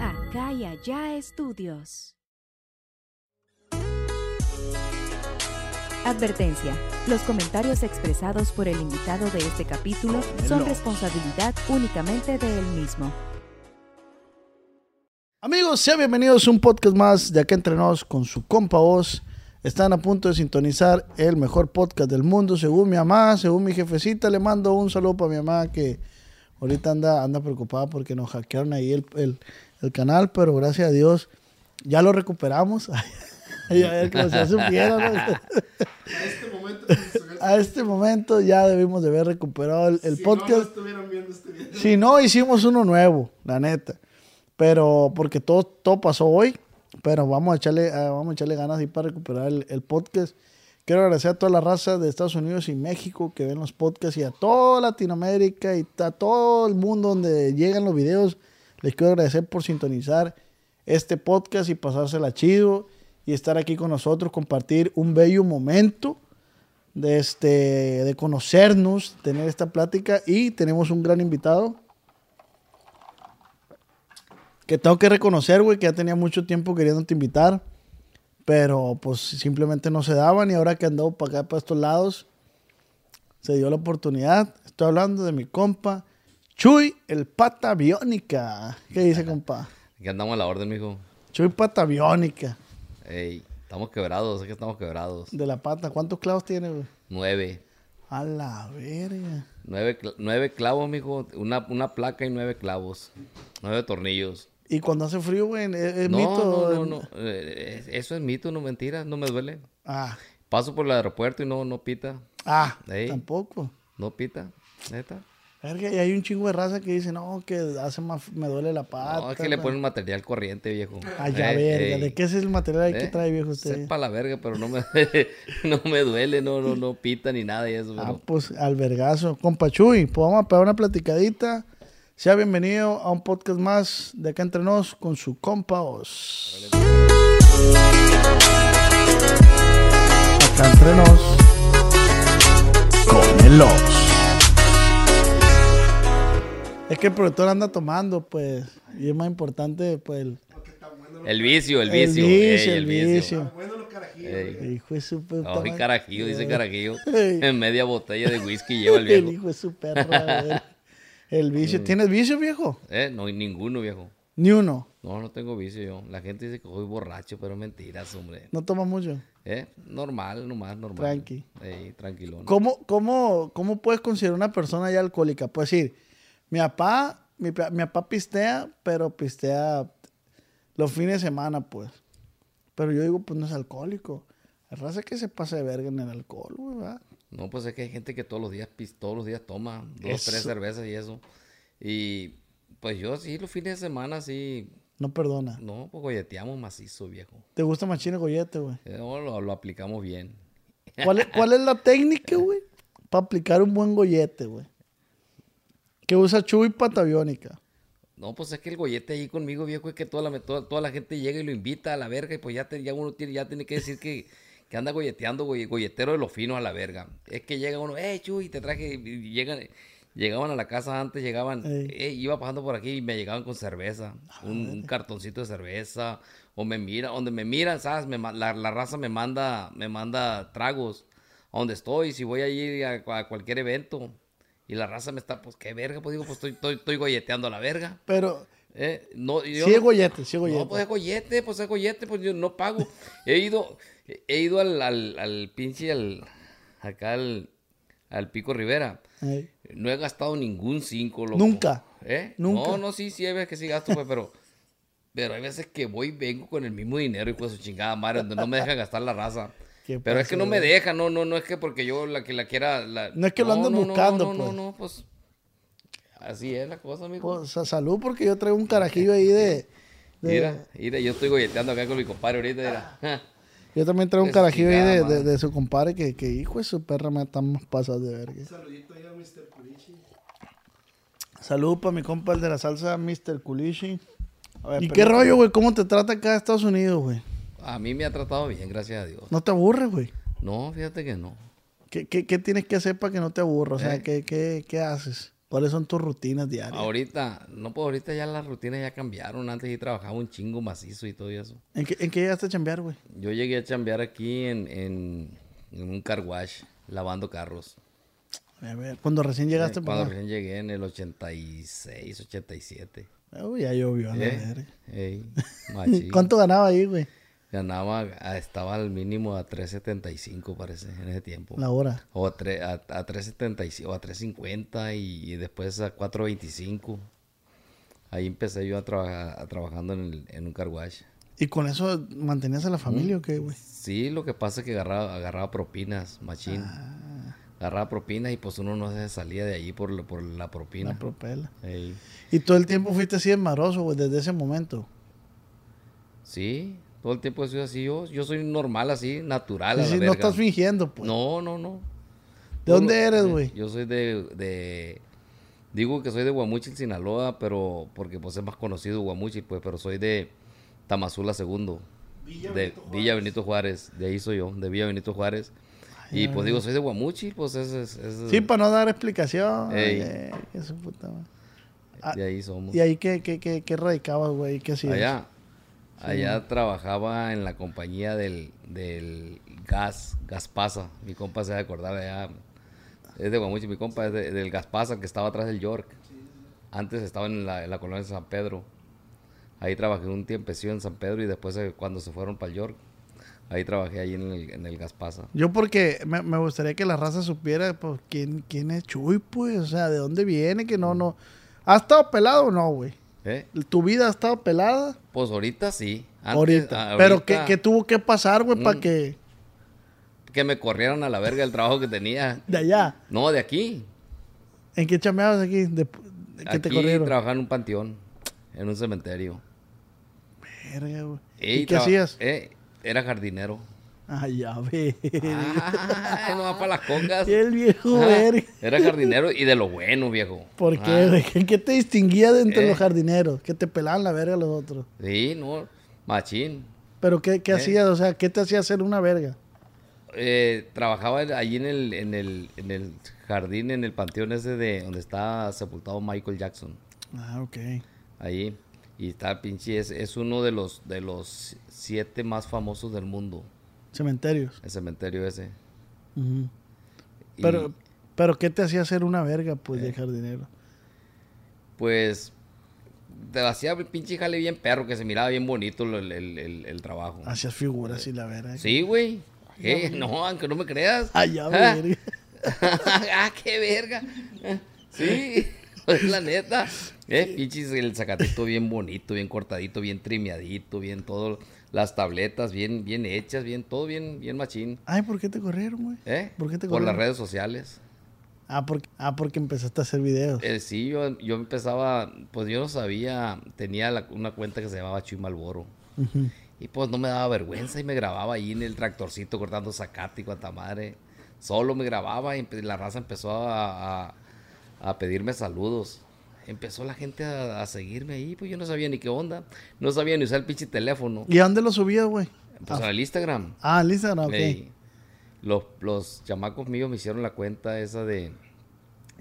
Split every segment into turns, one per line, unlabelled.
Acá y allá estudios. Advertencia. Los comentarios expresados por el invitado de este capítulo son responsabilidad únicamente de él mismo.
Amigos, sean bienvenidos a un podcast más de Acá Entre Nos con su compa voz. Están a punto de sintonizar el mejor podcast del mundo, según mi mamá, según mi jefecita. Le mando un saludo para mi mamá que ahorita anda, anda preocupada porque nos hackearon ahí el, el- el canal, pero gracias a Dios ya lo recuperamos. A ver, si ya supiera, ¿no? A este momento ya debimos de haber recuperado el, el podcast. Si no, hicimos uno nuevo, la neta. Pero porque todo, todo pasó hoy. Pero vamos a echarle, ah, vamos a echarle ganas ahí para recuperar el, el podcast. Quiero agradecer a toda la raza de Estados Unidos y México que ven los podcasts y a toda Latinoamérica y a todo el mundo donde llegan los videos. Les quiero agradecer por sintonizar este podcast y pasársela chido y estar aquí con nosotros, compartir un bello momento de, este, de conocernos, tener esta plática y tenemos un gran invitado que tengo que reconocer, güey, que ya tenía mucho tiempo queriéndote invitar, pero pues simplemente no se daban y ahora que andamos para acá, para estos lados, se dio la oportunidad. Estoy hablando de mi compa Chuy, el pata biónica. ¿Qué dice, compa?
Aquí andamos a la orden, mijo.
Chuy pata biónica
Ey, estamos quebrados, es que estamos quebrados.
de la pata. ¿Cuántos clavos tiene, güey?
Nueve.
A la verga.
Nueve, nueve clavos, mijo. Una, una placa y nueve clavos. Nueve tornillos.
Y cuando hace frío, güey, ¿es, es
no,
mito?
no, no, no. Eh, Eso es mito, no mentira. No me duele.
Ah,
Paso por el aeropuerto y no, no pita.
ah,
Ey.
tampoco.
No pita. Neta.
Verga, y hay un chingo de raza que dice, no, que hace más, me duele la pata.
No, es que le
güey".
ponen material corriente, viejo.
Ay, ya,
Eh,
verga.
ey.
¿De qué es el material que
Eh,
trae, viejo, usted?
Sepa la verga, pero no me, no me duele, no, no, no pita ni nada y eso.
Ah,
pero-
pues, al vergazo. Compa Chuy, pues vamos a pegar una platicadita. Sea bienvenido a un podcast más de acá entre nos con su compa Os. Acá entre nos con el Os. Es que el productor anda tomando, pues, y es más importante, pues, el,
El vicio, el
el
vicio.
vicio,
ey,
el vicio.
Ey.
Hijo de su
Ay,
madre.
carajillo, dice carajillo. En media botella de whisky lleva el
El
viejo.
hijo de su. El vicio. ¿Tienes vicio, viejo?
Eh, no hay ninguno, viejo.
Ni uno.
No, no tengo vicio yo. La gente dice que soy borracho, pero mentiras, hombre.
No tomas mucho.
Eh, normal, nomás, normal.
Tranqui.
Ey, tranquilón.
¿Cómo, cómo, ¿Cómo puedes considerar una persona ya alcohólica? Puedes decir, mi papá, mi, pa- mi papá pistea, pero pistea los fines de semana, pues. Pero yo digo, pues no es alcohólico. La raza que se pasa de verga en el alcohol, güey, ¿verdad?
No, pues es que hay gente que todos los días, todos los días toma dos,
Eso.
tres cervezas y eso. Y pues yo sí, los fines de semana sí,
No perdona.
no, pues golleteamos macizo, viejo.
¿Te gusta machine gollete, güey?
Eh, no, lo, lo aplicamos bien.
¿Cuál es, cuál es la técnica, güey, para aplicar un buen gollete, güey? Que usa Chuy pataviónica.
No, pues es que el gollete ahí conmigo, viejo, es que toda la, toda, toda la gente llega y lo invita a la verga y pues ya, te- ya uno tiene, ya tiene que decir que, que anda golleteando, golletero de lo fino a la verga. Es que llega uno, eh, chuy, te traje, y llegan, llegaban a la casa antes, llegaban, eh, iba pasando por aquí y me llegaban con cerveza, un, un cartoncito de cerveza, o me mira, donde me miran, ¿sabes? Me la, la raza me manda, me manda tragos a donde estoy, si voy a ir a, a cualquier evento. Y la raza me está, pues qué verga, pues digo, pues estoy, estoy, estoy golleteando a la verga.
Pero
Eh, no, yo
sí es gollete, sí es gollete.
no, pues es gollete, pues es gollete, pues yo no pago. He ido, he ido al, al, al pinche, al, acá al, al Pico Rivera. No he gastado ningún cinco, loco.
Nunca.
¿Eh?
Nunca.
No, no, sí, sí, hay veces que sí gasto, pues, pero, pero hay veces que voy y vengo con el mismo dinero y pues su chingada madre, donde no me deja gastar la raza.
¿Qué
Pero es que no me deja, no, no, no es que porque yo la que la quiera. la-
No es que lo andes
no,
buscando,
No, no,
pues.
no, no, pues. Así es la cosa, amigo.
Pues, salud porque yo traigo un carajillo ahí de... de-
Mira, mira, yo estoy golleteando acá con mi compadre ahorita, mira.
Yo también traigo un carajillo ahí de, de- su compadre que, que hijo de su perra me estamos pasados de verga. Salud para mi compa el de la salsa, Mr. Kulishi. ¿Y qué rollo, güey? ¿Cómo te trata acá Estados Unidos, güey?
A mí me ha tratado bien, gracias a Dios.
¿No te aburres, güey?
No, fíjate que no.
¿Qué, qué, qué tienes que hacer para que no te aburras? O sea,
Eh.
¿qué, qué, qué haces? ¿Cuáles son tus rutinas diarias?
Ahorita, no, pues ahorita ya las rutinas ya cambiaron. Antes sí trabajaba un chingo macizo y todo eso.
¿En qué, en qué llegaste a chambear, güey?
Yo llegué a chambear aquí en, en, un car wash, lavando carros.
A ver, cuando recién llegaste,
Cuando recién llegué en el 86, 87.
Uy, ya llovió, a ver.
¿Eh?
¿Cuánto ganaba ahí, güey?
Ganaba, estaba al mínimo a 3.75 parece, en ese tiempo.
La hora.
O a, a, a 3.75 o a 3.50 y, después a 4.25. Ahí empecé yo a trabajar trabajando en, en, un car wash.
¿Y con eso mantenías a la familia o qué, güey?
Sí, lo que pasa es que agarraba, agarraba propinas, machín. Ah. Agarraba propinas y pues uno no se salía de allí por, por la propina.
La propela. ¿Y todo el tiempo fuiste así maroso, güey, desde ese momento?
Sí, todo el tiempo he sido así. Yo, yo soy normal, así, natural.
Sí, no estás fingiendo, pues.
No, no, no.
¿De dónde eres, güey?
Yo soy de, de, Digo que soy de Guamuchil, Sinaloa, pero. Porque pues es más conocido Guamuchil, pues, pero soy de Tamazula II. Villa de Benito Villa Benito Juárez. De ahí soy yo, de Villa Benito Juárez. y pues digo, soy de Guamuchil, pues es. es,
sí, para no dar explicación. Eh, puta
de ahí somos.
¿Y ahí qué, qué, qué, qué radicabas, güey? ¿Qué hacías?
Allá. Allá trabajaba en la compañía del, del gas, Gaspasa. Mi compa se va a acordar allá. Es de Guamuchi, mi compa es del Gaspasa que estaba atrás del York. Antes estaba en la, en la colonia de San Pedro. Ahí trabajé un tiempo en San Pedro y después eh, cuando se fueron para el York, ahí trabajé ahí en el, en el Gaspasa.
Yo porque me, me, gustaría que la raza supiera pues, quién, quién es Chuy, pues, o sea, de dónde viene, que no, no. ¿Ha estado pelado o no, güey? ¿Eh? ¿Tu vida ha estado pelada?
Pues ahorita sí.
ahorita. Pero ¿qué, tuvo que pasar, güey, para mm. que...
Que me corrieron a la verga el trabajo que tenía.
¿De allá?
No, de aquí.
¿En qué chameabas aquí? ¿De,
qué te corrieron? trabajaba en un panteón, en un cementerio.
Verga, güey. ¿Y, qué hacías?
Eh, era jardinero.
Ay, ya ve.
Ah, no va para las cocas.
el viejo
Era jardinero y de lo bueno, viejo.
¿Por qué? ¿En qué te distinguía de entre los eh. jardineros? Que te pelaban la verga los otros.
Sí, no, machín.
¿Pero qué, qué eh. hacías? O sea, ¿qué te hacía hacer una verga?
Eh, trabajaba allí en el, en, el, en el jardín, en el panteón ese de donde está sepultado Michael Jackson.
Ah, ok.
Ahí. Y está pinche, es, es uno de los, de los siete más famosos del mundo.
Cementerios.
El cementerio ese.
pero, pero, ¿qué te hacía hacer una verga, pues, de eh. jardinero?
Pues, te hacía pinche jale bien perro, que se miraba bien bonito el, el, trabajo.
Hacías figuras y la verga.
Sí, güey. No, aunque no me creas.
Ah, ya, verga.
ah, qué verga. Sí, es la neta. Eh, pinches, el zacatito bien bonito, bien cortadito, bien trimeadito, bien todo las tabletas bien, bien hechas, bien, todo bien, bien machín.
Ay, ¿por qué te corrieron, güey?
¿Eh?
¿Por qué te
corrieron? Por las redes sociales.
Ah, porque, ah, porque empezaste a hacer videos.
Eh, sí, yo, yo empezaba, pues yo no sabía, tenía una cuenta que se llamaba Chuy Malboro. Y pues no me daba vergüenza y me grababa ahí en el tractorcito cortando zacate y cuanta madre. Solo me grababa y la raza empezó a, a pedirme saludos empezó la gente a, seguirme ahí, pues yo no sabía ni qué onda. No sabía ni usar el pinche teléfono.
¿Y a dónde lo subías, güey?
Pues al Instagram.
Ah, al Instagram, ok.
los, los chamacos míos me hicieron la cuenta esa de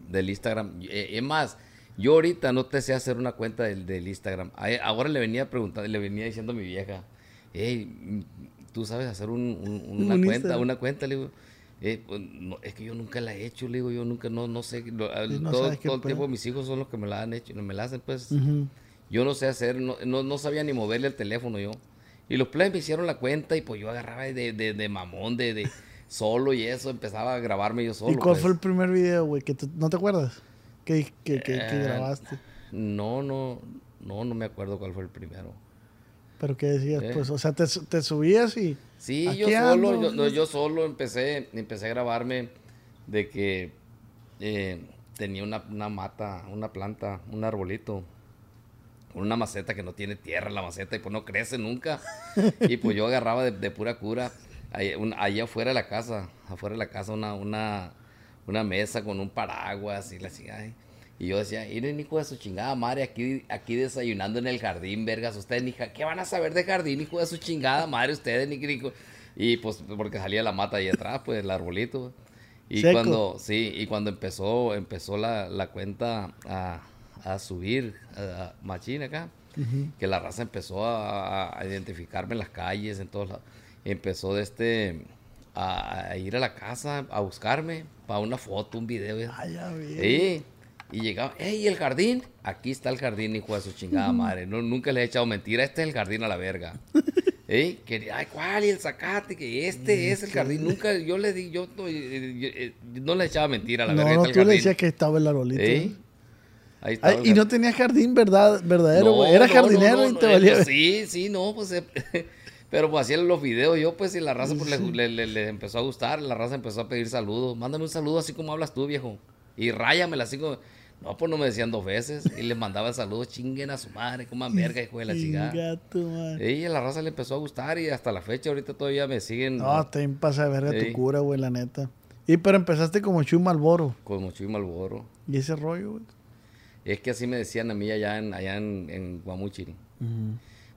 del Instagram. Eh, es más, yo ahorita no te sé hacer una cuenta del, del Instagram. Ahora le venía preguntando, le venía diciendo a mi vieja, hey, tú sabes hacer una cuenta, una cuenta, le digo eh, pues, es que yo nunca la he hecho, le digo, yo nunca, no, no sé, todo, el tiempo mis hijos son los que me la han hecho, me la hacen, pues, yo no sé hacer, no, no, sabía ni moverle el teléfono yo. Y los plebes me hicieron la cuenta y pues yo agarraba de, de, de mamón, de, de solo y eso, empezaba a grabarme yo solo.
¿Y cuál fue pues. el primer video, güey? que ¿No te acuerdas? ¿Qué que, que, eh, grabaste?
No, no, no, no me acuerdo cuál fue el primero.
¿Pero qué decías? Eh. Pues, o sea, te, te subías y...
Sí, yo solo, yo, solo empecé, empecé a grabarme de que eh, tenía una, mata, una planta, un arbolito, una maceta que no tiene tierra la maceta y pues no crece nunca. y pues yo agarraba de, pura cura, allá afuera de la casa, afuera de la casa una, una, una mesa con un paraguas y la chingada. Y yo decía, miren, hijo de su chingada madre, aquí, aquí desayunando en el jardín, vergas, ustedes, ni ¿qué van a saber de jardín, hijo de su chingada madre, ustedes, ni Y pues, porque salía la mata ahí atrás, pues, el arbolito. Y cuando, sí, y cuando empezó, empezó la, la cuenta a, a subir, a, machina acá, que la raza empezó a, identificarme en las calles, en todos lados. Empezó de este a, ir a la casa a buscarme para una foto, un video. Ay, ya sí. Y llegaba, hey, el jardín. Aquí está el jardín, hijo de su chingada madre. No, nunca le he echado mentira. Este es el jardín a la verga. ¿Eh? Que, ay, ¿cuál? Y el zacate, que este es el jardín. Nunca, yo le di, yo, no, eh, le echaba mentira a la verga.
No, tú le decías que estaba el arbolito. ¿Eh? Ahí estaba y no tenía jardín, ¿verdad? Verdadero, Era jardinero y te valía.
Pues sí, sí, no, pues. pero pues hacían los videos yo, pues, y la raza pues, le, le, le, empezó a gustar. La raza empezó a pedir saludos. Mándame un saludo así como hablas tú, viejo. Y ráyamela así como. No, pues no me decían dos veces. Y les mandaba saludos, chinguen a su madre, coman verga, hijo de la chingada. Y a la raza le empezó a gustar y hasta la fecha ahorita todavía me siguen.
No, te pasa de verga tu cura, güey, la neta. Y pero empezaste como Chuy Malboro.
Como Chuy Malboro.
¿Y ese rollo, güey?
Es que así me decían a mí allá en, allá en, en Guamuchiri.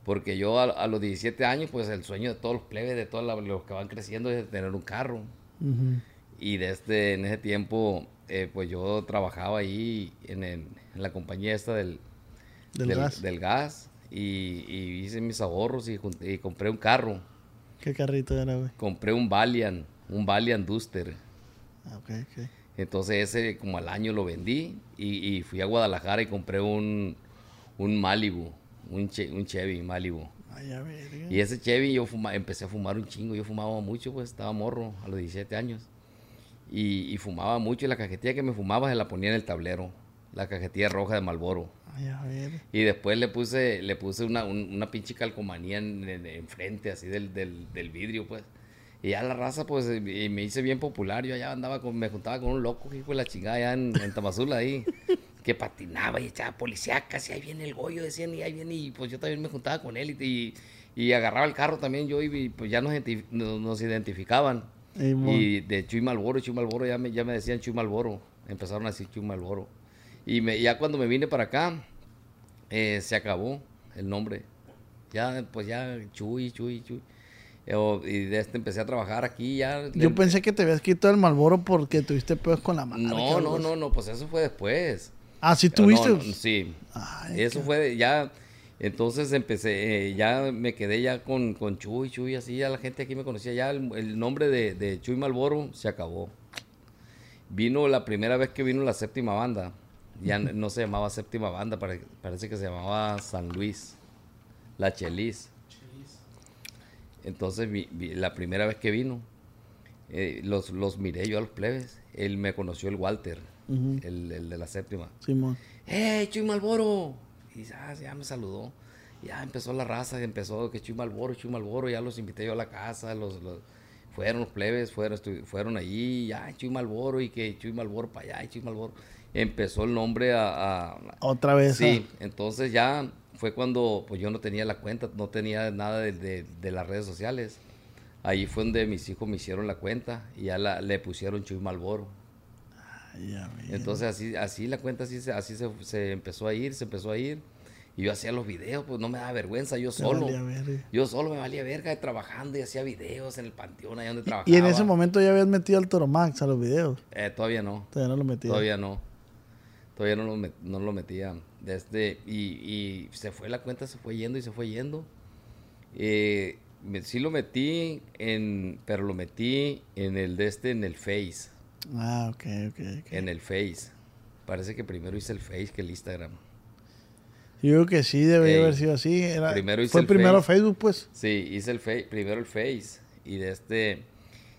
Porque yo a, los 17 años, pues el sueño de todos los plebes, de todos los que van creciendo es tener un carro. Y desde este, en ese tiempo eh, pues yo trabajaba ahí en, la compañía esta del, del, gas. y, hice mis ahorros y, compré un carro.
¿Qué carrito era, güey?
Compré un Valiant, un Valiant Duster. Ah, Entonces ese como al año lo vendí y, fui a Guadalajara y compré un, un Malibu, un, un Chevy Malibu. y ese Chevy yo empecé a fumar un chingo, yo fumaba mucho, pues estaba morro a los 17 años. Y, fumaba mucho y la cajetilla que me fumaba se la ponía en el tablero. La cajetilla roja de Malboro. Y después le puse, le puse una, una pinche calcomanía en, frente, así del, del, vidrio, pues. Y ya la raza, pues, y me hice bien popular. Yo allá andaba, con, me juntaba con un loco, hijo de la chingada, allá en, Tamazula, ahí. que patinaba y echaba policíacas y ahí viene el Goyo, decían, y ahí viene, y pues yo también me juntaba con él y, y, agarraba el carro también yo y pues ya nos, nos identificaban. Y de Chuy Malboro, Chuy Malboro, ya me, ya me decían Chuy Malboro. Empezaron a decir Chuy Malboro. Y me, ya cuando me vine para acá, eh, se acabó el nombre. Ya, pues ya, Chuy, Chuy, Chuy. Y de este empecé a trabajar aquí ya.
Yo pensé que te habías quitado el Malboro porque tuviste pedos con la mano.
No, no, no, no, pues eso fue después.
Ah, sí tuviste.
sí. eso fue ya entonces empecé, eh, ya me quedé ya con, con Chuy, Chuy, así ya la gente aquí me conocía, ya el, nombre de, de, Chuy Malboro se acabó. Vino la primera vez que vino la séptima banda, ya no se llamaba séptima banda, parece que se llamaba San Luis, la Chelis. Entonces la primera vez que vino, eh, los, los miré yo a los plebes, él me conoció el Walter, el, de la séptima. Simón. ¡Eh, Chuy Malboro! Y ah, ya me saludó. Ya empezó la raza, empezó que Chuy Malboro, Chuy Malboro, ya los invité yo a la casa, los, fueron los plebes, fueron, fueron allí, ya Chuy Malboro y que Chuy Malboro para allá, Chuy Malboro. Empezó el nombre a...
Otra vez.
Sí, entonces ya fue cuando pues yo no tenía la cuenta, no tenía nada de, las redes sociales. Ahí fue donde mis hijos me hicieron la cuenta y ya la, le pusieron Chuy Malboro. Entonces así, así la cuenta así, así se, empezó a ir, se empezó a ir. Y yo hacía los videos, pues no me daba vergüenza, yo solo. Yo solo me valía verga trabajando y hacía videos en el panteón allá donde trabajaba.
¿Y en ese momento ya habías metido al Toro Max a los videos?
Eh, todavía no.
Todavía no lo metía.
Todavía no. Todavía no lo, no lo metía. Desde, y, y, se fue la cuenta, se fue yendo y se fue yendo. Eh, sí lo metí en, pero lo metí en el de este, en el Face.
Ah, ok, ok.
En el Face. Parece que primero hice el Face que el Instagram.
Yo creo que sí, debería haber sido así. Era, primero hice fue el primero Facebook, pues.
Sí, hice el face, primero el Face. Y de este,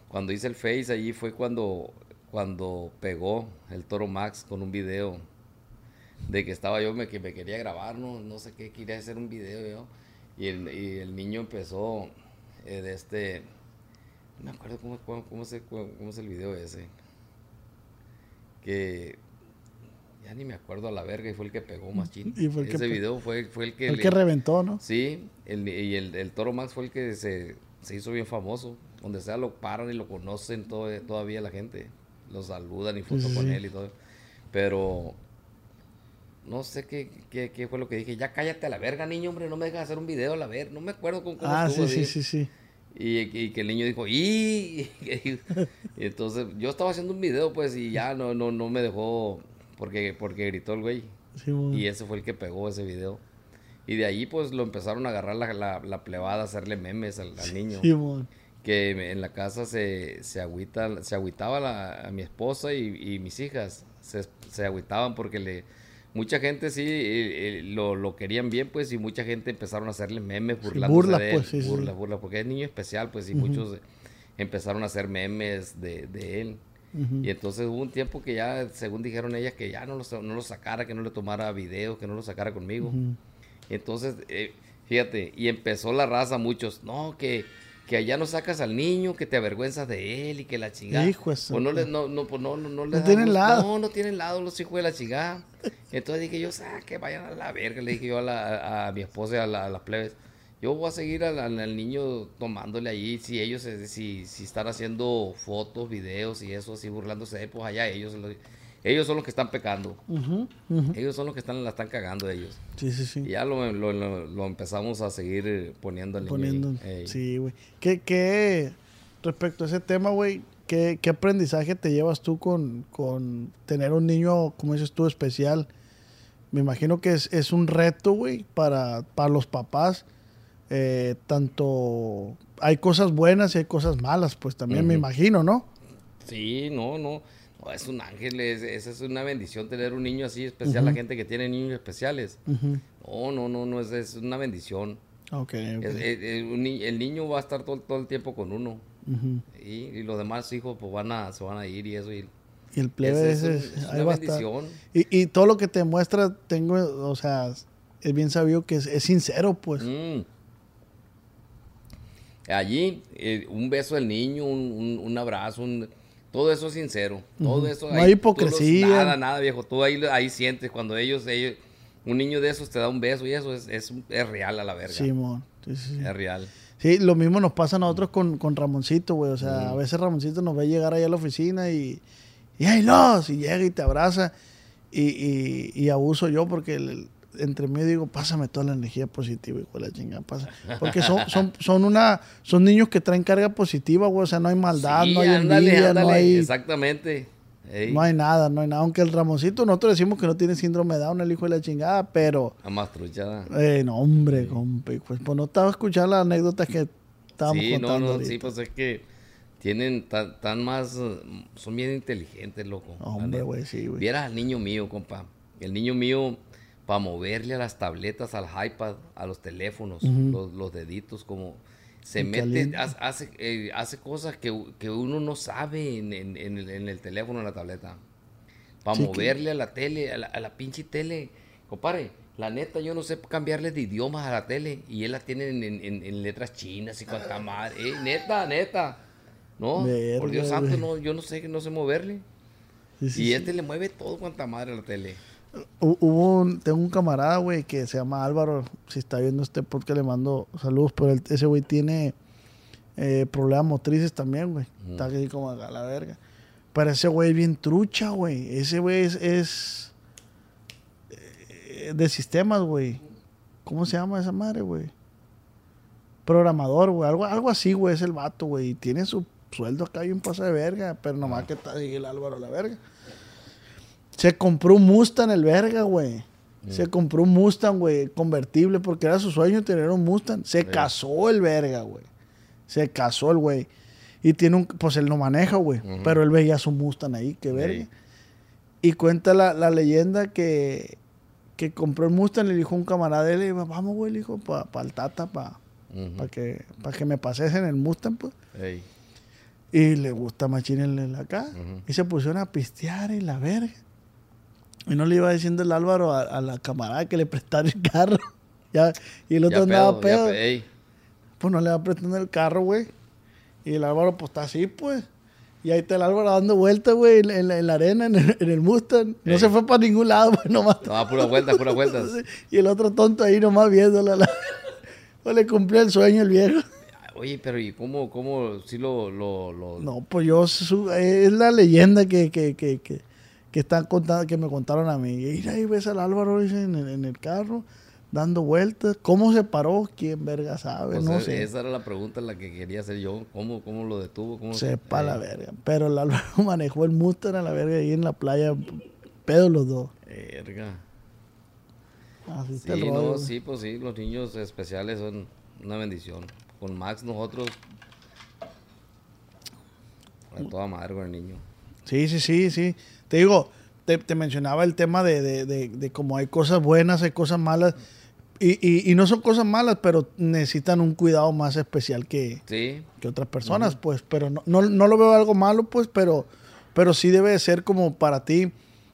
cuando hice el Face, allí fue cuando, cuando pegó el Toro Max con un video de que estaba yo, me, que me quería grabar, no, no sé qué, quería hacer un video yo. Y el, y el niño empezó eh, de este, no me acuerdo cómo, cómo, cómo, cómo es el video ese que ya ni me acuerdo a la verga y fue el que pegó más chino. Ese video fue, fue el que...
El que reventó, ¿no?
Sí, el, y el, el, Toro Max fue el que se, se, hizo bien famoso. Donde sea lo paran y lo conocen todo, todavía la gente. Lo saludan y foto con él y todo. Pero no sé qué, qué, qué, fue lo que dije. Ya cállate a la verga, niño, hombre. No me dejas hacer un video a la verga. No me acuerdo con cómo
Ah, sí, sí, sí, sí.
Y, que el niño dijo, ¡y! entonces yo estaba haciendo un video, pues, y ya no, no, no me dejó porque, porque gritó el güey. y ese fue el que pegó ese video. Y de ahí, pues, lo empezaron a agarrar la, la, plebada, a hacerle memes al, niño. que en la casa se, se, agüita, se agüitaba a mi esposa y, mis hijas. Se, se agüitaban porque le mucha gente sí eh, eh, lo, lo, querían bien, pues, y mucha gente empezaron a hacerle memes burlándose de él. Pues, sí, burla, burla, porque es niño especial, pues, y muchos empezaron a hacer memes de, de él. Y entonces hubo un tiempo que ya, según dijeron ellas, que ya no lo, no lo sacara, que no le tomara video, que no lo sacara conmigo. Entonces, eh, fíjate, y empezó la raza, muchos, no, que que allá no sacas al niño, que te avergüenzas de él y que la chingada. Hijo eso. Pues no le, no, no, pues no, no, no, no tienen lado. No, no tienen lado los hijos de la chingada. Entonces dije yo, ah, que vayan a la verga, le dije yo a, la, a mi esposa y a, la, las plebes. Yo voy a seguir al, al, niño tomándole ahí, si ellos, si, si están haciendo fotos, videos y eso, así burlándose de pues allá ellos lo, ellos son los que están pecando. Ellos son los que están, la están cagando ellos. Sí, sí, sí. Y ya lo, lo, empezamos a seguir poniéndole. Poniendo.
Sí, güey. ¿Qué, ¿Qué, respecto a ese tema, güey, ¿qué, ¿qué, aprendizaje te llevas tú con, con tener un niño, como dices tú, especial? Me imagino que es, es un reto, güey, para, para los papás. Eh, tanto hay cosas buenas y hay cosas malas, pues también me imagino, ¿no?
Sí, no, no es un ángel, es, esa es una bendición tener un niño así especial, la gente que tiene niños especiales. No, no, no, no, es, es una bendición. Okay, el, niño va a estar todo, todo el tiempo con uno. y, los demás hijos pues van a, se van a ir y eso. Y, el plebe
es, una bendición. Y, y, todo lo que te muestra, tengo, o sea, es bien sabido que es, sincero, pues. Mm.
Allí, eh, un beso del niño, un, un abrazo, un todo eso es sincero. Todo eso.
No hay hipocresía.
nada, nada, viejo. Tú ahí, ahí sientes cuando ellos, ellos, un niño de esos te da un beso y eso es, es, es real a la verga. Sí, Sí, sí, Es real.
Sí, lo mismo nos pasa a nosotros con, con Ramoncito, güey. O sea, a veces Ramoncito nos ve llegar ahí a la oficina y. Y ahí los, y llega y te abraza. Y, y, y abuso yo porque el, entre mí digo, pásame toda la energía positiva, y la chingada, pasa. Porque son, son, son una, son niños que traen carga positiva, güey, o sea, no hay maldad, no hay envidia, no hay...
Exactamente.
No hay nada, no hay nada. Aunque el Ramoncito, nosotros decimos que no tiene síndrome de Down, el hijo de la chingada, pero...
A más truchada.
Eh, no, hombre, compi, pues, pues no estaba escuchando las anécdotas que estábamos
sí, contando no, no, Sí, pues es que tienen tan, más... Son bien inteligentes, loco.
Hombre, güey, sí, güey.
Vieras al niño mío, compa. El niño mío para moverle a las tabletas, al iPad, a los teléfonos, los, deditos, como se mete, hace, eh, hace cosas que, uno no sabe en, el, teléfono, en la tableta. Para moverle a la tele, a la, pinche tele. Compare, la neta, yo no sé cambiarle de idiomas a la tele y él la tiene en, letras chinas y cuanta madre. Eh, neta, neta. No, por Dios santo, no, yo no sé, no sé moverle. y este le mueve todo cuanta madre a la tele.
Hubo tengo un camarada, güey, que se llama Álvaro. Si está viendo este podcast, le mando saludos. Pero ese güey tiene eh, problemas motrices también, güey. Está aquí como a la verga. Pero ese güey es bien trucha, güey. Ese güey es, eh, de sistemas, güey. ¿Cómo se llama esa madre, güey? Programador, güey. Algo, algo así, güey. Es el vato, güey. Y tiene su sueldo acá y un paso de verga. Pero nomás que está ahí el Álvaro a la verga. Se compró un Mustang el verga, güey. Se compró un Mustang, güey, convertible, porque era su sueño tener un Mustang. Se casó el verga, güey. Se casó el güey. Y tiene un, pues él no maneja, güey. Pero él veía su Mustang ahí, que verga. Y cuenta la, leyenda que, que compró el Mustang, le dijo un camarada de él, vamos, güey, le dijo, para pa el Tata, para que, que me pases en el Mustang, pues. Y le gusta machín acá. Y se pusieron a pistear y la verga. Y no le iba diciendo el Álvaro a, la camarada que le prestara el carro. ya, y el otro andaba pedo. Pues no le va prestando el carro, güey. Y el Álvaro, pues está así, pues. Y ahí está el Álvaro dando vueltas, güey, en, la arena, en el, Mustang. No se fue para ningún lado, pues nomás.
No, pura vuelta, pura vuelta.
y el otro tonto ahí nomás viéndola. La... pues le cumplió el sueño el viejo.
Oye, pero ¿y cómo, cómo si lo, lo,
No, pues yo, es la leyenda que, que, que, que que están contando, que me contaron a mí. Y ahí ves al Álvaro en, en, el carro, dando vueltas. ¿Cómo se paró? ¿Quién verga sabe? No sé.
Esa era la pregunta la que quería hacer yo. ¿Cómo, cómo lo detuvo? ¿Cómo
Sepa
eh,
la verga. Pero el Álvaro manejó el Mustang a la verga ahí en la playa. Pedo los dos.
Verga.
Así
Sí,
el
no, sí, pues sí, los niños especiales son una bendición. Con Max nosotros... A toda madre con el niño.
Sí, sí, sí, sí. Te digo, te, te mencionaba el tema de, de, de, de cómo hay cosas buenas, hay cosas malas. Y, y, y no son cosas malas, pero necesitan un cuidado más especial que,
Sí,
que otras personas, pues. Pero no, no, no lo veo algo malo, pues, pero, pero sí debe de ser como para ti,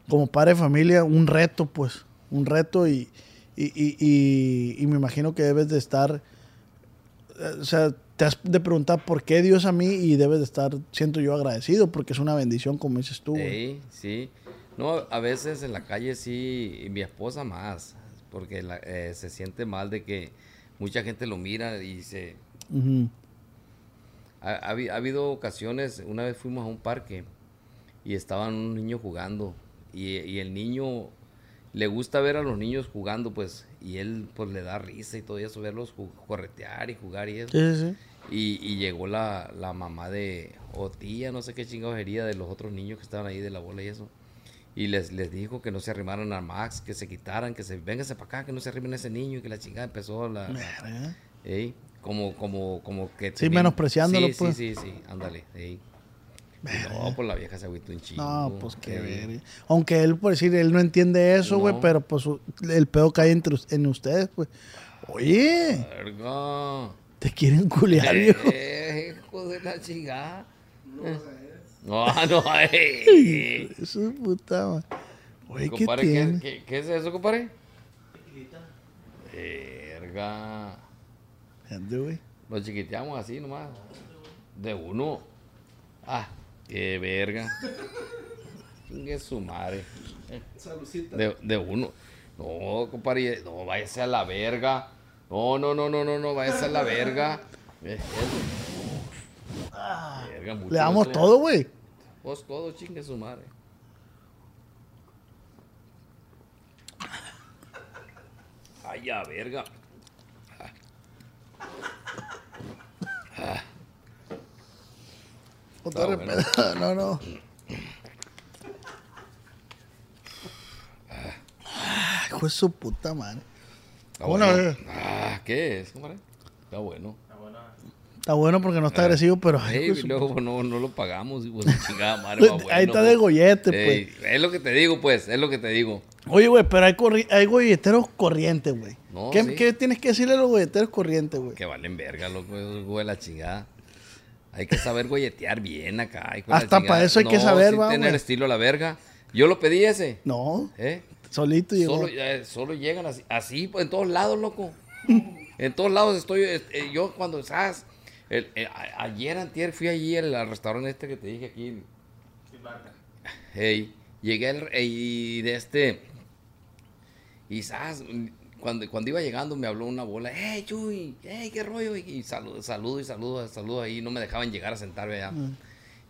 como padre de familia, un reto, pues. Un reto y, y, y, y- y me imagino que debes de estar, eh, o sea, te has de preguntar por qué Dios a mí y debes de estar, siento yo, agradecido porque es una bendición, como dices tú.
sí, sí. No, a veces en la calle sí, y mi esposa más, porque la- eh, se siente mal de que mucha gente lo mira y se... Ha, ha habi- ha habido ocasiones, una vez fuimos a un parque y estaban un niño jugando y, y el niño le gusta ver a los niños jugando pues y él pues le da risa y todo eso, verlos corretear y jugar y eso.
Sí, sí.
Y, y llegó la, la mamá de, o tía, no sé qué chingadería de los otros niños que estaban ahí de la bola y eso. Y les, les dijo que no se arrimaran a Max, que se quitaran, que se vénganse para acá, que no se arrimen a ese niño y que la chingada empezó la... la- ey, como, como, como que...
Sí,
tenían-
menospreciándolo,
sí,
pues.
Sí, sí, sí, ándale. ey. Y No, pues la vieja se agüitó un chingo.
No, pues qué verga. Aunque él, por decir, él no entiende eso, güey,
No.
pero pues el pedo cae entre, en ustedes, pues. Oye,
Verga.
Te quieren culiar, viejo.
Eh, hijo de la chingada. No, no, ey.
Eso es puta, madre. Oye, ¿qué
Compadre, ¿qué,
tiene?
qué, qué es eso, compadre? Verga.
Gente, güey.
Lo chiquiteamos así nomás. De uno. Ah, qué verga. Chingue su madre. De, de uno. No, compadre. No, váyase a la verga. No, no, no, no, no, no, váyase a la verga. Eh, eso. Verga, mucho
Le damos todo, güey.
Vos todo chingue su madre. Ay, ya, verga.
Otra vez pedo. No, no. Ah, Hijo de su puta madre.
Está
Bueno,
bueno.
eh.
Ah, ¿qué es, compadre? Está bueno.
Está bueno porque no está agresivo, pero.
Ey,
su
luego no, no lo pagamos, hijo de su chingada madre. más
Ahí está de
pues.
gollete, pues.
Es lo que te digo, pues, es lo que te digo.
Oye, güey, pero hay, corri- hay golleteros corrientes, güey.
No,
¿Qué,
sí.
qué tienes que decirle a los golleteros corrientes, güey?
Que valen verga, loco, esos güey, la chingada. Hay que saber golletear bien acá.
Hasta para eso hay que saber, va,
tener
güey.
estilo a la verga. Yo lo pedí ese,
No,
¿eh?
Solito llegó.
Solo, eh, solo llegan así, así pues, en todos lados, loco. En todos lados estoy, eh, yo cuando, ¿sabes? El- eh, a- ayer, antier, fui allí al, al restaurante este que te dije aquí. Hey, llegué al- eh, y de este, y ¿sabes? Cuando, cuando iba llegando me habló una bola, hey, Chuy, hey, qué rollo, y, y saludo, saludo y saludo, saludo ahí, no me dejaban llegar a sentarme allá.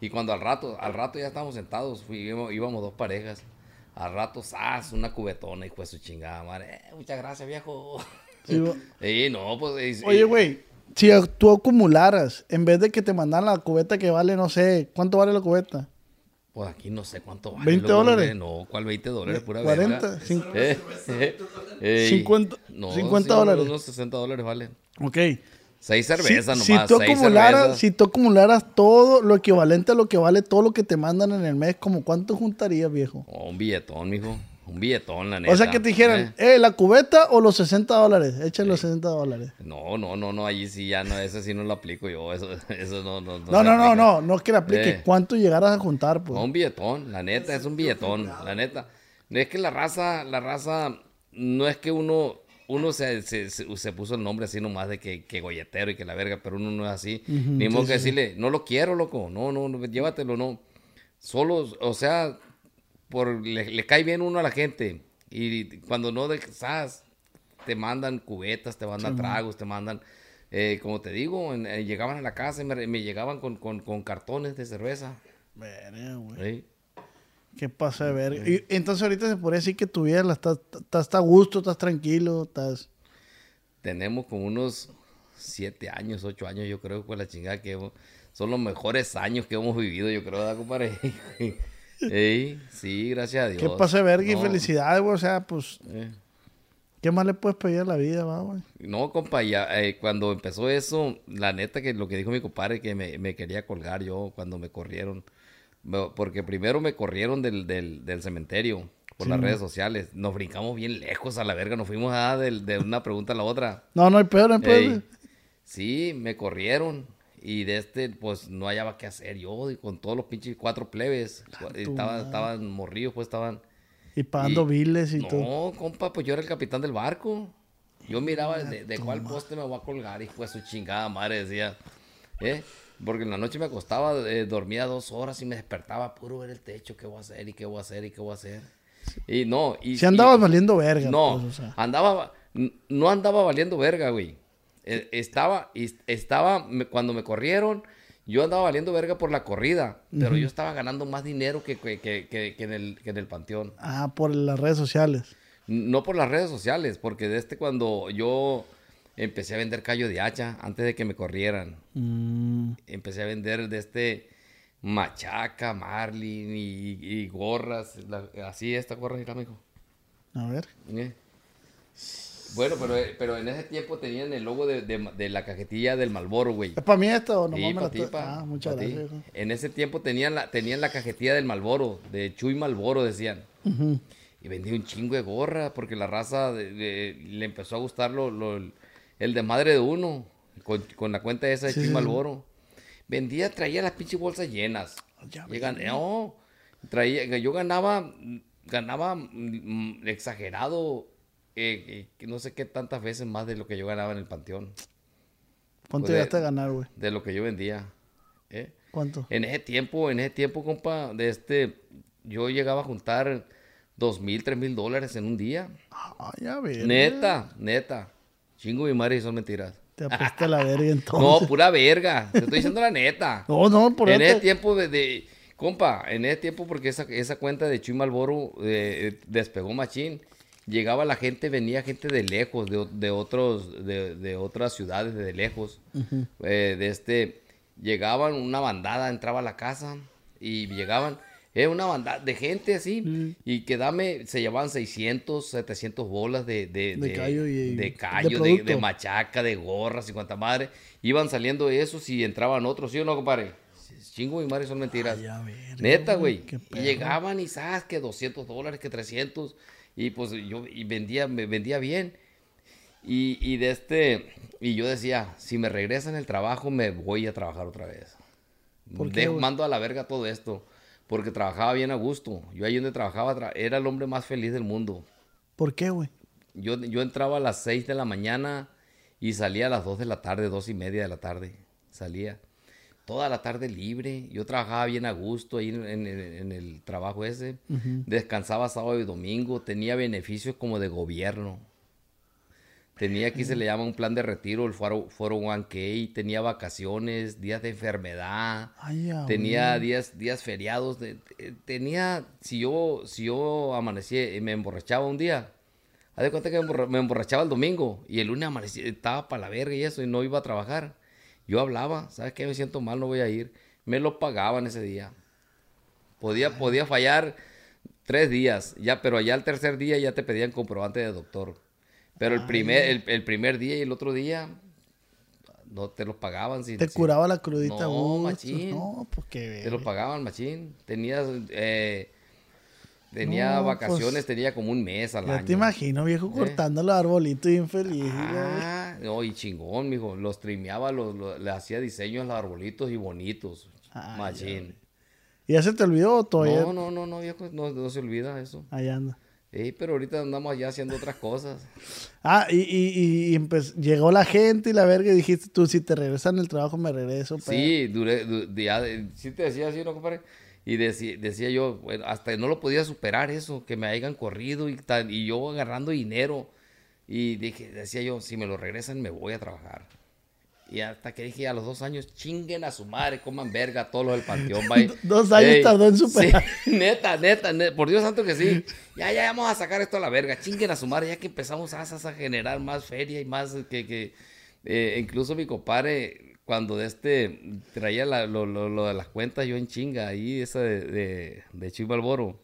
Y cuando al rato, al rato ya estábamos sentados, fui- íbamos, íbamos dos parejas. Al rato, ¡zas! Una cubetona y pues su chingada madre. Eh, muchas gracias, viejo.
Sí.
Sí, no, pues. eh,
Oye, güey, si tú acumularas, en vez de que te mandaran la cubeta que vale, no sé, ¿cuánto vale la cubeta?
Pues aquí no sé cuánto vale.
20
loco,
dólares.
No, ¿cuál 20 dólares? Pura
40,
verga.
cinco-
Eh, eh, ey,
50 50
sí,
dólares.
Unos 60 dólares vale.
Ok.
Seis
Si,
cervezas
si
nomás.
tú
seis
acumularas,
cervezas.
si tú acumularas todo lo equivalente a lo que vale todo lo que te mandan en el mes, como cuánto juntarías, viejo?
Oh, un billetón, mijo. Un billetón, la neta.
O sea que te dijeran,
Eh,
eh, la cubeta o los 60 dólares, échale los 60 dólares.
No, no, no, no, allí sí ya no, eso sí no lo aplico yo. Eso, eso no, no,
No, no, no,
aplica.
no, no es que le aplique.
Eh.
¿Cuánto llegaras a juntar, pues?
No, un billetón, la neta, es un billetón, la neta. Es que la raza, la raza, no es que uno, uno se, se, se- se puso el nombre así nomás de que, que golletero y que la verga, pero uno no es así. Ni modo que decirle, no lo quiero, loco, no, no, no, llévatelo, no. Solo, o sea, por, le, le cae bien uno a la gente. Y cuando no dejas, te mandan cubetas, te mandan tragos, te mandan, eh, como te digo, en- eh, llegaban a la casa y me, me llegaban con, con, con cartones de cerveza.
Verga, güey.
¿sí?
¿Qué pasa de ver? Y entonces ahorita se podría decir que tu vida estás, a gusto, estás tranquilo, estás...
tenemos como unos siete años, ocho años, yo creo, pues la chingada que son los mejores años que hemos vivido, yo creo, ¿verdad, compadre? sí, gracias a Dios.
Que pase verga y felicidades, güey, o sea, pues... Eh. ¿Qué más le puedes pedir a la vida, va, güey?
No, compa, ya, eh, cuando empezó eso, la neta que lo que dijo mi compadre, que me, me quería colgar yo cuando me corrieron. Porque primero me corrieron del, del, del cementerio por las redes sociales. Nos brincamos bien lejos a la verga, nos fuimos a de, de una pregunta a la otra.
No, no hay peor, no hay peor.
sí, me corrieron. Y de este, pues no hallaba qué hacer yo, y con todos los pinches cuatro plebes. Estaban, estaban morridos, pues estaban
y pagando biles y todo.
No, compa, pues yo era el capitán del barco. Yo miraba de, cuál poste me voy a colgar, y fue su chingada madre, decía. ¿Eh? Porque en la noche me acostaba, eh, dormía dos horas y me despertaba puro ver el techo, qué voy a hacer y qué voy a hacer y qué voy a hacer. Y no, y...
Si andabas valiendo verga.
No, pues, andaba, no andaba valiendo verga, güey. E, estaba, estaba, cuando me corrieron, yo andaba valiendo verga por la corrida, pero yo estaba ganando más dinero que, en el, en el panteón.
Ah, por las redes sociales.
No por las redes sociales, porque desde cuando yo empecé a vender callo de hacha, antes de que me corrieran, mm. empecé a vender de este machaca, marlin y, gorras, así esta gorra, mira, amigo.
A ver. ¿Eh?
Bueno, pero, pero en ese tiempo tenían el logo de, la cajetilla del Malboro, güey.
¿Es para mí esto o no?
Sí, para ti, Ah, muchas gracias. En ese tiempo tenían la, tenían la cajetilla del Malboro, de Chuy Malboro, decían. Y vendía un chingo de gorra porque la raza le empezó a gustar lo, el de madre de uno, con, la cuenta esa de Chuy Malboro. Vendía, traía las pinches bolsas llenas. Ya no, traía, yo ganaba, ganaba mm, mm, exagerado eh, no sé qué tantas veces más de lo que yo ganaba en el panteón.
¿Cuánto llegaste a ganar, güey?
De lo que yo vendía. ¿eh?
¿Cuánto?
En ese tiempo, en ese tiempo, compa, de este, yo llegaba a juntar dos mil, tres mil dólares en un día.
Ay, a ver.
Neta, neta. Chingo mi madre y son mentiras.
Te apuesta la verga entonces.
No, pura verga. Te estoy diciendo la neta.
No, no, por
En ese tiempo de, Compa, en ese tiempo, porque esa, esa cuenta de Chuy Malboro eh, despegó machín llegaba la gente, venía gente de lejos, de, otros, de, otras ciudades, de lejos. Eh, de este, llegaban una bandada, entraba a la casa y llegaban, era una bandada de gente así, y que dame, se llevaban 600, 700 bolas de, de, de, callo, de, de, machaca, de gorras y cuanta madre. Iban saliendo esos y entraban otros, ¿sí o no, compadre? Chingo y madre son mentiras. Neta, güey. Y llegaban y sabes que 200 dólares, que 300. Y pues yo y vendía, me vendía bien. Y, y, de este, y yo decía, si me regresan el trabajo, me voy a trabajar otra vez. ¿Por mando a la verga todo esto. Porque trabajaba bien a gusto. Yo ahí donde trabajaba, era el hombre más feliz del mundo.
¿Por qué, güey?
Yo, yo entraba a las 6 de la mañana y salía a las 2 de la tarde, dos y media de la tarde. Salía toda la tarde libre. Yo trabajaba bien a gusto ahí en, el trabajo ese. Descansaba sábado y domingo. Tenía beneficios como de gobierno. Tenía aquí se le llama un plan de retiro, el foro, foro 1K. Tenía vacaciones, días de enfermedad. tenía días, días feriados. tenía, si yo, si yo amanecía y me emborrachaba un día, haz de cuenta que me emborrachaba el domingo y el lunes amanecía, estaba para la verga y eso y no iba a trabajar yo hablaba, ¿sabes qué? Me siento mal, no voy a ir. Me lo pagaban ese día. Podía, podía fallar tres días, ya, pero allá el tercer día ya te pedían comprobante de doctor. Pero el primer, el, primer día y el otro día no te los pagaban.
te curaba la crudita.
No, machín. No, pues Te lo pagaban, machín. Tenías eh, Tenía pues, vacaciones, tenía como un mes al año.
te imagino, viejo, ¿Eh? cortando los arbolitos y infeliz.
Ah, no, y chingón, mijo. Los trimeaba, le hacía diseños a los arbolitos y bonitos. Ah, machín.
¿Y ya se te olvidó todavía?
No, no, no, no, viejo, no, se olvida eso.
Ahí anda.
Sí, pero ahorita andamos allá haciendo otras cosas.
Ah, y, y, y llegó la gente y la verga y dijiste tú, si te regresan el trabajo, me regreso.
Sí, duré, sí te decía así, ¿no, compadre? Y decía, yo, bueno, hasta no lo podía superar eso, que me hayan corrido y, tal, y yo agarrando dinero. Y dije, decía yo, si me lo regresan, me voy a trabajar. Y hasta que dije a los dos años, chinguen a su madre, coman verga, todos los del panteón,
dos años tardó en superar.
neta, neta, por Dios santo que sí. Ya, ya vamos a sacar esto a la verga, chinguen a su madre, ya que empezamos a, a generar más feria y más que, que eh, incluso mi compadre, cuando de este traía lo, lo, de las cuentas yo en chinga, ahí esa de, de, de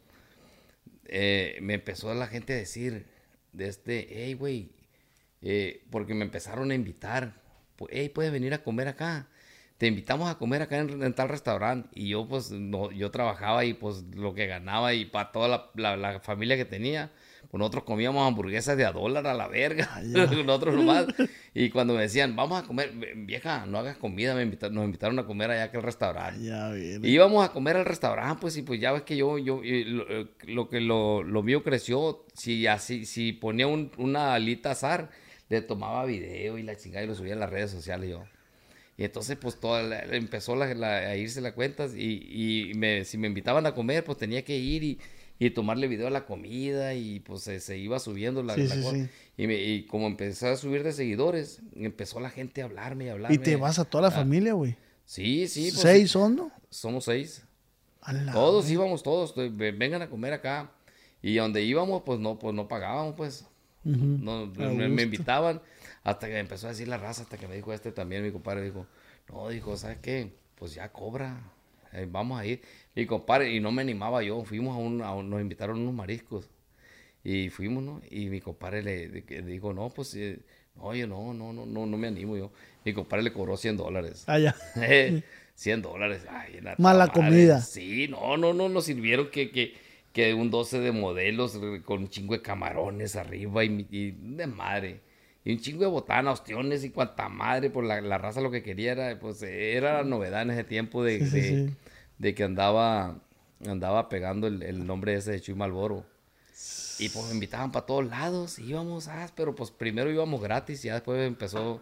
eh, me empezó la gente a decir, de este, hey, güey, eh, porque me empezaron a invitar hey, puedes venir a comer acá. Te invitamos a comer acá en, tal restaurante. Y yo, pues, no, yo trabajaba y, pues, lo que ganaba y para toda la, familia que tenía, pues nosotros comíamos hamburguesas de a dólar a la verga. Nosotros nomás. Y cuando me decían, vamos a comer, vieja, no hagas comida, me nos invitaron a comer allá que el restaurante. y íbamos a comer al restaurante, pues, y pues ya ves que yo, yo, eh, lo, que lo, lo, mío creció, si así, si ponía una alita azar, le tomaba video y la chingada y lo subía a las redes sociales yo. Y entonces pues toda empezó a irse la cuenta y, y me, si me invitaban a comer pues tenía que ir y, y tomarle video a la comida y pues se, iba subiendo la, cosa. Y, y, como empecé a subir de seguidores, empezó la gente a hablarme y hablarme.
Y te vas a toda la ah, familia, güey.
Sí, sí.
Pues, ¿Seis son, no?
Somos seis. Todos íbamos, todos, vengan a comer acá. Y donde íbamos, pues no, pues no pagábamos, pues no, me, invitaban hasta que me empezó a decir la raza, hasta que me dijo este también, mi compadre dijo, no, dijo, ¿sabes qué? Pues ya cobra, eh, vamos a ir. Mi compadre, y no me animaba yo, fuimos a un, nos invitaron unos mariscos y fuimos, ¿no? Y mi compadre le, dijo, no, pues, eh, no, yo no, no, no, no, no me animo yo. Mi compadre le cobró 100 dólares.
Ah, ya.
100 dólares. Ay,
Mala comida.
Sí, no, no, no, nos sirvieron que, que que un 12 de modelos con un chingo de camarones arriba y, de madre. Y un chingo de botanas, ostiones y cuanta madre, por la, la, raza lo que quería era, pues era la novedad en ese tiempo de, de, que andaba, andaba pegando el, nombre ese de Chuy Malboro. Y pues me invitaban para todos lados, íbamos, ah, pero pues primero íbamos gratis y ya después empezó,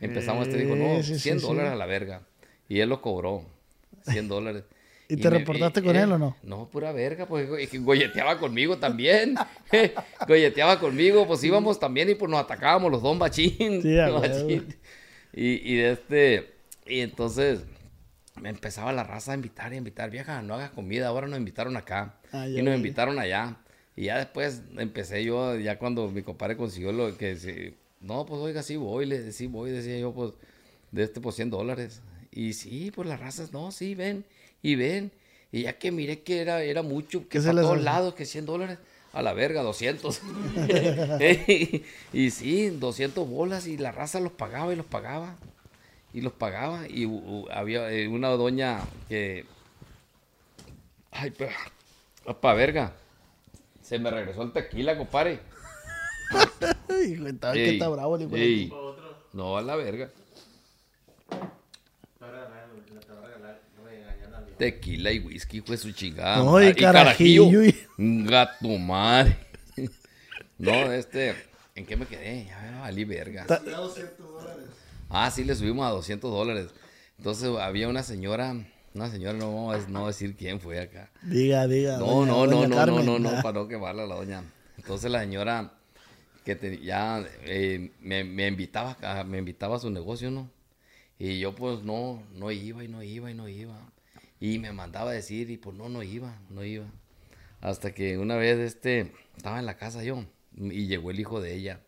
empezamos, este dijo, no, 100 dólares a la verga. Y él lo cobró, 100 dólares.
¿Y, te reportaste con él o no?
No, pura verga, pues golleteaba conmigo también. golleteaba conmigo, pues íbamos también y pues nos atacábamos los dos machín. Sí, Y, y de este, y entonces me empezaba la raza a invitar y a invitar, vieja, no hagas comida, ahora nos invitaron acá. Ah, y nos invitaron allá. Y ya después empecé yo, ya cuando mi compadre consiguió lo que, no, pues oiga, sí voy, le, sí voy, decía yo, pues, de este, pues 100 dólares. Y sí, pues las razas, no, sí, ven y ven. Y ya que miré que era, era mucho, que para todos lados, que 100 dólares, a la verga, 200. y, sí, 200 bolas y la raza los pagaba y los pagaba. Y los pagaba. Y había eh, una doña que... Ay, para verga. Se me regresó el tequila, compadre.
Hijo, está, bravo
No, a la verga. Tequila y whisky, fue su chingada.
No, y, carajillo.
Gato madre. no, este. ¿En qué me quedé? Ya me valí verga. Ah, sí, le subimos a 200 dólares. Entonces había una señora, una señora, no vamos a no decir quién fue acá.
Diga, diga.
No, no, no, no, no, no, no, para no quemarla la doña. Entonces la señora que ya eh, me, me, invitaba, me invitaba a su negocio, ¿no? Y yo pues no, no iba y no iba y no iba. Y me mandaba a decir y pues no, no iba, no iba. Hasta que una vez este, estaba en la casa yo y llegó el hijo de ella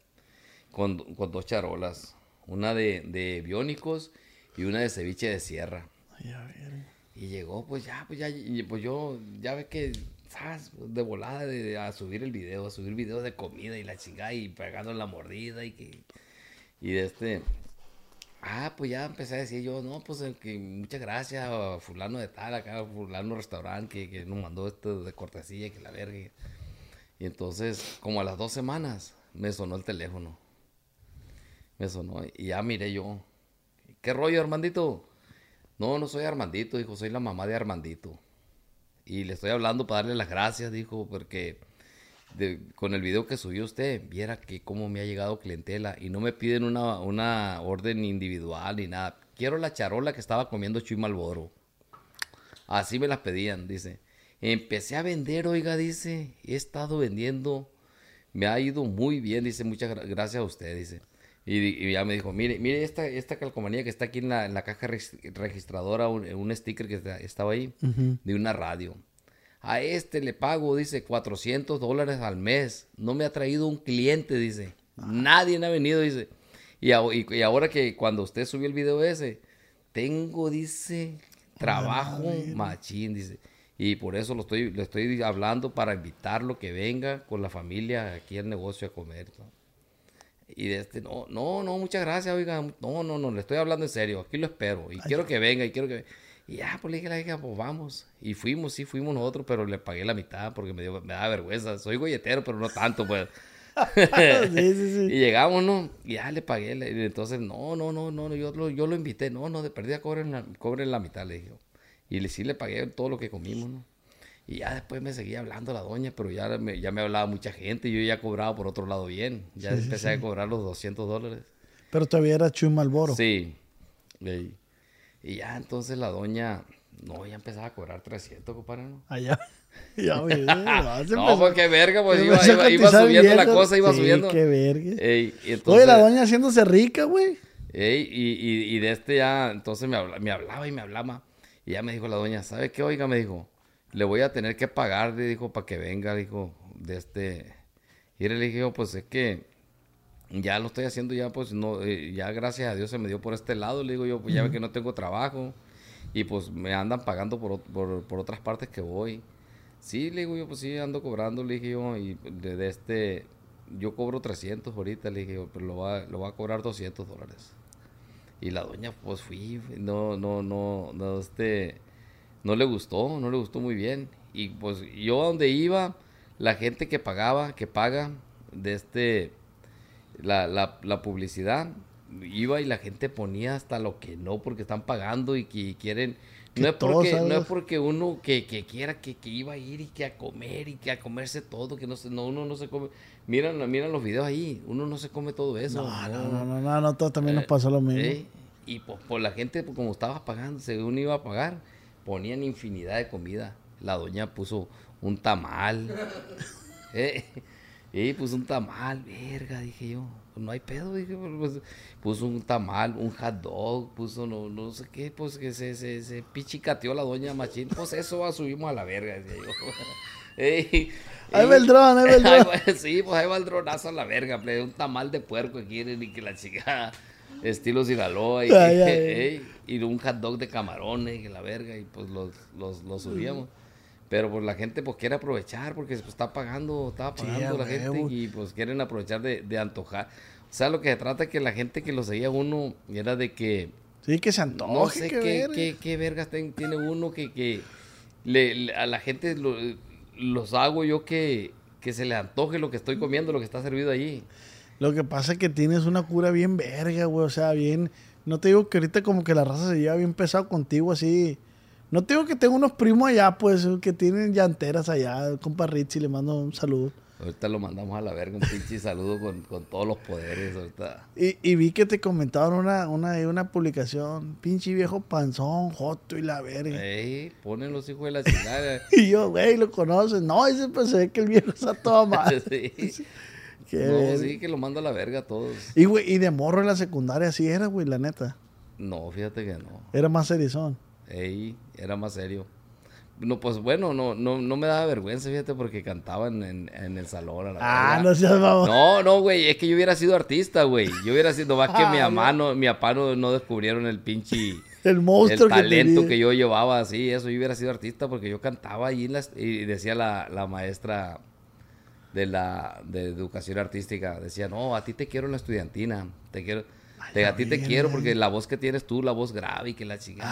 con, con dos charolas. Una de, de, biónicos y una de ceviche de sierra. y llegó, pues ya, pues ya, pues yo, ya ve que, ¿sabes? De volada de, a subir el video, a subir videos de comida y la chingada y pegando la mordida y que, y de este, Ah, pues ya empecé a decir yo, no, pues que muchas gracias a fulano de tal, acá, fulano restaurante que, nos mandó esto de cortesía, que la verga. Y entonces, como a las dos semanas, me sonó el teléfono. Me sonó y ya miré yo. ¿Qué rollo, Armandito? No, no soy Armandito, dijo, soy la mamá de Armandito. Y le estoy hablando para darle las gracias, dijo, porque con el video que subió usted, viera que cómo me ha llegado clientela y no me piden una, una orden individual ni nada. Quiero la charola que estaba comiendo Chuy Malboro. Así me las pedían, dice. Empecé a vender, oiga, dice, he estado vendiendo, me ha ido muy bien, dice, muchas gracias a usted, dice. Y, ya me dijo, mire, mire esta, esta calcomanía que está aquí en la, en la caja registradora, un, sticker que estaba ahí, de una radio. A este le pago, dice, 400 dólares al mes. No me ha traído un cliente, dice. Nadie ha venido, dice. Y, y, ahora que cuando usted subió el video ese, tengo, dice, trabajo machín, dice. Y por eso lo estoy, le estoy hablando para invitarlo que venga con la familia aquí al negocio a comer. Y de este, no, no, no, muchas gracias, oiga. No, no, no, le estoy hablando en serio. Aquí lo espero. Y quiero que venga, y quiero que Y ya, pues le dije a la hija, pues vamos. Y fuimos, sí, fuimos nosotros, pero le pagué la mitad porque me, dio, me da vergüenza. Soy golletero, pero no tanto, pues. Y llegamos, ¿no? Y ya le pagué. Y entonces, no, no, no, no, yo lo, yo lo invité. No, no, de perdida cobren la, cobren la mitad, le dije. Y le, sí le pagué todo lo que comimos, ¿no? Y ya después me seguía hablando la doña, pero ya me, ya me hablaba mucha gente. Y yo ya cobraba por otro lado bien. Ya empecé a cobrar los 200 dólares.
Pero todavía era Chuy Malboro.
Sí. Y, ya entonces la doña, no, ya empezaba a cobrar 300, compadre, ¿no?
Allá. Ya,
no, pues qué verga, pues iba, iba, subiendo la cosa, iba subiendo.
qué verga. Oye, la doña haciéndose rica, güey.
y, y, y, de este ya, entonces me, me hablaba y me hablaba. Y ya me dijo la doña, ¿sabe qué? Oiga, me dijo, le voy a tener que pagar, le dijo, para que venga, dijo, de este... Y le dije, pues es que ya lo estoy haciendo ya, pues no, eh, ya gracias a Dios se me dio por este lado, le digo yo, pues ya ve que no tengo trabajo y pues me andan pagando por, por, otras partes que voy. Sí, le digo yo, pues sí, ando cobrando, le dije yo, y de, este, yo cobro 300 ahorita, le dije yo, pero lo va, lo va a cobrar 200 dólares. Y la doña, pues fui, no, no, no, no, este, no le gustó, no le gustó muy bien. Y pues yo a donde iba, la gente que pagaba, que paga de este, la, la, la publicidad, iba y la gente ponía hasta lo que no, porque están pagando y que quieren... No es, porque, no es porque uno que, que quiera que, que, iba a ir y que a comer y que a comerse todo, que no, no uno no se come. Miran, miran los videos ahí, uno no se come todo eso.
No, no, no, no, no, no todo también nos eh, pasó lo mismo. Eh,
y pues por la gente, pues, como estaba pagando, según iba a pagar, ponían infinidad de comida. La doña puso un tamal. eh, y puso un tamal, verga, dije yo. No hay pedo, dije, pues, puso un tamal, un hot dog, puso no, no sé qué, pues que se, se, se pichicateó la doña Machín. Pues eso va, subimos a la verga, decía yo.
ahí va el dron, ahí va el dron.
sí, pues ahí va el dronazo a la verga, un tamal de puerco que quieren y que la chica estilo Sinaloa y, y, un hot dog de camarones y la verga y pues los, los, subíamos. Pero pues la gente pues quiere aprovechar porque pues, está pagando, está pagando la gente y pues quieren aprovechar de, de, antojar. O sea, lo que se trata es que la gente que lo seguía uno era de que...
Sí, que se antoje.
No sé qué, qué, vergas tiene uno que, que le, a la gente los hago yo que, que se le antoje lo que estoy comiendo, lo que está servido allí.
Lo que pasa es que tienes una cura bien verga, güey. O sea, bien. No te digo que ahorita como que la raza se lleva bien pesado contigo, así. No te digo que tengo unos primos allá, pues, que tienen llanteras allá. Compa Richie, le mando un saludo.
Ahorita lo mandamos a la verga, un pinche saludo con, con, todos los poderes. Ahorita.
Y, y, vi que te comentaron una, una, una publicación. Pinche viejo panzón, joto y la verga.
Ey, ponen los hijos de la chingada.
y yo, güey, lo conoces. No, ese pues se ve que el viejo está todo mal. sí
no, sí, que lo mando a la verga a todos.
Y, güey, y de morro en la secundaria sí era, güey, la neta.
No, fíjate que no.
Era más serizón.
Ey, era más serio. No, pues bueno, no, no, no me daba vergüenza, fíjate, porque cantaba en, en, el salón.
ah, no seas vamos.
No, no, güey, es que yo hubiera sido artista, güey. Yo hubiera sido, más que mi ah, mamá, no, mi papá no, descubrieron el pinche...
el monstruo
El talento que, yo llevaba, así, eso, yo hubiera sido artista porque yo cantaba allí y decía la, la maestra de la de educación artística decía, no, a ti te quiero en la estudiantina, te quiero, a ti te quiero porque la voz que tienes tú, la voz grave y que la chica.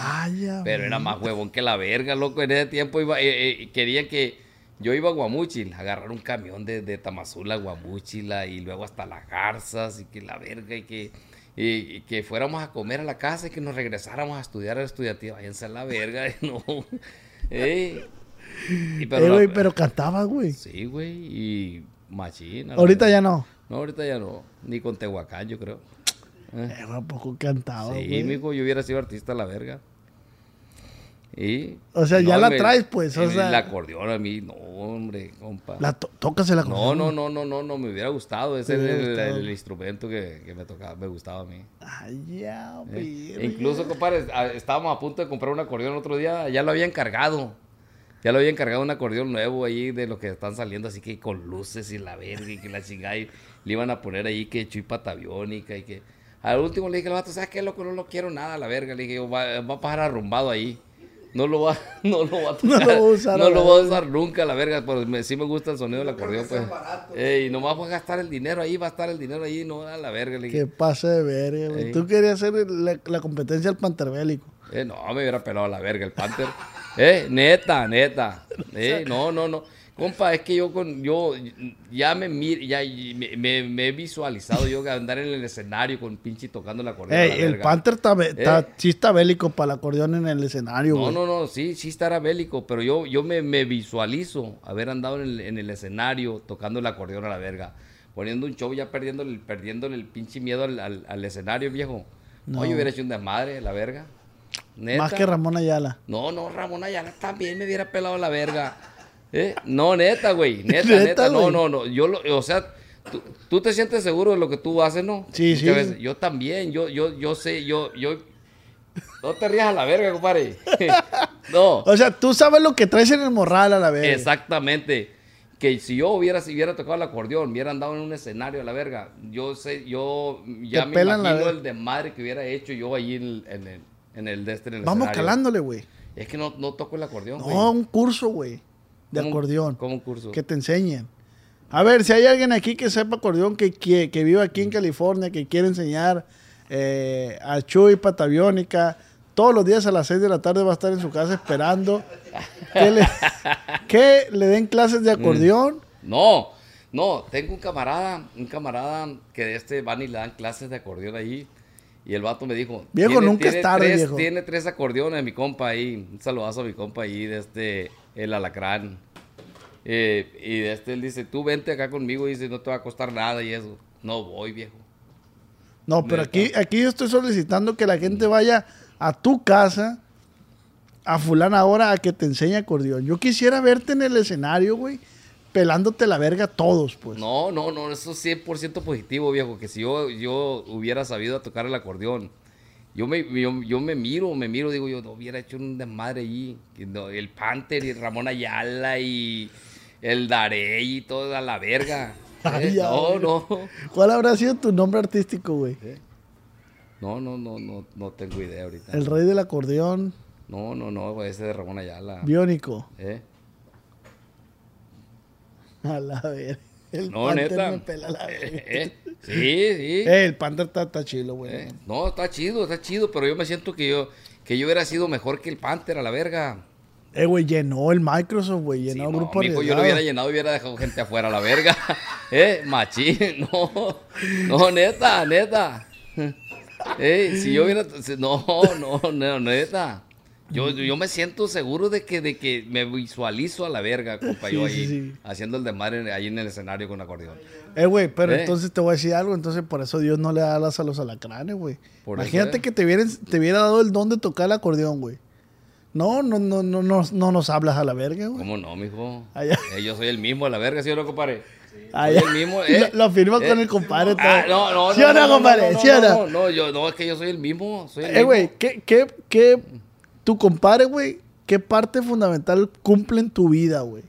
Pero era más huevón que la verga, loco, en ese tiempo iba, eh, eh, quería que yo iba a Guamuchil, a agarrar un camión de, de Tamazula a Guamuchil y luego hasta las garzas y que la verga y que... Y, que fuéramos a comer a la casa y que nos regresáramos a estudiar a la estudiantina. Váyanse a la verga, no.
pero, pero cantaba, güey.
Sí, güey, y machina.
Ahorita ya no.
No, ahorita ya no. Ni con Tehuacán, yo creo.
¿Eh? poco cantaba,
Sí, mijo, yo hubiera sido artista a la verga. Y,
o sea, ya la traes, pues. O
sea, el acordeón a mí, no, hombre, compa.
La tocas el acordeón.
No, no, no, no, no, me hubiera gustado. Ese es el, instrumento que, que, me tocaba, me gustaba a mí.
Ay, ya,
eh, Incluso, compadre, estábamos a punto de comprar un acordeón el otro día, ya lo había encargado. Ya lo había encargado un acordeón nuevo ahí de los que están saliendo, así que con luces y la verga y que la chingada. Y le iban a poner ahí que chuy pataviónica y que. Al último le dije al vato, ¿sabes qué, loco? No lo quiero nada, la verga. Le dije, va, va a pasar arrumbado ahí. No lo va, no lo va a tocar, No lo, a usar, no lo voy a usar nunca, la verga. Pero me, sí me gusta el sonido del acordeón, pues. Ey, nomás voy a gastar el dinero ahí, va a estar el dinero ahí, no a la verga. Le
que pase de verga, güey. Tú querías hacer la, competencia del panterbélico.
Eh, no, me hubiera pelado a la verga el Panther. eh, neta, neta. Eh, no, no, no. Compa, es que yo con yo ya me ya me, he visualizado yo andar en el escenario con pinche tocando el acordeón.
el Panther está, eh. sí está bélico para el acordeón en el escenario,
No, no, no, sí, sí estará bélico, pero yo, yo me, visualizo haber andado en el, escenario tocando el acordeón a la verga. Poniendo un show ya perdiendo el, perdiendo el pinche miedo al, escenario, viejo. No. yo hubiera hecho un desmadre, la verga.
Más que Ramón Ayala.
No, no, Ramón Ayala también me hubiera pelado la verga. ¿Eh? No, neta, güey. Neta, neta. no, no, no. Yo, lo, o sea, tú, te sientes seguro de lo que tú haces, ¿no?
Sí, sí.
yo también. Yo, yo, yo sé, yo, yo. No te rías a la verga, compadre. no.
O sea, tú sabes lo que traes en el morral a la verga.
Exactamente. Que si yo hubiera, si hubiera tocado el acordeón, hubiera andado en un escenario a la verga, yo sé, yo ya me imagino el de madre que hubiera hecho yo allí en el, en el, en el, de este, en el
Vamos calándole, güey.
Es que no, no toco el acordeón,
No, un curso, güey de acordeón.
¿Cómo un curso?
Que te enseñen. A ver, si hay alguien aquí que sepa acordeón, que, que, que vive aquí en California, que quiere enseñar eh, a Chuy Pataviónica, todos los días a las 6 de la tarde va a estar en su casa esperando que le, que le den clases de acordeón.
Mm. No, no, tengo un camarada, un camarada que de este van y le dan clases de acordeón ahí. Y el vato me dijo,
viejo, nunca es tarde,
viejo. Tiene tres acordeones, mi compa ahí. Un saludazo a mi compa ahí de este el alacrán. Eh, y este él dice, tú vente acá conmigo y dice, no te va a costar nada y eso. No voy, viejo.
No, pero aquí, aquí yo estoy solicitando que la gente vaya a tu casa, a fulana ahora, a que te enseñe acordeón. Yo quisiera verte en el escenario, güey, pelándote la verga todos, pues.
No, no, no, eso es 100% positivo, viejo, que si yo, yo hubiera sabido tocar el acordeón yo me, yo, me miro, me miro, digo yo, no hubiera hecho un desmadre allí. el Panther y Ramón Ayala y el Darey y toda la verga. ¿Eh? no, no.
¿Cuál habrá sido tu nombre artístico, güey? ¿Eh?
No, no, no, no, no tengo idea ahorita.
El rey del acordeón.
No, no, no, ese de Ramón Ayala.
Biónico.
¿Eh?
A la verga. El
no, Panther neta. me pela la eh, eh, sí, sí.
Eh, el Panther está, chido, güey.
no, está chido, está chido, pero yo me siento que yo, que yo hubiera sido mejor que el Panther a la verga.
Eh, güey, llenó el Microsoft, güey, llenó el grupo
de Yo lo hubiera llenado y hubiera dejado gente afuera a la verga. eh, machín, no, no, neta, neta. Eh, si yo hubiera, no, no, no, neta. Yo, yo me siento seguro de que, de que me visualizo a la verga, compa, yo ahí, haciendo el desmadre ahí en el escenario con acordeón.
Eh, güey, pero ¿Eh? entonces te voy a decir algo, entonces por eso Dios no le da alas a los alacranes, güey. Imagínate que te, te hubiera dado el don de tocar el acordeón, güey. No, no, no, no, no, no nos hablas a la verga, güey.
¿Cómo no, mijo? Eh, yo soy el mismo a la verga, ¿sí o no, compadre?
Soy el mismo, eh. Lo, afirma con el compadre. Ah, no, no, ¿Sí o no, compadre? ¿Sí o
no? No, yo, no, es que yo soy el mismo. Soy el
eh, güey, ¿qué, qué, qué tu compadre, güey, ¿qué parte fundamental cumple en tu vida, güey?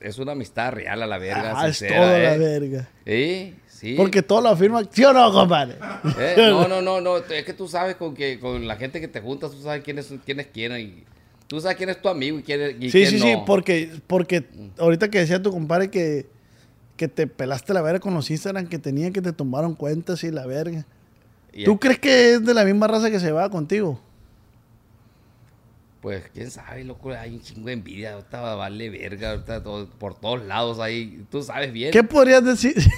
Es, una amistad real a la verga.
Ah, es toda la ¿eh? verga.
Sí, sí.
Porque todo lo afirma, ¿sí o no, compadre?
¿Eh? No, no, no, no. Es que tú sabes con que con la gente que te juntas, tú sabes quién es quién. Es quién y tú sabes quién es tu amigo y quién, es, y
sí, sí, sí, porque, porque ahorita que decía tu compadre que, que te pelaste la verga con los Instagram que tenía que te tomaron cuentas y la verga. ¿Tú crees que es de la misma raza que se va contigo?
Pues quién sabe, loco, hay un chingo de envidia, ahorita vale verga, ahorita por todos lados ahí, tú sabes bien.
¿Qué podrías decir? sí,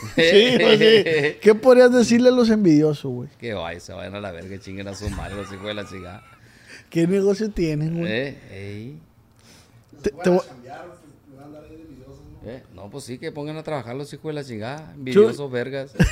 pues sí. ¿Qué podrías decirle a los envidiosos, güey?
Que vaya, se vayan a la verga, chinguen a su madre, los hijos de la chingada.
¿Qué negocio tienen, güey?
Eh.
Te, te voy...
Eh, no, pues sí, que pongan a trabajar los hijos de la chingada, envidiosos, vergas.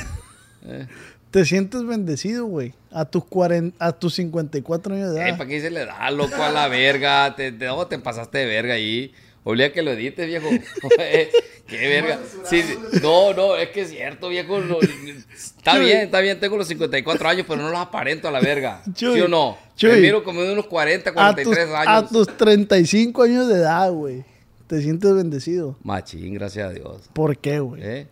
Eh. Te sientes bendecido, güey. A tus, 40, a tus 54 años de edad.
¿Para qué se le da, loco, a la verga? Te, te, te pasaste de verga ahí. Olía que lo edites, viejo. Qué verga. Sí, no, no, es que es cierto, viejo. está bien, está bien, tengo los 54 años, pero no los aparento a la verga. ¿Sí o no? Me miro como de unos 40, 43 años.
A tus 35 años de edad, güey. Te sientes bendecido.
Machín, gracias a Dios.
¿Por qué, güey?
¿Eh?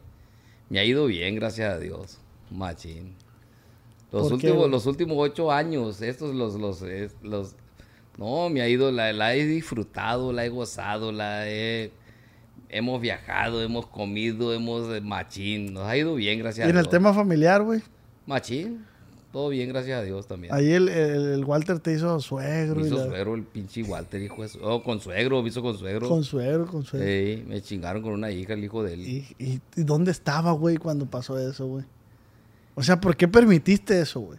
Me ha ido bien, gracias a Dios. Machín. Los últimos, los últimos ocho años, estos los, los, los, no, me ha ido, la, la, he disfrutado, la he gozado, la he, hemos viajado, hemos comido, hemos, eh, machín, nos ha ido bien, gracias a Dios.
¿Y en el tema familiar, güey?
Machín, todo bien, gracias a Dios también.
Ahí el, el, Walter te hizo suegro.
Me hizo suegro, el pinche Walter, hijo de Oh, con suegro, me hizo con suegro.
Con suegro, con suegro.
Sí, me chingaron con una hija, el hijo de él.
¿Y, y, y dónde estaba, güey, cuando pasó eso, güey? O sea, ¿por qué permitiste eso, güey?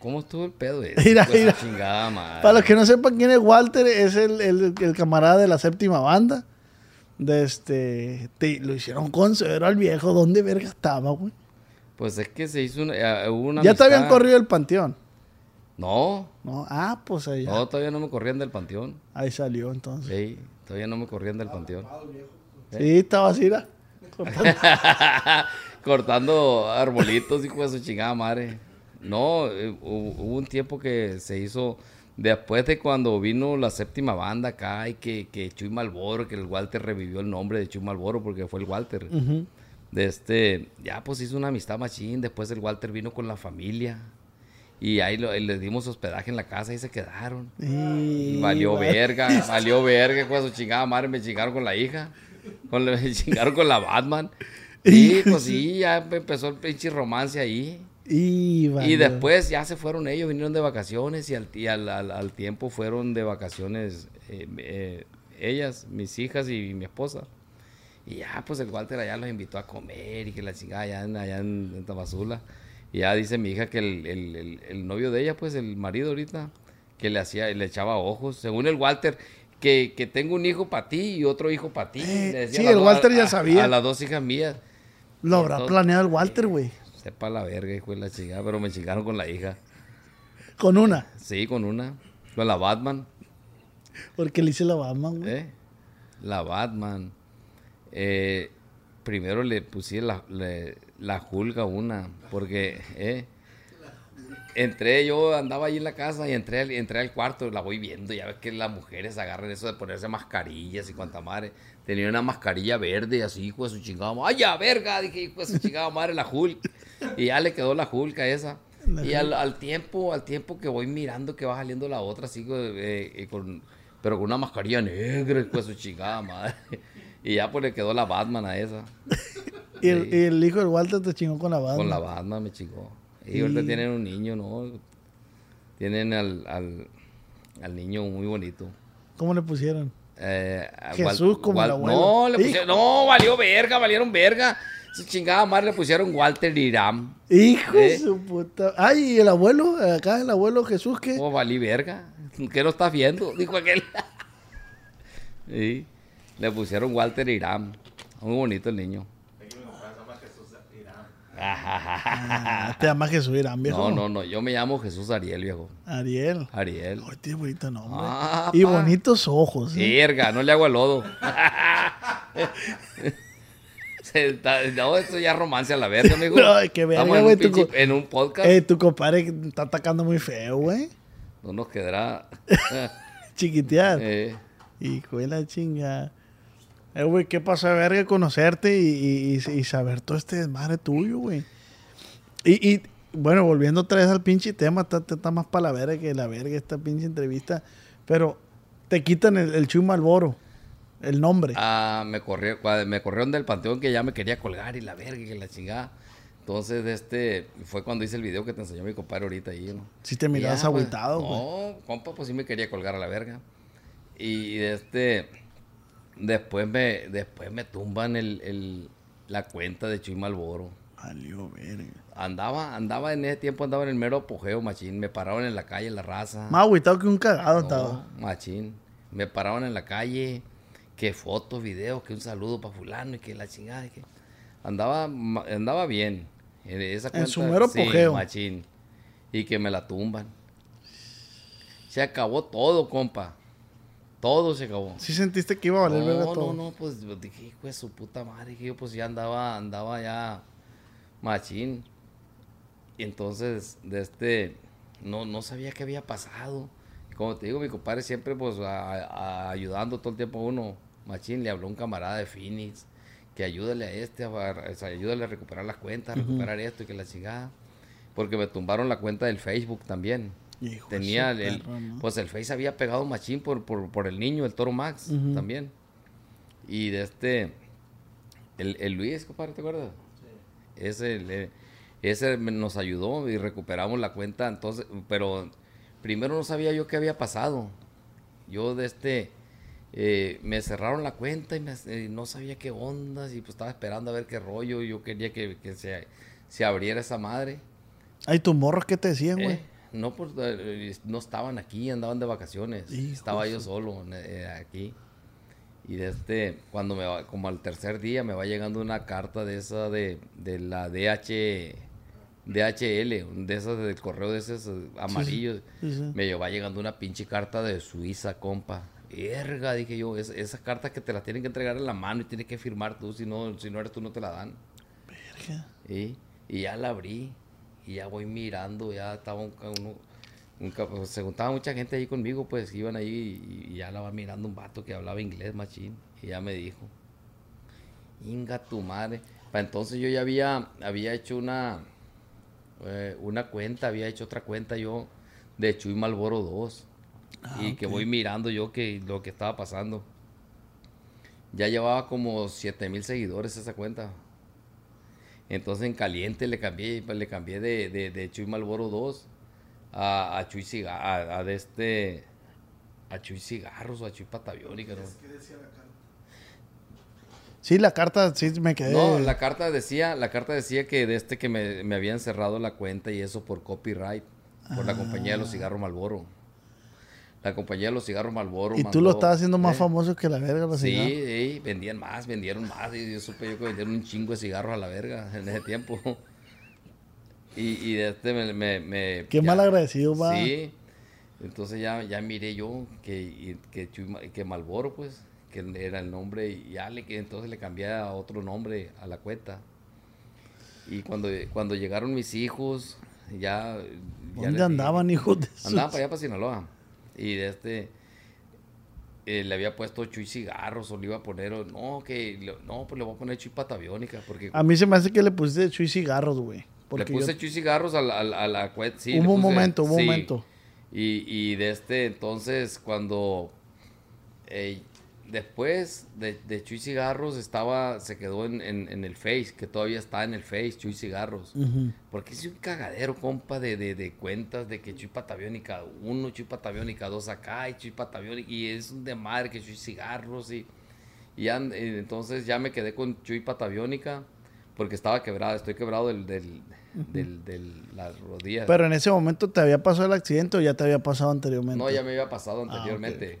¿Cómo estuvo el pedo ese? Mira, mira. Chingada madre.
Para los que no sepan quién es Walter, es el, el, el camarada de la séptima banda. De este. Te, lo hicieron con cero al viejo. ¿Dónde verga estaba, güey?
Pues es que se hizo una. Eh, una
ya te habían corrido el panteón.
No.
No, ah, pues ahí.
No, todavía no me corrían del panteón.
Ahí salió entonces.
Sí, todavía no me corrían del panteón.
Sí, estaba así,
cortando. arbolitos, hijo de su chingada madre. No, eh, hubo un tiempo que se hizo después de cuando vino la séptima banda acá y que, que Chuy Malboro, que el Walter revivió el nombre de Chuy Malboro porque fue el Walter. De este, ya pues hizo una amistad machín, después el Walter vino con la familia. Y ahí le dimos hospedaje en la casa y se quedaron. Y, valió verga, valió verga, con su chingada madre me chingaron con la hija. Con, me chingaron con la Batman. Y pues sí, ya empezó el pinche romance ahí. Y, después ya se fueron ellos, vinieron de vacaciones y al, al, tiempo fueron de vacaciones eh, eh, ellas, mis hijas y mi esposa. Y ya, pues el Walter allá los invitó a comer y que la chingada allá, en, en, Y ya dice mi hija que el, novio de ella, pues el marido ahorita, que le hacía, le echaba ojos. Según el Walter, que, que tengo un hijo para ti y otro hijo para ti.
Eh, sí, el Walter ya sabía.
A, las dos hijas mías.
Lo habrá planeado el Walter, güey.
Sepa la verga, hijo de la chingada, pero me chingaron con la hija.
¿Con una?
Sí, con una. Con la Batman.
¿Por qué le hice la Batman, güey?
¿Eh? La Batman. Eh, primero le puse la, la julga una, porque eh, entré, yo andaba ahí en la casa y entré, entré al cuarto, la voy viendo, ya ves que las mujeres agarran eso de ponerse mascarillas y cuanta madre. Tenía una mascarilla verde así, hijo de su chingada madre. ¡Ay, ya, verga! Dije, hijo de su chingada madre, la Hulk. Y ya le quedó la Hulk a esa. y al, tiempo, al tiempo que voy mirando que va saliendo la otra, así, eh, con, pero con una mascarilla negra, hijo de su chingada madre. Y ya pues le quedó la Batman a esa.
¿Y, el, hijo del Walter te chingó con la Batman.
Con la Batman me chingó. Y, ahorita tienen un niño, ¿no? Tienen al, al, al niño muy bonito.
¿Cómo le pusieron?
Eh,
Jesús como el abuelo.
No, le pusieron, no, valió verga, valieron verga. Su chingada madre le pusieron Walter Iram.
Hijo de ¿Eh? su puta. Ay, ¿y el abuelo? Acá el abuelo Jesús, ¿qué?
Oh, valí verga. ¿Qué no estás viendo? Dijo aquel. sí. Le pusieron Walter Iram. Muy bonito el niño.
Ah, te llamas Jesús Irán, viejo.
No, no, no. Yo me llamo Jesús Ariel, viejo.
Ariel.
Ariel.
Ay, tiene bonito nombre. Ah, y bonitos ojos.
¿eh? Verga, no le hago al lodo. no, esto ya romance a la verga, amigo.
No, que verga,
güey. En, en, un podcast.
Eh, tu compadre está atacando muy feo, güey.
No nos quedará.
Chiquitear. Eh. Hijo de la chinga. Eh, güey, qué pasa, verga, conocerte y, y, saber todo este desmadre tuyo, güey. Y, y, bueno, volviendo otra vez al pinche tema, está, está más para la verga que la verga esta pinche entrevista. Pero te quitan el, el Chuy Malboro, el nombre.
Ah, me, corrió, me corrieron del panteón que ya me quería colgar y la verga que la chingada. Entonces, este, fue cuando hice el video que te enseñó mi compadre ahorita ahí, ¿no?
Sí te mirabas pues, agüitado,
güey. No, compa, pues sí me quería colgar a la verga. Y de este Después me, después me tumban el, la cuenta de Chuy Malboro.
Valió verga.
Andaba, andaba en ese tiempo, andaba en el mero apogeo, machín. Me paraban en la calle, la raza.
Más agüitado que un cagado estaba.
Machín. Me paraban en la calle. Que fotos, videos, que un saludo para fulano y que la chingada. que... Andaba, andaba bien. En, esa
cuenta, en su mero sí,
machín. Y que me la tumban. Se acabó todo, compa. Todo se acabó.
¿Sí sentiste que iba a valer
no, todo? No, no, pues dije, hijo de su puta madre, que yo pues ya andaba, andaba ya machín. Y entonces, de este, no, no sabía qué había pasado. Como te digo, mi compadre siempre pues ayudando todo el tiempo a uno. Machín, le habló un camarada de Phoenix, que ayúdale a este, a, ayúdale a recuperar las cuentas, a recuperar esto y que la chingada. Porque me tumbaron la cuenta del Facebook también. Tenía el, pues el Face había pegado machín por, por, el niño, el Toro Max, también. Y de este, el, el Luis, compadre, ¿te acuerdas? Sí. Ese, ese nos ayudó y recuperamos la cuenta, entonces, pero primero no sabía yo qué había pasado. Yo de este, eh, me cerraron la cuenta y eh, no sabía qué ondas y pues estaba esperando a ver qué rollo. Yo quería que, se, se, abriera esa madre.
Ay, tus morros, ¿qué te decían, güey?
Eh, no, pues eh, no estaban aquí, andaban de vacaciones. Estaba yo solo eh, aquí. Y de este, cuando me va, como al tercer día me va llegando una carta de esa de, de la DH, DHL, de esas del correo de esos eh, amarillos. me va llegando una pinche carta de Suiza, compa. Verga, dije yo, es, esa carta que te la tienen que entregar en la mano y tienes que firmar tú, si no, si no eres tú no te la dan. Verga. Y, y ya la abrí y ya voy mirando, ya estaba un, se juntaba mucha gente ahí conmigo, pues iban ahí y, ya la va mirando un vato que hablaba inglés, machín, y ya me dijo, Inga tu madre. Para entonces yo ya había, había hecho una, eh, una cuenta, había hecho otra cuenta yo de Chuy Malboro 2. Ah, y que voy mirando yo que lo que estaba pasando. Ya llevaba como 7 mil seguidores esa cuenta. Entonces en caliente le cambié, le cambié de, de, Chuy Malboro 2 a, a Chuy Cigarros, a, de este, a Chuy Cigarros o a Chuy Pataviónica. ¿no? ¿Qué decía la carta?
Sí, la carta sí me quedé.
No, la carta decía, la carta decía que de este que me, me habían cerrado la cuenta y eso por copyright, por la compañía de los ah. cigarros Malboro la compañía de los cigarros Malboro.
Y tú lo estabas haciendo más ¿eh? famoso que la verga,
los sí, Sí, vendían más, vendieron más. Y yo supe yo que vendieron un chingo de cigarros a la verga en ese tiempo. Y, y de este me... me,
Qué mal agradecido, va.
Sí. Entonces ya, ya miré yo que, que, que Malboro, pues, que era el nombre. Y ya le, entonces le cambié a otro nombre a la cuenta. Y cuando, cuando llegaron mis hijos, ya...
¿Dónde andaban, hijos de
Andaban para allá, para Sinaloa. Y de este, eh, le había puesto Chuy Cigarros o le iba a poner, no, que, no, pues le voy a poner Chuy Pataviónica. Porque,
a mí se me hace que le pusiste Chuy Cigarros, güey.
Le puse Chuy Cigarros a la, a, la, sí.
Hubo un momento, hubo un momento.
Y, y de este, entonces, cuando eh, después de, de, Chuy Cigarros estaba, se quedó en, en, el Face, que todavía está en el Face, Chuy Cigarros. Porque es un cagadero, compa, de, de, de, cuentas de que Chuy Pataviónica 1, Chuy Pataviónica 2 acá, y Chuy Pataviónica, y es un de madre que Chuy Cigarros, y, y ya, entonces ya me quedé con Chuy Pataviónica, porque estaba quebrado, estoy quebrado del, del, del, del, las rodillas.
Pero en ese momento te había pasado el accidente o ya te había pasado anteriormente?
No, ya me había pasado ah, anteriormente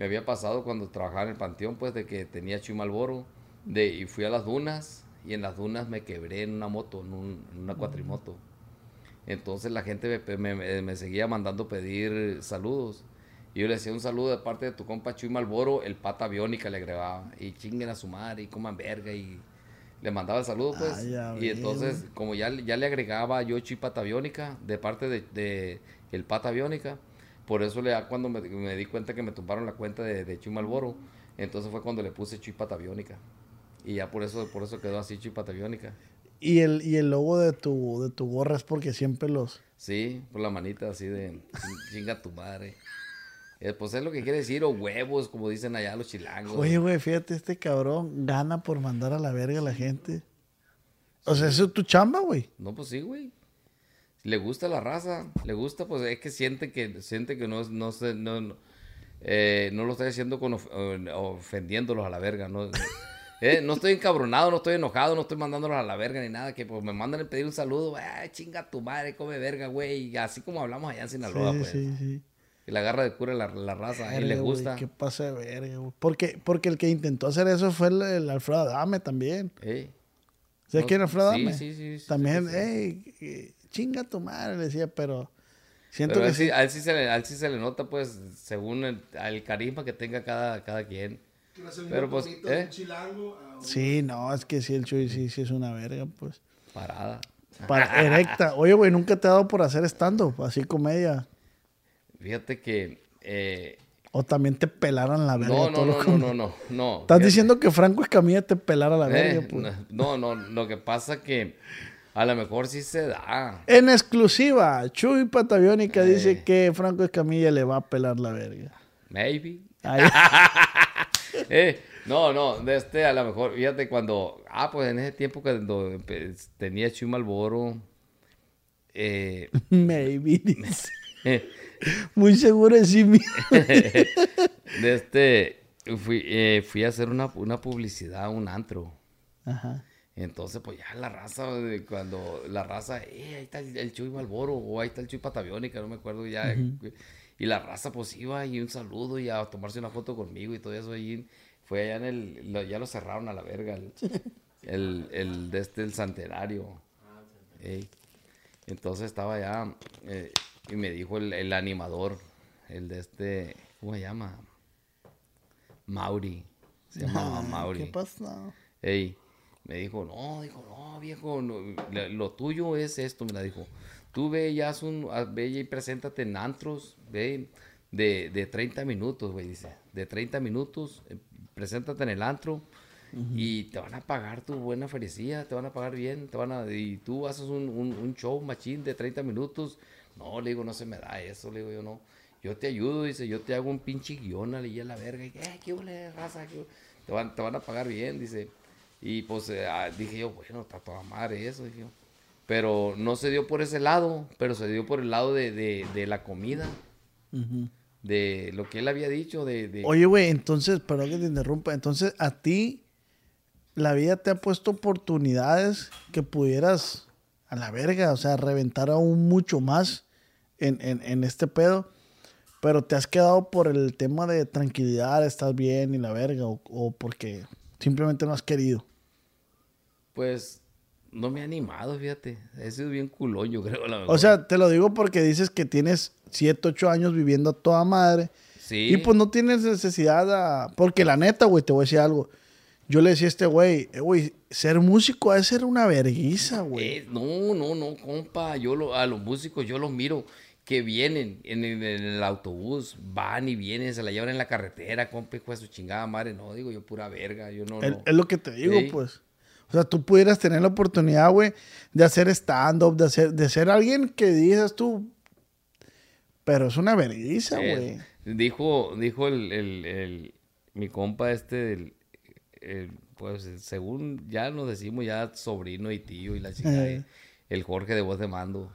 me había pasado cuando trabajaba en el panteón, pues de que tenía Chuy Malboro, de, y fui a las dunas, y en las dunas me quebré en una moto, en, una cuatrimoto. Entonces la gente me, seguía mandando pedir saludos. Y yo le decía un saludo de parte de tu compa Chuy Malboro, el pata biónica le agregaba. Y chinguen a su madre, y coman verga, y le mandaba el saludo, pues. y entonces, como ya, ya le agregaba yo Chuy pata biónica, de parte de, de el pata biónica, por eso le, cuando me, di cuenta que me tumbaron la cuenta de, de Chuy Malboro, entonces fue cuando le puse Chuy Pataviónica. Y ya por eso, por eso quedó así Chuy Pataviónica.
¿Y el, y el logo de tu, de tu gorra es porque siempre los...
Sí, por la manita así de chinga tu madre. Eh, pues es lo que quiere decir, o huevos, como dicen allá los chilangos.
Oye, güey, fíjate, este cabrón gana por mandar a la verga a la gente. O sea, eso es tu chamba, güey.
No, pues sí, güey le gusta la raza, le gusta, pues es que siente que, siente que no, no, no, eh, no lo estoy haciendo con ofendiéndolos a la verga, ¿no? Eh, no estoy encabronado, no estoy enojado, no estoy mandándolos a la verga ni nada, que pues me mandan a pedir un saludo, ay, chinga tu madre, come verga, güey, así como hablamos allá en Sinaloa, pues. Sí, sí. Y la agarra de cura la, la raza, y le gusta.
¿Qué pasa de verga, güey? Porque, porque el que intentó hacer eso fue el, Alfredo Adame también. ¿Sabes quién es Fredame? Sí, sí, sí. También, hey, chinga tu madre, le decía, pero siento que
sí. A él sí, se le, sí se le nota, pues, según el, el carisma que tenga cada, cada quien. Pero pues, ¿eh?
Sí, no, es que sí, el Chuy sí, sí es una verga, pues.
Parada.
Para, erecta. Oye, güey, nunca te ha dado por hacer stand-up, así comedia.
Fíjate que. Eh,
o también te pelaran la verga.
No, no, no, no, no, no, no,
Estás diciendo que Franco Escamilla te pelara la verga,
eh, pues. No, no, lo que pasa que a lo mejor sí se da.
En exclusiva, Chuy Pataviónica dice eh. que Franco Escamilla le va a pelar la verga.
Maybe. eh, no, no, de este a lo mejor, fíjate cuando, ah, pues en ese tiempo cuando tenía Chuy Malboro,
eh, Maybe, Muy seguro de sí mismo.
de este, fui, eh, fui a hacer una, una publicidad, un antro. Ajá. Entonces, pues ya la raza, cuando la raza, eh, ahí está el, Chuy Malboro, o ahí está el Chuy Pataviónica, no me acuerdo ya. Y la raza, pues iba y un saludo y a tomarse una foto conmigo y todo eso. ahí fue allá en el, ya lo cerraron a la verga, el, el, de este, el centenario. Entonces estaba allá eh, y me dijo el, animador, el de este, ¿cómo se llama? Mauri. Se llamaba ah, Mauri.
¿Qué pasa?
Ey, me dijo, no, dijo, no, viejo, lo tuyo es esto, me la dijo. Tú ve y haz un, ve y preséntate en antros, ve, de, de 30 minutos, güey, dice. De 30 minutos, eh, preséntate en el antro y te van a pagar tu buena felicidad, te van a pagar bien, te van a, y tú haces un, un, show machín de 30 minutos. No, le digo, no se me da eso, le digo yo, no. Yo te ayudo, dice, yo te hago un pinche guion, a la verga, y, eh, qué huele, raza, te, van, te van a pagar bien, dice. Y pues eh, ah, dije yo, bueno, está toda madre eso, dije yo. Pero no se dio por ese lado, pero se dio por el lado de, de, de la comida de lo que él había dicho. De,
Oye, güey, entonces, perdón que te interrumpa, entonces a ti la vida te ha puesto oportunidades que pudieras a la verga, o sea, reventar aún mucho más en, este pedo, pero te has quedado por el tema de tranquilidad, estás bien y la verga, o, porque simplemente no has querido.
Pues no me ha animado, fíjate. He sido bien culón, yo creo.
La o sea, te lo digo porque dices que tienes 7, 8 años viviendo a toda madre. Sí. Y pues no tienes necesidad a... Porque la neta, güey, te voy a decir algo. Yo le decía a este güey, eh, güey, ser músico es ser una verguiza, güey.
Eh, no, no, no, compa. Yo a los músicos yo los miro que vienen en, el autobús, van y vienen, se la llevan en la carretera, compa, hijo de su chingada madre. No, digo yo, pura verga. Yo no.
Es lo que te digo, pues. O sea, tú pudieras tener la oportunidad, güey, de hacer stand-up, de, hacer, de ser alguien que dices tú, pero es una vergüenza, güey.
dijo, dijo el, el, mi compa este, el, pues según ya nos decimos ya sobrino y tío y la chica, eh. el Jorge de voz de mando.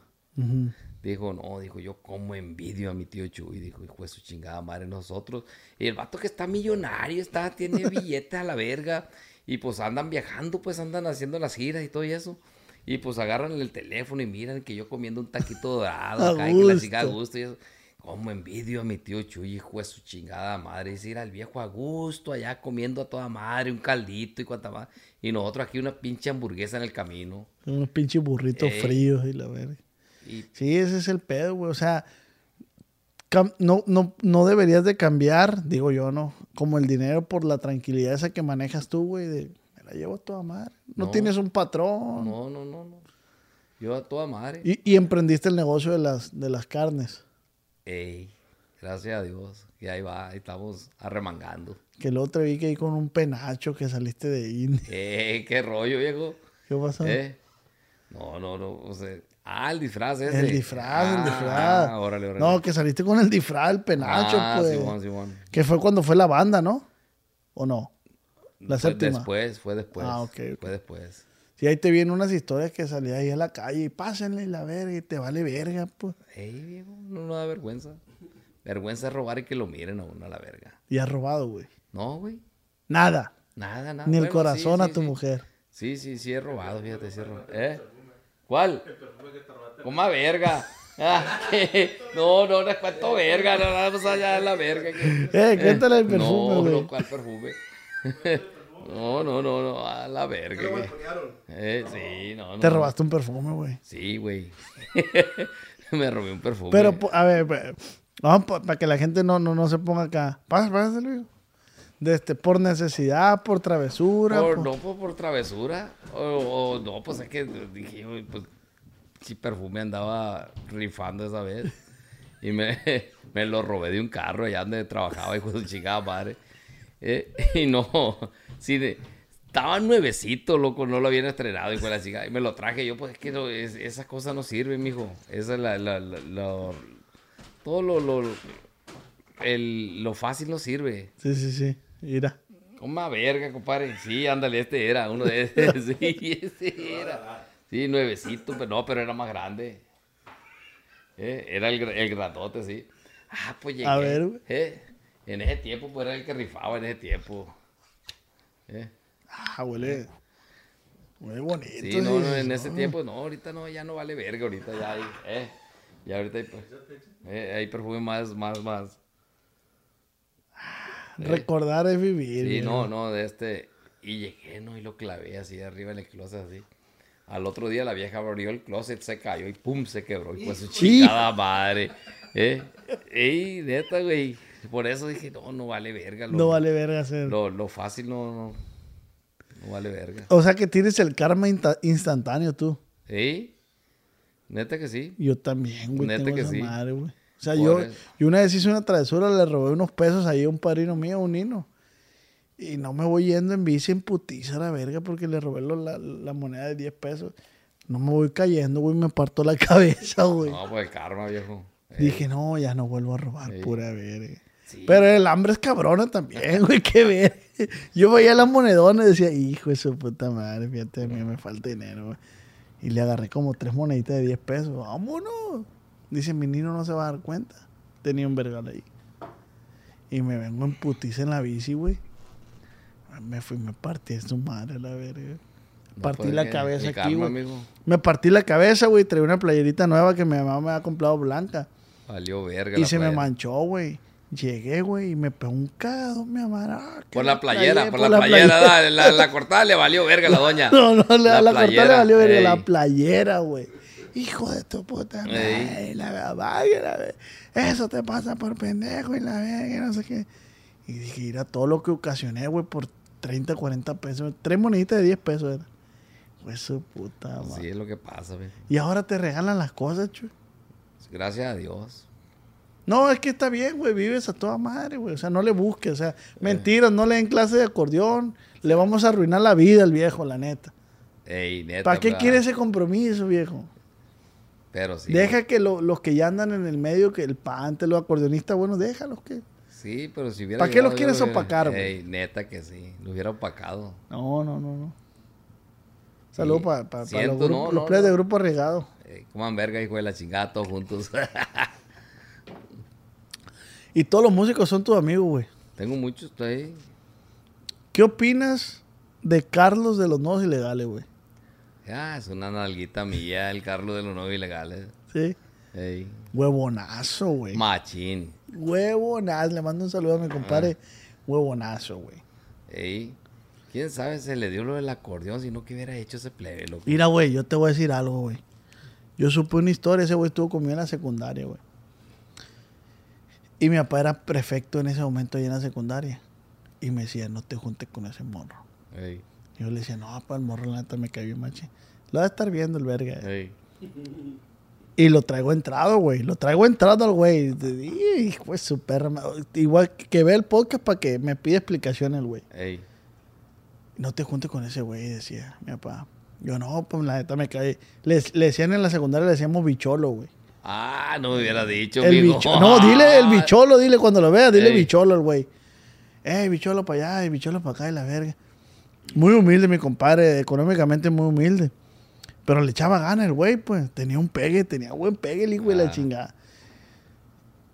Dijo, no, dijo, yo como envidio a mi tío Chuy, dijo, hijo de su chingada madre, nosotros. Y el vato que está millonario, está, tiene billete a la verga, y pues andan viajando, pues andan haciendo las giras y todo eso. Y pues agarran el teléfono y miran que yo comiendo un taquito dorado acá y que la chica a gusto y eso. Como envidio a mi tío Chuy, hijo de su chingada madre. Y ir al viejo a gusto allá comiendo a toda madre, un caldito y cuanta más. Y nosotros aquí una pinche hamburguesa en el camino.
Unos pinches burritos fríos y la verga. Sí, ese es el pedo, güey. O sea, no, no, no deberías de cambiar, digo yo, ¿no? Como el dinero por la tranquilidad esa que manejas tú, güey, de la llevo a toda madre. No, tienes un patrón.
No, no, no, no. Yo a toda madre.
Y, emprendiste el negocio de las, de las carnes.
Ey, gracias a Dios. Y ahí va, ahí estamos arremangando.
Que el otro vi que ahí con un penacho que saliste de India.
Eh, qué rollo, viejo.
¿Qué pasó?
¿Eh? No, no, no. O sea, ah, el disfraz ese.
El disfraz, el ah, disfraz. Ah, órale, órale. No, que saliste con el disfraz, el penacho, ah, pues. Simón, Simón. Que fue cuando fue la banda, ¿no? ¿O no?
La fue séptima. Después, fue después. Ah, ok. Fue después.
Sí, ahí te vienen unas historias que salías ahí a la calle y pásenle la verga y te vale verga, pues.
Ey, viejo, no, no da vergüenza. Vergüenza es robar y que lo miren a uno a la verga.
¿Y has robado, güey?
No, güey.
Nada.
Nada, nada.
Ni el corazón a tu mujer.
Sí, sí, sí he robado, fíjate, sí he robado. ¿Eh? ¿Cuál? El perfume que te Coma verga. Ah, no, no, no es cuánto verga, no vamos allá de la verga.
Eh, cuéntale el perfume,
No, no, ¿cuál perfume? No, no, no, no, a la verga. güey. Eh, sí, no, no.
Te robaste un perfume, güey.
Sí, güey. me robé un perfume.
Pero, a ver, vamos para que la gente no, no, no se ponga acá. Pásale, pásale, de este, por necesidad, por travesura.
Por, No, por, por travesura. O, no, pues es que dije, pues si perfume andaba rifando esa vez. Y me, me lo robé de un carro allá donde trabajaba y con su chica madre. Eh, y no, sí, de, estaba nuevecito, loco, no lo habían estrenado y fue la chica. Y me lo traje yo, pues es que no, es, esas cosas no sirven, mijo. Esa es la, la, la, todo lo, lo, el, lo fácil no sirve.
Sí, sí, sí. Mira.
Coma verga, compadre. Sí, ándale, este era, uno de estos. Sí, este era. Sí, nuevecito, pero no, pero era más grande. Eh, era el, el grandote, sí. Ah, pues llegué. A ver, eh, En ese tiempo, pues era el que rifaba en ese tiempo.
Eh. Ah, huele. Huele bonito.
Sí, no, no, en ese tiempo, no, ahorita no, ya no vale verga, ahorita ya hay, eh. Ya ahorita hay, eh, hay perfume más, más, más
Recordar es vivir.
Sí, no, no, de este. Y llegué, ¿no? Y lo clavé así arriba en el closet, así. Al otro día la vieja abrió el closet, se cayó y pum, se quebró. Y pues su chingada madre. ¿Eh? Ey, neta, güey. Por eso dije, no, no vale verga.
no vale verga hacer.
Lo, lo fácil no, no, no, vale verga.
O sea que tienes el karma instantáneo tú.
Sí. Neta que sí.
Yo también, güey. Neta que sí. Madre, güey. O sea, yo, yo, una vez hice una travesura, le robé unos pesos ahí a un padrino mío, un nino. Y no me voy yendo en bici en putiza la verga porque le robé la, la, moneda de 10 pesos. No me voy cayendo, güey, me parto la cabeza, güey.
No, pues el karma, viejo.
Dije, no, ya no vuelvo a robar, pura verga. Pero el hambre es cabrona también, güey, qué ver. Yo veía las monedones y decía, hijo de su puta madre, fíjate, a mí me falta dinero, güey. Y le agarré como tres moneditas de 10 pesos. ¡Vámonos! Dice, mi niño no se va a dar cuenta. Tenía un vergal ahí. Y me vengo en putiza en la bici, güey. Me fui, me partí su madre, la verga. partí la cabeza aquí, güey. Me partí la cabeza, güey. Traí una playerita nueva que mi mamá me ha comprado blanca.
Valió verga.
Y se me manchó, güey. Llegué, güey, y me pegó un cagado, mi mamá.
Ah, por la playera, por, la, playera. La, la, cortada le valió verga la doña.
No, no, la, la cortada le valió verga. La playera, güey hijo de tu puta madre, la verga, eso te pasa por pendejo y la verga, no sé qué. Y dije, mira, todo lo que ocasioné, güey, por 30, 40 pesos, tres moneditas de 10 pesos era. Pues su puta
madre. Sí, es lo que pasa, güey.
Y ahora te regalan las cosas, chuy.
Gracias a Dios.
No, es que está bien, güey, vives a toda madre, güey. O sea, no le busques, o sea, mentiras, no le den clase de acordeón. Le vamos a arruinar la vida al viejo, la neta.
Ey, neta.
¿Para qué quiere ese compromiso, viejo? Deja que los que ya andan en el medio, que el pante, los acordeonistas, bueno, déjalos que.
Sí, pero si hubiera.
¿Para qué los quieres opacar, güey?
neta que sí, lo hubiera opacado.
No, no, no, no. Saludos para los, grupos, los de grupo arriesgado.
Eh, coman verga, hijo de la chingada, todos juntos.
y todos los músicos son tus amigos, güey.
Tengo muchos ahí.
¿Qué opinas de Carlos de los Nuevos Ilegales, güey?
Ah, es una nalguita mía, el Carlos de los nuevos ilegales.
Sí. Huevonazo, güey.
Machín.
Huevonazo. Le mando un saludo a mi compadre. Huevonazo, güey.
Ey. ¿Quién sabe se le dio lo del acordeón si no que hubiera hecho ese plebe, loco?
Mira, güey, yo te voy a decir algo, güey. Yo supe una historia, ese güey estuvo conmigo en la secundaria, güey. Y mi papá era prefecto en ese momento ahí en la secundaria. Y me decía, no te juntes con ese morro. Ey. Yo le decía, no, para el morro la neta me cayó machi. Lo va a estar viendo el verga. Y lo traigo entrado, güey. Lo traigo entrado al güey. Hijo su perra. Igual que ve el podcast para que me pida explicaciones el güey. No te juntes con ese güey, decía mi papá. Yo no, pues la neta me cae. Le, decían en la secundaria, le decíamos bicholo, güey.
Ah, no me hubiera dicho,
el bicho, No, dile el bicholo, dile cuando lo veas, dile bicholo al güey. Eh, bicholo para allá, y bicholo para acá, y la verga. Muy humilde, mi compadre, económicamente muy humilde. Pero le echaba ganas el güey, pues. Tenía un pegue, tenía buen pegue el hijo de la ah. chingada.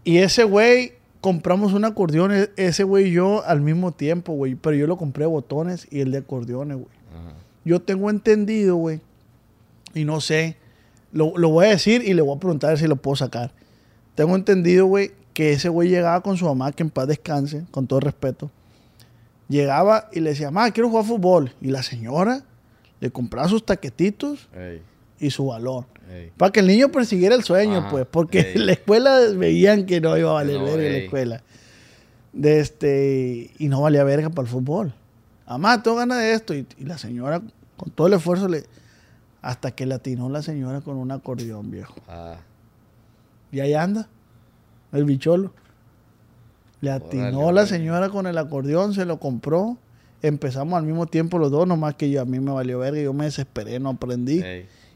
Y ese güey, compramos un acordeón, e-, ese güey y yo al mismo tiempo, güey. Pero yo lo compré botones y el de acordeones, güey. Yo tengo entendido, güey. Y no sé. Lo, lo, voy a decir y le voy a preguntar si lo puedo sacar. Tengo entendido, güey, que ese güey llegaba con su mamá, que en paz descanse, con todo respeto Llegaba y le decía, ma, quiero jugar fútbol. Y la señora le compraba sus taquetitos y su balón. Para que el niño persiguiera el sueño, pues. Porque en la escuela veían que no iba a valer verga en la escuela. De este, y no valía verga para el fútbol. Mamá, tengo ganas de esto. Y, la señora, con todo el esfuerzo, le hasta que le atinó la señora con un acordeón, viejo. Ah. Y ahí anda, el bicholo. Le atinó la señora con el acordeón, se lo compró. Empezamos al mismo tiempo los dos, nomás que yo, a mí me valió verga, yo me desesperé, no aprendí.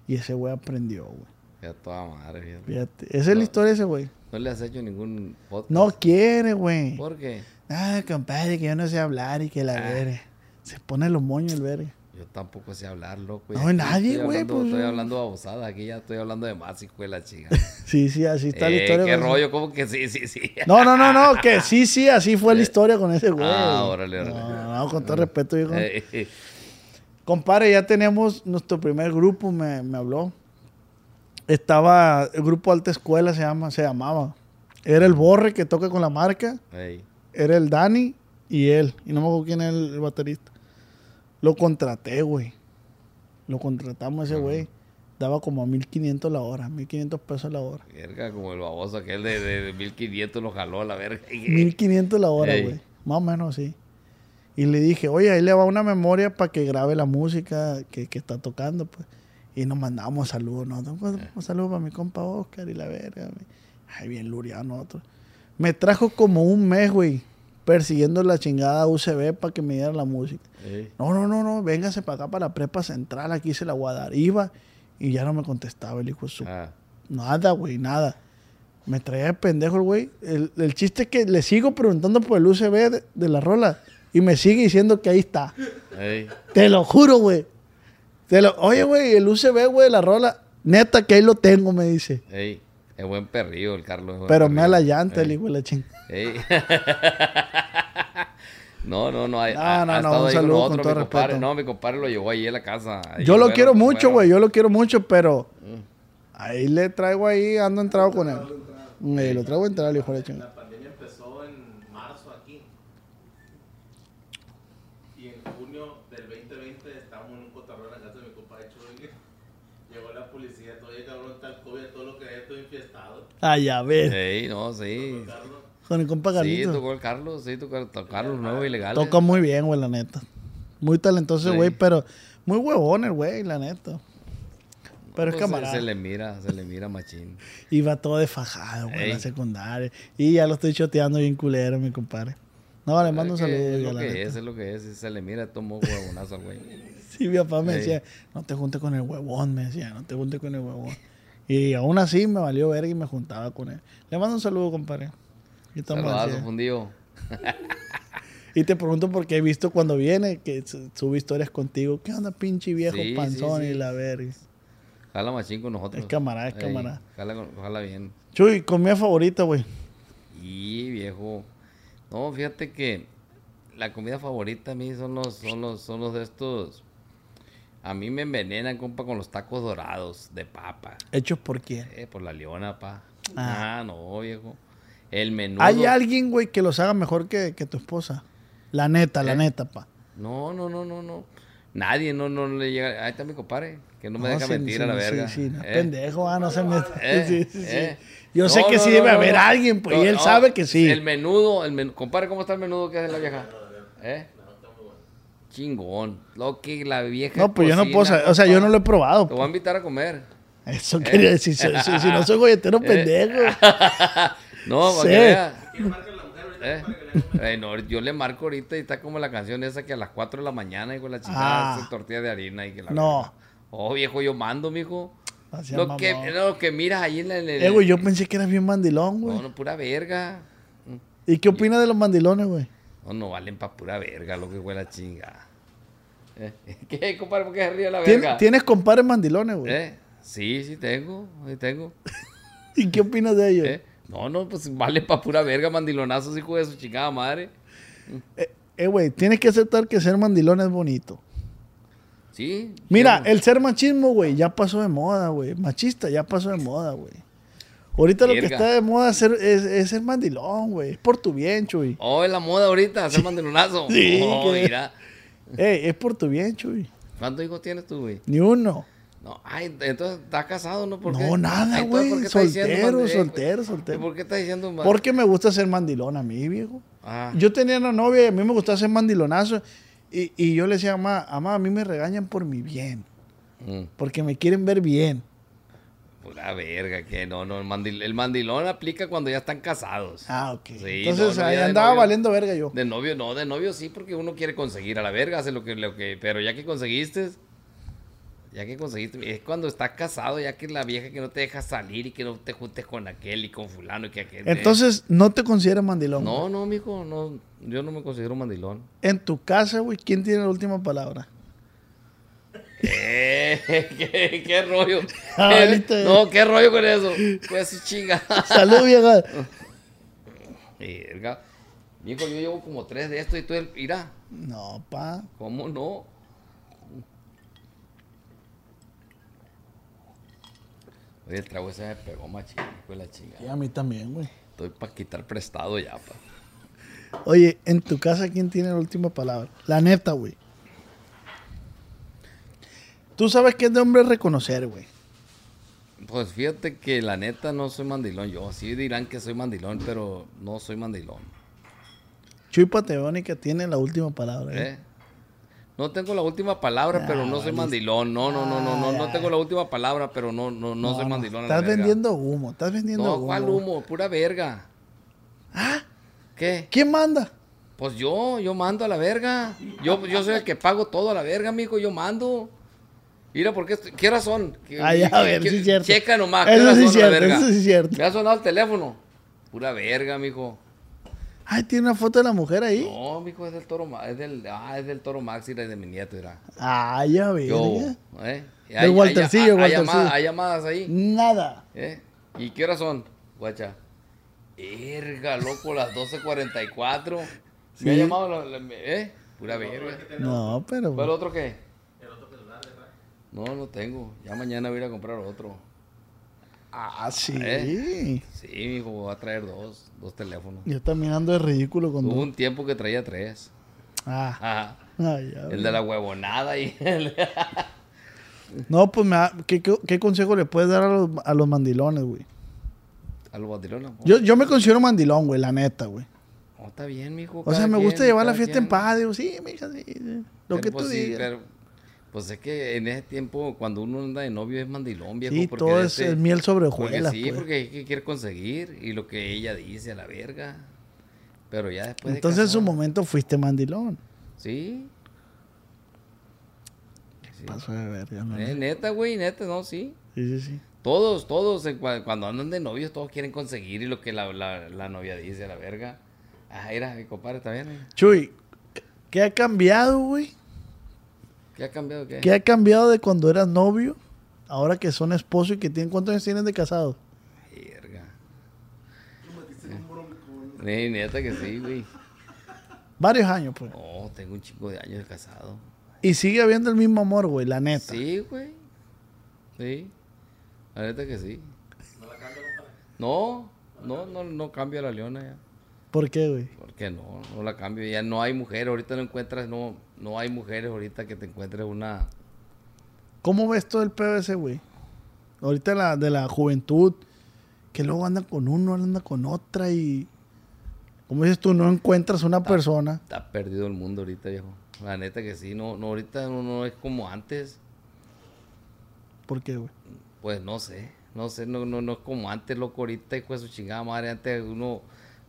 Y ese güey aprendió, güey.
Ya toda madre,
fíjate. Esa es la historia de ese güey.
¿No le has hecho ningún
podcast? No quiere, güey.
¿Por qué?
Ah, compadre, que yo no sé hablar y que la ah. Se pone los moños el verga.
Yo tampoco sé hablar, loco.
No, nadie, güey.
Pues, estoy hablando abusada, aquí ya estoy hablando de más, hijo de la chica.
sí, sí, así está la eh, historia.
Qué rollo, como que sí, sí, sí.
no, no, no, no, que sí, sí, así fue la historia con ese güey. Ah, órale, órale. No, no, con todo respeto, hijo. Eh, Compadre, ya tenemos nuestro primer grupo, me, me habló. Estaba, el grupo Alta Escuela se llama, se llamaba. Era el Borre que toca con la marca. Era el Dani y él. Y no me acuerdo quién es el baterista. Lo contraté, güey. Lo contratamos ese güey. Daba como a 1500 la hora, 1500 pesos la hora.
Verga, como el baboso aquel de, de, 1500 lo jaló a la verga.
1500 la hora, güey. Más o menos así. Y le dije, oye, ahí le va una memoria para que grabe la música que, que está tocando, pues. Y nos mandamos saludos, ¿no? Un saludo para mi compa Oscar y la verga. Ay, bien luriano nosotros. Me trajo como un mes, güey persiguiendo la chingada UCB para que me diera la música. No, no, no, no, véngase para acá, para la prepa central, aquí se la voy a dar. Iba y ya no me contestaba el hijo de su... Ah. Nada, güey, nada. Me traía de pendejo el güey. El, chiste es que le sigo preguntando por el UCB de, la rola y me sigue diciendo que ahí está. Te lo juro, güey. lo... Oye, güey, el UCB, güey, de la rola, neta que ahí lo tengo, me dice.
Ey. Es buen perrillo el Carlos.
Pero me la llanta el hijo de la
no, no, no. no, no, no. Un saludo con, todo respeto. No, mi compadre lo llevó ahí a la casa.
yo lo quiero mucho, güey. Yo lo quiero mucho, pero mm. ahí le traigo ahí, ando entrado con él. Sí. lo traigo entrado, hijo de la chingada.
La pandemia empezó en marzo aquí. Y en junio del 2020 estábamos en un cotarrón en la casa de mi compadre Chuy. Llegó la policía, todo el cabrón está el COVID, todo lo que es, todo infiestado.
Ay, a ver.
Sí, no, sí.
Con el compa
Carlitos. Sí, tocó el Carlos, sí, tocó, el Carlos nuevo ilegal.
Toca muy bien, güey, la neta. Muy talentoso, güey, pero muy huevón el güey, la neta. Pero es pues, camarada.
Se, le mira, se le mira machín.
Iba todo de fajado, güey, en la secundaria. Y ya lo estoy choteando bien culero, mi compadre. No, le mando un saludo.
Es lo que es, es lo que es. Se le mira, tomó huevonazo al güey.
sí, mi papá me decía, no te juntes con el huevón, me decía, no te juntes con el huevón. Y aún así me valió ver y me juntaba con él. Le mando un saludo, compadre.
Saludazo, fundido.
y te pregunto porque he visto cuando viene que sube historias contigo. ¿Qué onda, pinche viejo panzón y la verga?
Jala machín con nosotros.
Es camarada, es camarada.
Jala, jala, bien.
Chuy, comida favorita, güey.
Y viejo. No, fíjate que la comida favorita a mí son los, son los, son los de estos. A mí me envenenan, compa, con los tacos dorados de papa.
¿Hechos por quién?
Eh, por la leona, pa. Ah, ah no, viejo. El menudo.
¿Hay alguien, güey, que los haga mejor que, tu esposa? La neta, la ¿Eh? neta, pa.
No, no, no, no, no. Nadie, no, no le llega. Ahí está mi compadre, que no me deja mentir a la verga.
Sí, sí, no, ¿Eh? pendejo, ah, no se mete. ¿Eh? Sí, sí, sí. Yo sé que sí debe haber alguien, pues, y él sabe que sí.
El menudo, el men... compadre, ¿cómo está el menudo que hace la vieja? ¿Eh? Chingón. Lo que la vieja.
No, pues yo no puedo, o sea, yo no lo he probado.
Te voy a invitar a comer.
Eso quería decir. Si, si, no soy golletero, pendejo.
No, para que vea. ¿Eh? Eh, no, yo le marco ahorita y está como la canción esa que a las 4 de la mañana y con la chingada ah. tortilla de harina y que la
No.
Oh, viejo, yo mando, mijo. Lo que, lo que miras ahí en el...
Eh, güey, yo pensé que eras bien mandilón, güey.
No, no, pura verga.
¿Y qué opinas de los mandilones, güey?
No, no valen pa' pura verga lo que fue la chinga. ¿Eh? ¿Qué, compadre? ¿Por qué se ríe la verga?
¿Tienes compadres mandilones, güey?
¿Eh? Sí, sí tengo, sí tengo.
¿Y qué opinas de ellos? ¿Eh?
No, no, pues vale pa' pura verga, mandilonazos, hijo de su chingada madre.
Eh, eh, güey, tienes que aceptar que ser mandilón es bonito.
Sí.
Mira, el ser machismo, güey, ya pasó de moda, güey. Machista ya pasó de moda, güey. Ahorita lo que está de moda es, es, ser mandilón, güey. Es por tu bien, Chuy.
Oh, es la moda ahorita, ser mandilonazo. sí. Oh, mira.
Ey, es por tu bien, Chuy.
¿Cuántos hijos tienes tú, güey?
Ni uno.
No, ay, entonces estás casado, ¿no?
¿Por no, nada, güey. Soltero, soltero, soltero.
¿Por qué estás diciendo
Porque me gusta ser mandilón a mí, viejo. Ah. Yo tenía una novia y a mí me gustaba ser mandilonazo. Y, y yo le decía, mamá, mamá, a mí me regañan por mi bien. Mm. Porque me quieren ver bien.
Pura verga, que no, no, el, mandilón aplica cuando ya están casados.
Ah, ok. Entonces ahí andaba valiendo verga yo.
De novio no, de novio sí, porque uno quiere conseguir a la verga, hace lo que, lo que, pero ya que conseguiste, ya que conseguiste, es cuando estás casado, ya que la vieja que no te deja salir y que no te juntes con aquel y con fulano y que aquel.
Entonces, ¿no te consideras mandilón?
No, no, mijo, no, yo no me considero mandilón.
En tu casa, güey, ¿quién tiene la última palabra?
Eh, ¿qué, qué, rollo? Ah, no, ¿qué rollo con eso? Pues chinga.
Salud, vieja.
Verga. Mijo, yo llevo como tres de esto y tú, mira.
No, pa.
¿Cómo no? Oye, el trago ese me pegó machín, fue la chingada.
Y a mí también, güey.
Estoy para quitar prestado ya, pa.
Oye, en tu casa, ¿quién tiene la última palabra? La neta, güey. Tú sabes que es de hombre reconocer, güey.
Pues fíjate que la neta no soy mandilón. Yo sí dirán que soy mandilón, pero no soy mandilón.
Chuy Pateónica tiene la última palabra. ¿eh? ¿Eh?
No tengo la última palabra, pero no soy mandilón. No, no, no, no, no, no tengo la última palabra, pero no, no, no, soy mandilón.
Estás vendiendo humo, estás vendiendo humo. No,
¿cuál humo? Pura verga.
¿Ah?
¿Qué?
¿Quién manda?
Pues yo, yo mando a la verga. Yo, yo soy el que pago todo a la verga, amigo, yo mando. Mira, porque ¿qué razón?
Ay, a ver, sí es cierto.
Checa nomás,
¿qué eso sí es cierto, Eso sí es cierto.
Me ha sonado el teléfono. Pura verga, mijo.
Ay, tiene una foto de la mujer ahí.
No, mijo, es del toro, es del, ah, es del toro Maxi, es de mi nieto, era.
Ah, ya vi.
Yo, ¿eh?
Hay, Waltercillo, hay,
llamadas, hay, llamadas, ahí.
Nada.
¿Eh? ¿Y qué horas son, guacha? Verga, loco, las 12.44. ¿Sí? Me ha llamado, ¿eh? Pura verga.
No, pero...
¿Cuál otro qué? El otro celular, ¿verdad? No, no tengo. Ya mañana voy a ir a comprar otro.
Ah, sí. ¿Eh?
Sí, hijo, voy a traer dos, dos teléfonos.
Ya está mirando de ridículo con
Hubo un tiempo que traía tres.
Ah.
Ajá. Ah, el de la huevonada y el...
No, pues, me ¿qué, ¿qué, consejo le puedes dar a los, a los mandilones, güey?
¿A los mandilones?
Yo, yo me considero mandilón, güey, la neta, güey.
No, está bien, mijo.
O sea, me gusta llevar la fiesta en paz. Digo, sí, mija, sí. Lo que pues tú digas. Pero
pues es que en ese tiempo, cuando uno anda de novio, es mandilón, viejo.
Sí, todo es, miel sobre hojuelas.
sí, pues. porque que quiere conseguir y lo que ella dice a la verga. Pero ya después
Entonces en su momento fuiste mandilón.
Sí.
Paso de ver, ya
no eh, neta, güey, neta, no, sí.
Sí, sí, sí.
Todos, todos, cuando andan de novios, todos quieren conseguir y lo que la, la, novia dice a la verga. Ah, era, mi compadre, está bien.
Chuy, ¿qué ha cambiado, güey?
¿Qué ha cambiado qué?
¿Qué ha cambiado de cuando eras novio? Ahora que son esposo y que tienen cuántos años tienen de casado?
Verga. Sí, neta que sí, güey.
Varios años, pues.
No, tengo un chico de años de casado.
Y sigue habiendo el mismo amor, güey, la neta.
Sí, güey. Sí. La neta que sí. ¿No la cambia No, no, no, no cambia la leona ya.
¿Por qué, güey?
Porque no, no la cambio. Ya no hay mujer. Ahorita no encuentras, no, no hay mujeres ahorita que te encuentres una.
¿Cómo ves todo el PVC, güey? Ahorita la, de la juventud, que luego anda con uno, anda con otra y. Como dices tú, no encuentras una persona.
Está perdido el mundo ahorita, viejo. La neta que sí, no, no ahorita no, no es como antes.
¿Por qué, güey?
Pues no sé, no sé, no, no, no es como antes, loco, ahorita, hijo de su chingada madre, antes uno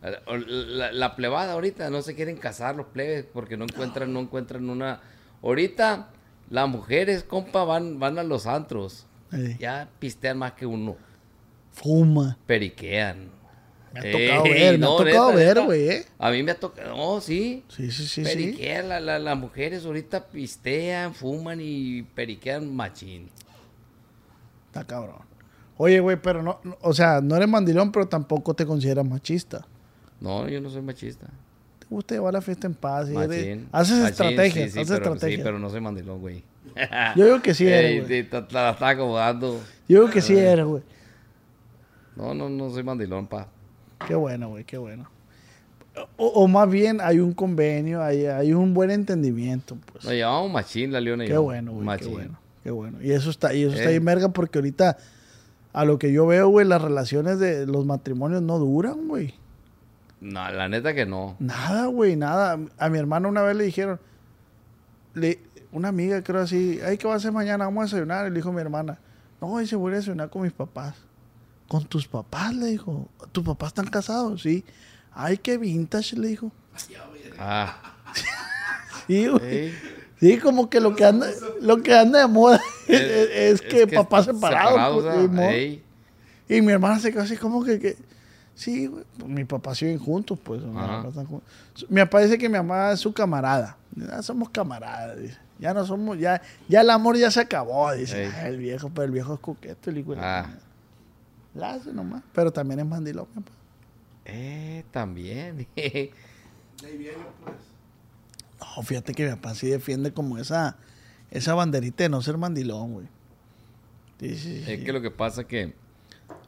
la, plebada ahorita no se quieren casar los plebes porque no encuentran, no encuentran una. Ahorita las mujeres, compa, van, van a los antros. Ya pistean más que uno.
Fuma.
Periquean.
Me ha tocado ver, me ha tocado ver, güey. ¿eh?
A mí me ha tocado, no,
sí. Sí, sí, sí.
Periquean, las mujeres ahorita pistean, fuman y periquean machín.
Está cabrón. Oye, güey, pero no, o sea, no eres mandilón, pero tampoco te consideras machista.
No, yo no soy machista.
¿Te gusta llevar la fiesta en paz? Y haces estrategias, sí, haces
pero, Sí, pero no soy mandilón, güey.
Yo digo que sí eres,
güey. Te, la está acomodando.
Yo digo que sí eres, güey.
No, no, no soy mandilón, pa.
Qué bueno, güey, qué bueno. O, más bien hay un convenio, hay, hay un buen entendimiento, pues.
Nos llevamos machín, la Leona y
Qué bueno, güey, qué bueno, qué bueno. Y eso está, y eso está ahí merga porque ahorita, a lo que yo veo, güey, las relaciones de los matrimonios no duran, güey.
No, la neta que no.
Nada, güey, nada. A mi hermano una vez le dijeron, le, una amiga creo así, ay, ¿qué va a hacer mañana? Vamos a desayunar. Y le dijo mi hermana, no, se voy a desayunar con mis papás. ¿Con tus papás? Le dijo. ¿Tus papás están casados? Sí. Ay, qué vintage, le dijo. Ah. sí, güey. Sí, como que lo que anda, lo que anda de moda es, que, papás separados. Pues, y mi hermana se quedó así como que, que sí, güey, pues, mi papá siguen juntos, pues. Mi papá dice que mi mamá es su camarada. Ya somos camaradas, dice. Ya no somos, ya, ya el amor ya se acabó, dice. el viejo, pero el viejo es coqueto, el hijo ah. La hace nomás. Pero también es mandilón, papá.
Eh, también. Ahí viene,
pues. No, fíjate que mi papá sí defiende como esa, esa banderita de no ser mandilón, güey.
Sí, sí, es que lo que pasa que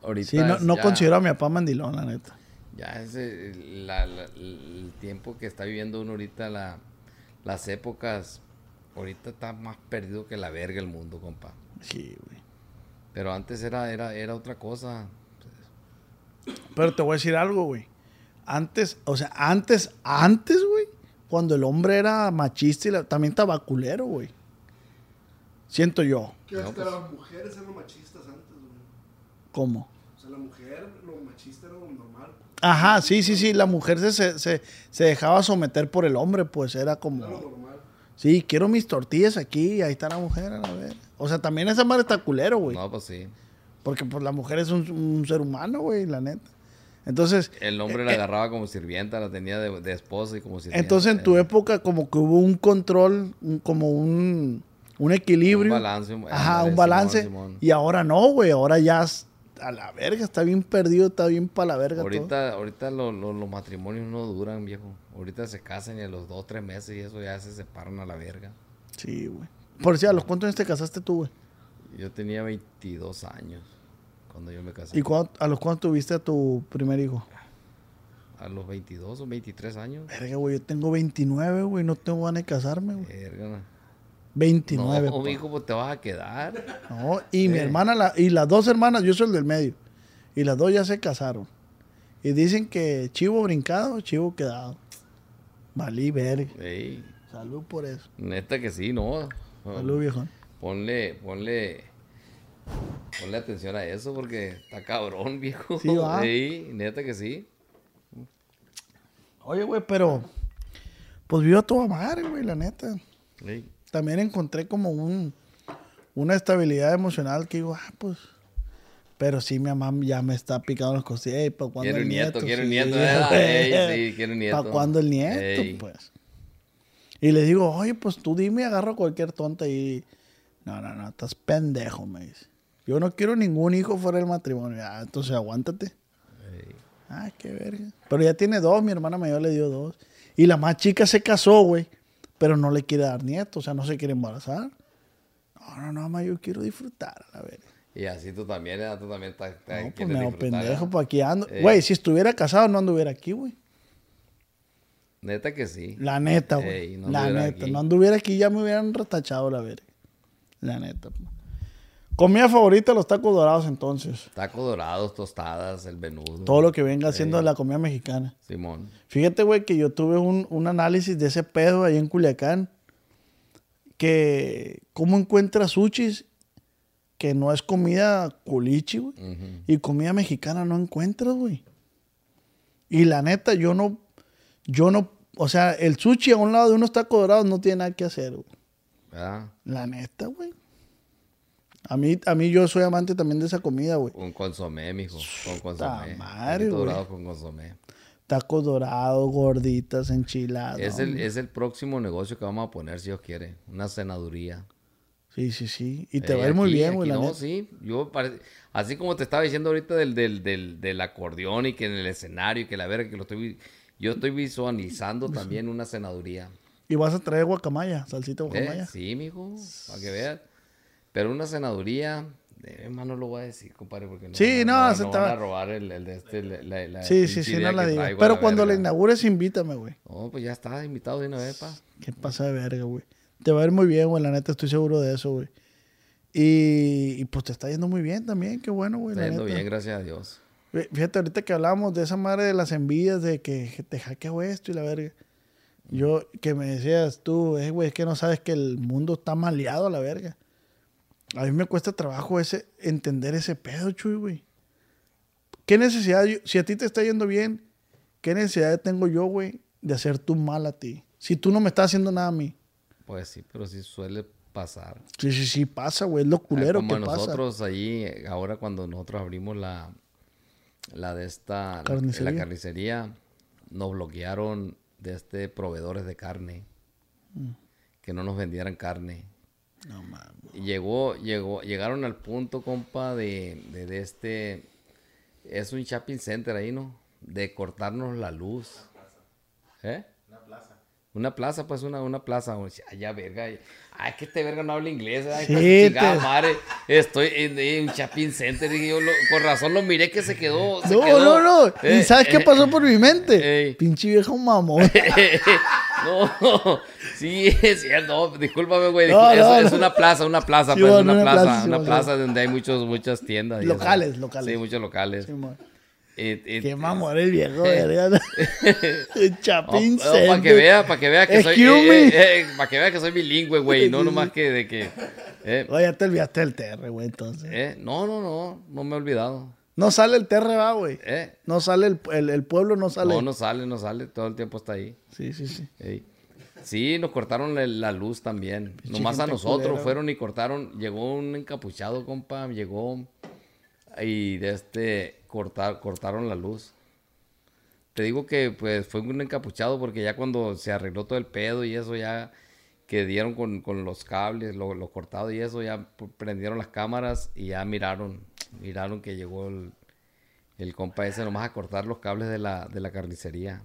ahorita.
Sí, no, no considero a mi papá mandilón, la neta.
Ya es el, el tiempo que está viviendo uno ahorita, la, las épocas. Ahorita está más perdido que la verga el mundo, compa.
Sí, güey.
Pero antes era, era, era otra cosa.
Pero te voy a decir algo, güey. Antes, o sea, antes, antes, güey, cuando el hombre era machista y también estaba culero, güey. Siento yo.
Que hasta pues. las mujeres eran machistas.
¿Cómo?
O sea, la mujer, lo machista era lo normal.
Ajá, sí, sí, sí. La mujer se, se, se dejaba someter por el hombre, pues era como. Era lo normal. Sí, quiero mis tortillas aquí y ahí está la mujer, a ver. O sea, también esa madre está culero, güey.
No, pues sí.
Porque pues la mujer es un, ser humano, güey, la neta. Entonces...
El hombre la eh, eh, agarraba como sirvienta, la tenía de, esposa y como sirvienta.
Entonces en tu época como que hubo un control, como un, un equilibrio. Un balance. Ajá, un balance. Y ahora no, güey, ahora ya a la verga, está bien perdido, está bien para la verga.
Ahorita, ahorita los matrimonios no duran, viejo. Ahorita se casan y a los dos, tres meses y eso ya se separan a la verga.
Sí, güey. Por si a los cuántos años te casaste tú, güey.
Yo tenía 22 años cuando yo me casé.
¿Y a los cuántos tuviste a tu primer hijo?
A los 22 o 23 años.
Verga, güey, yo tengo 29, güey, no tengo ganas de casarme, güey. Verga. 29.
No, hijo, pues te vas a quedar.
No, y mi hermana, y las dos hermanas, yo soy el del medio. Y las dos ya se casaron. Y dicen que chivo brincado, chivo quedado. Valí, verga. Salud por eso.
Neta que sí, ¿no?
Salud, viejo.
Ponle, ponle, ponle atención a eso porque está cabrón, viejo. Sí, va. neta que sí.
Oye, güey, pero pues vivo a toda madre, güey, la neta. Sí. También encontré como un, una estabilidad emocional que digo, ah, pues. Pero sí, mi mamá ya me está picando los costillas. ¿Para cuándo
quiero
el
nieto? Quiero un nieto. sí, quiero nieto.
¿Para cuándo el nieto? Pues. Y le digo, oye, pues tú dime, agarro cualquier tonta y... No, no, no, estás pendejo, me dice. Yo no quiero ningún hijo fuera del matrimonio. Ah, entonces aguántate. Ay, qué verga. Pero ya tiene dos, mi hermana mayor le dio dos. Y la más chica se casó, güey, pero no le quiere dar nietos, o sea, no se quiere embarazar. No, no, no, mamá, yo quiero disfrutar, a ver.
Y así tú también, ¿eh? tú también estás,
no, pues me pendejo, ¿eh? pues aquí ando. Güey, si estuviera casado no anduviera aquí, güey.
Neta que sí.
La neta, güey. la neta. No anduviera aquí, ya me hubieran retachado la verga. La neta. Comida favorita, los tacos dorados entonces.
Tacos dorados, tostadas, el menudo.
Todo lo que venga haciendo la comida mexicana.
Simón.
Fíjate, güey, que yo tuve un, análisis de ese pedo ahí en Culiacán. Que cómo encuentras sushis que no es comida culichi, güey. Y comida mexicana no encuentras, güey. Y la neta, yo no yo no, o sea, el sushi a un lado de unos tacos dorados no tiene nada que hacer, güey. ¿Verdad? La neta, güey. A mí, a mí yo soy amante también de esa comida, güey.
Con consomé, mijo. Con consomé. Madre, dorado con consomé.
Tacos dorados, gorditas, enchiladas.
Es el, es el próximo negocio que vamos a poner, si Dios quiere. Una cenaduría.
Sí, sí, sí. Y te va a ir muy bien, güey.
No, sí. Yo Así como te estaba diciendo ahorita del, del, del, del acordeón y que en el escenario y que la verga que lo estoy yo estoy visualizando también una senaduría.
¿Y vas a traer guacamaya, salsita guacamaya?
Sí, mijo, para que veas. Pero una senaduría Eh, más no lo voy a decir, compadre, porque no,
Sí,
no,
no, se
no
te
van
va-
a robar el, el de este, la, la- la
Sí, sí, sí, no la
a
Pero
la
cuando la inaugures, invítame, güey.
No, pues ya está invitado de una vez, pa.
¿Qué pasa de verga, güey? Te va a ir muy bien, güey. La neta, estoy seguro de eso, güey. Y, y, pues te está yendo muy bien también. Qué bueno, güey.
Está yendo
neta.
bien, gracias a Dios.
Fí- Fíjate, ahorita que hablábamos de esa madre de las envidias, de que, que te hackeo esto y la verga. Yo, que me decías tú, eh, güey, es que no sabes que el mundo está maleado a la verga. A mí me cuesta trabajo ese, entender ese pedo, chuy, güey. ¿Qué necesidad, yo- si a ti te está yendo bien, qué necesidad tengo yo, güey, de hacer tú mal a ti? Si tú no me estás haciendo nada a mí.
Pues sí, pero sí suele pasar.
Sí, sí, sí, pasa, güey. Es lo
Ah,
culero
Como
que pasa.
nosotros allí, eh, ahora cuando nosotros abrimos la, la de esta, la-
Carnicería.
la carnicería, nos bloquearon de este proveedores de carne,
Mm.
que no nos vendieran carne.
No mames.
Y llegó, llegó, llegaron al punto, compa, de, de, de este, es un shopping center ahí, ¿no? De cortarnos la luz. ¿Eh?
Una plaza.
Una plaza, pues una, una plaza. Ya, verga. Ay, que este verga no habla inglés. Ay,
Sí,
sí, chingada
te-
madre. Estoy en, en un shopping center. Y yo lo- con razón lo miré que se quedó. se
No,
quedó.
no, no. ¿Y
Eh,
sabes qué
eh,
pasó por mi mente? Pinche viejo mamón.
no, sí, es cierto. No, discúlpame, güey.
No,
es,
no,
es una plaza, una plaza,
Sí,
pues, una plaza.
sí,
una donde hay muchos, muchas tiendas.
Locales, locales.
Sí, muchos locales.
Simón.
Y- y-
Qué mamón el viejo, verga. El Chapín
para Oh, que vea, para que vea que soy,
Excuse me.
para que vea que soy bilingüe, güey, no nomás que de que, eh,
Oye, ya te olvidaste del TR, güey, entonces.
eh, no, no, no, no me he olvidado,
No sale el TR, va, güey.
eh,
No sale el, el, el pueblo, no sale.
no, no sale, no sale, todo el tiempo está ahí,
Sí, sí, sí.
ey. Sí, nos cortaron la, luz también, nomás a nosotros
culera.
fueron y cortaron, llegó un encapuchado, compa, llegó y de este, cortar, cortaron la luz. Te digo que pues fue un encapuchado porque ya cuando se arregló todo el pedo y eso ya que dieron con, con los cables, lo, lo cortado y eso, ya prendieron las cámaras y ya miraron, miraron que llegó el, el compa ese nomás a cortar los cables de la, de la carnicería.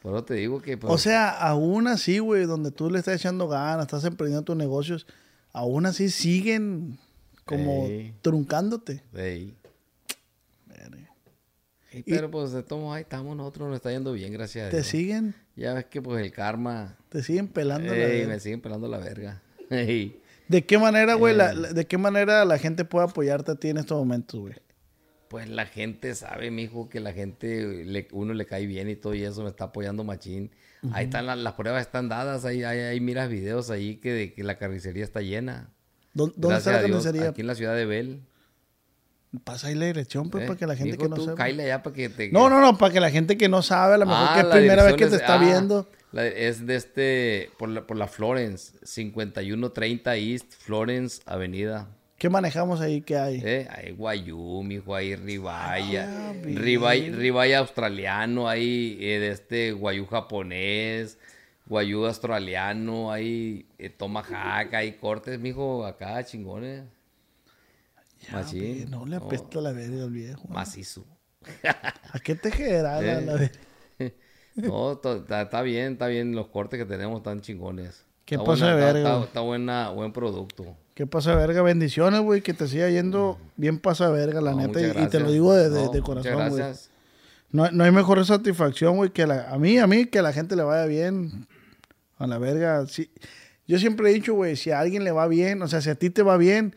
Por eso te digo que pues,
O sea, aún así, güey, donde tú le estás echando ganas, estás emprendiendo tus negocios, aún así siguen como
Ey.
truncándote.
ey.
Verga.
Y pero pues de todos ahí estamos nosotros, nos está yendo bien, gracias a
Te
Dios.
siguen,
Ya ves que pues el karma,
te siguen pelando la verga.
me siguen pelando la verga. Ey.
¿De qué manera, güey, la-
Eh.
la- de qué manera la gente puede apoyarte a ti en estos momentos, güey?
Pues la gente sabe, mijo, que la gente, le- uno le cae bien y todo y eso me está apoyando machín. Ahí están las, las pruebas están dadas, ahí, ahí, ahí miras videos ahí que, de que la carnicería está llena.
¿Dó- ¿Dónde
Gracias
está la carnicería?
Aquí en la ciudad de Bell.
Pasa ahí la dirección, pues,
¿eh?
para que la gente que no
tú
sepa.
cáele allá para que te...
No, no, no, para que la gente que no sabe, a lo mejor
Ah,
que es
la
primera vez que
dirección
te
es-
está
ah,
viendo.
la- es de este, por la, por la Florence, 5130 East Florence Avenida.
¿Qué manejamos ahí? ¿Qué hay?
¿Eh? Hay guayú, mijo, hay ribaya,
Ah,
ribaya australiano, hay eh, de este guayú japonés, guayú australiano, hay eh, tomahawk, hay cortes, mijo, acá chingones.
Bien, no le apesta la verga al viejo.
Macizo.
¿A qué te general
Eh.
la verga?
No, está bien, está bien, los cortes que tenemos están chingones.
¿Qué pasa de verga,
Está, buena, buen producto.
¿Qué pasa, verga? Bendiciones, güey, que te siga yendo bien pasa verga, la
No,
neta. Y, y te lo digo de, de-
No,
de
muchas
corazón, güey. No, no hay mejor satisfacción, güey, que la, a mí, a mí, que a la gente le vaya bien. A la verga. Sí. Yo siempre he dicho, güey, si a alguien le va bien, o sea, si a ti te va bien,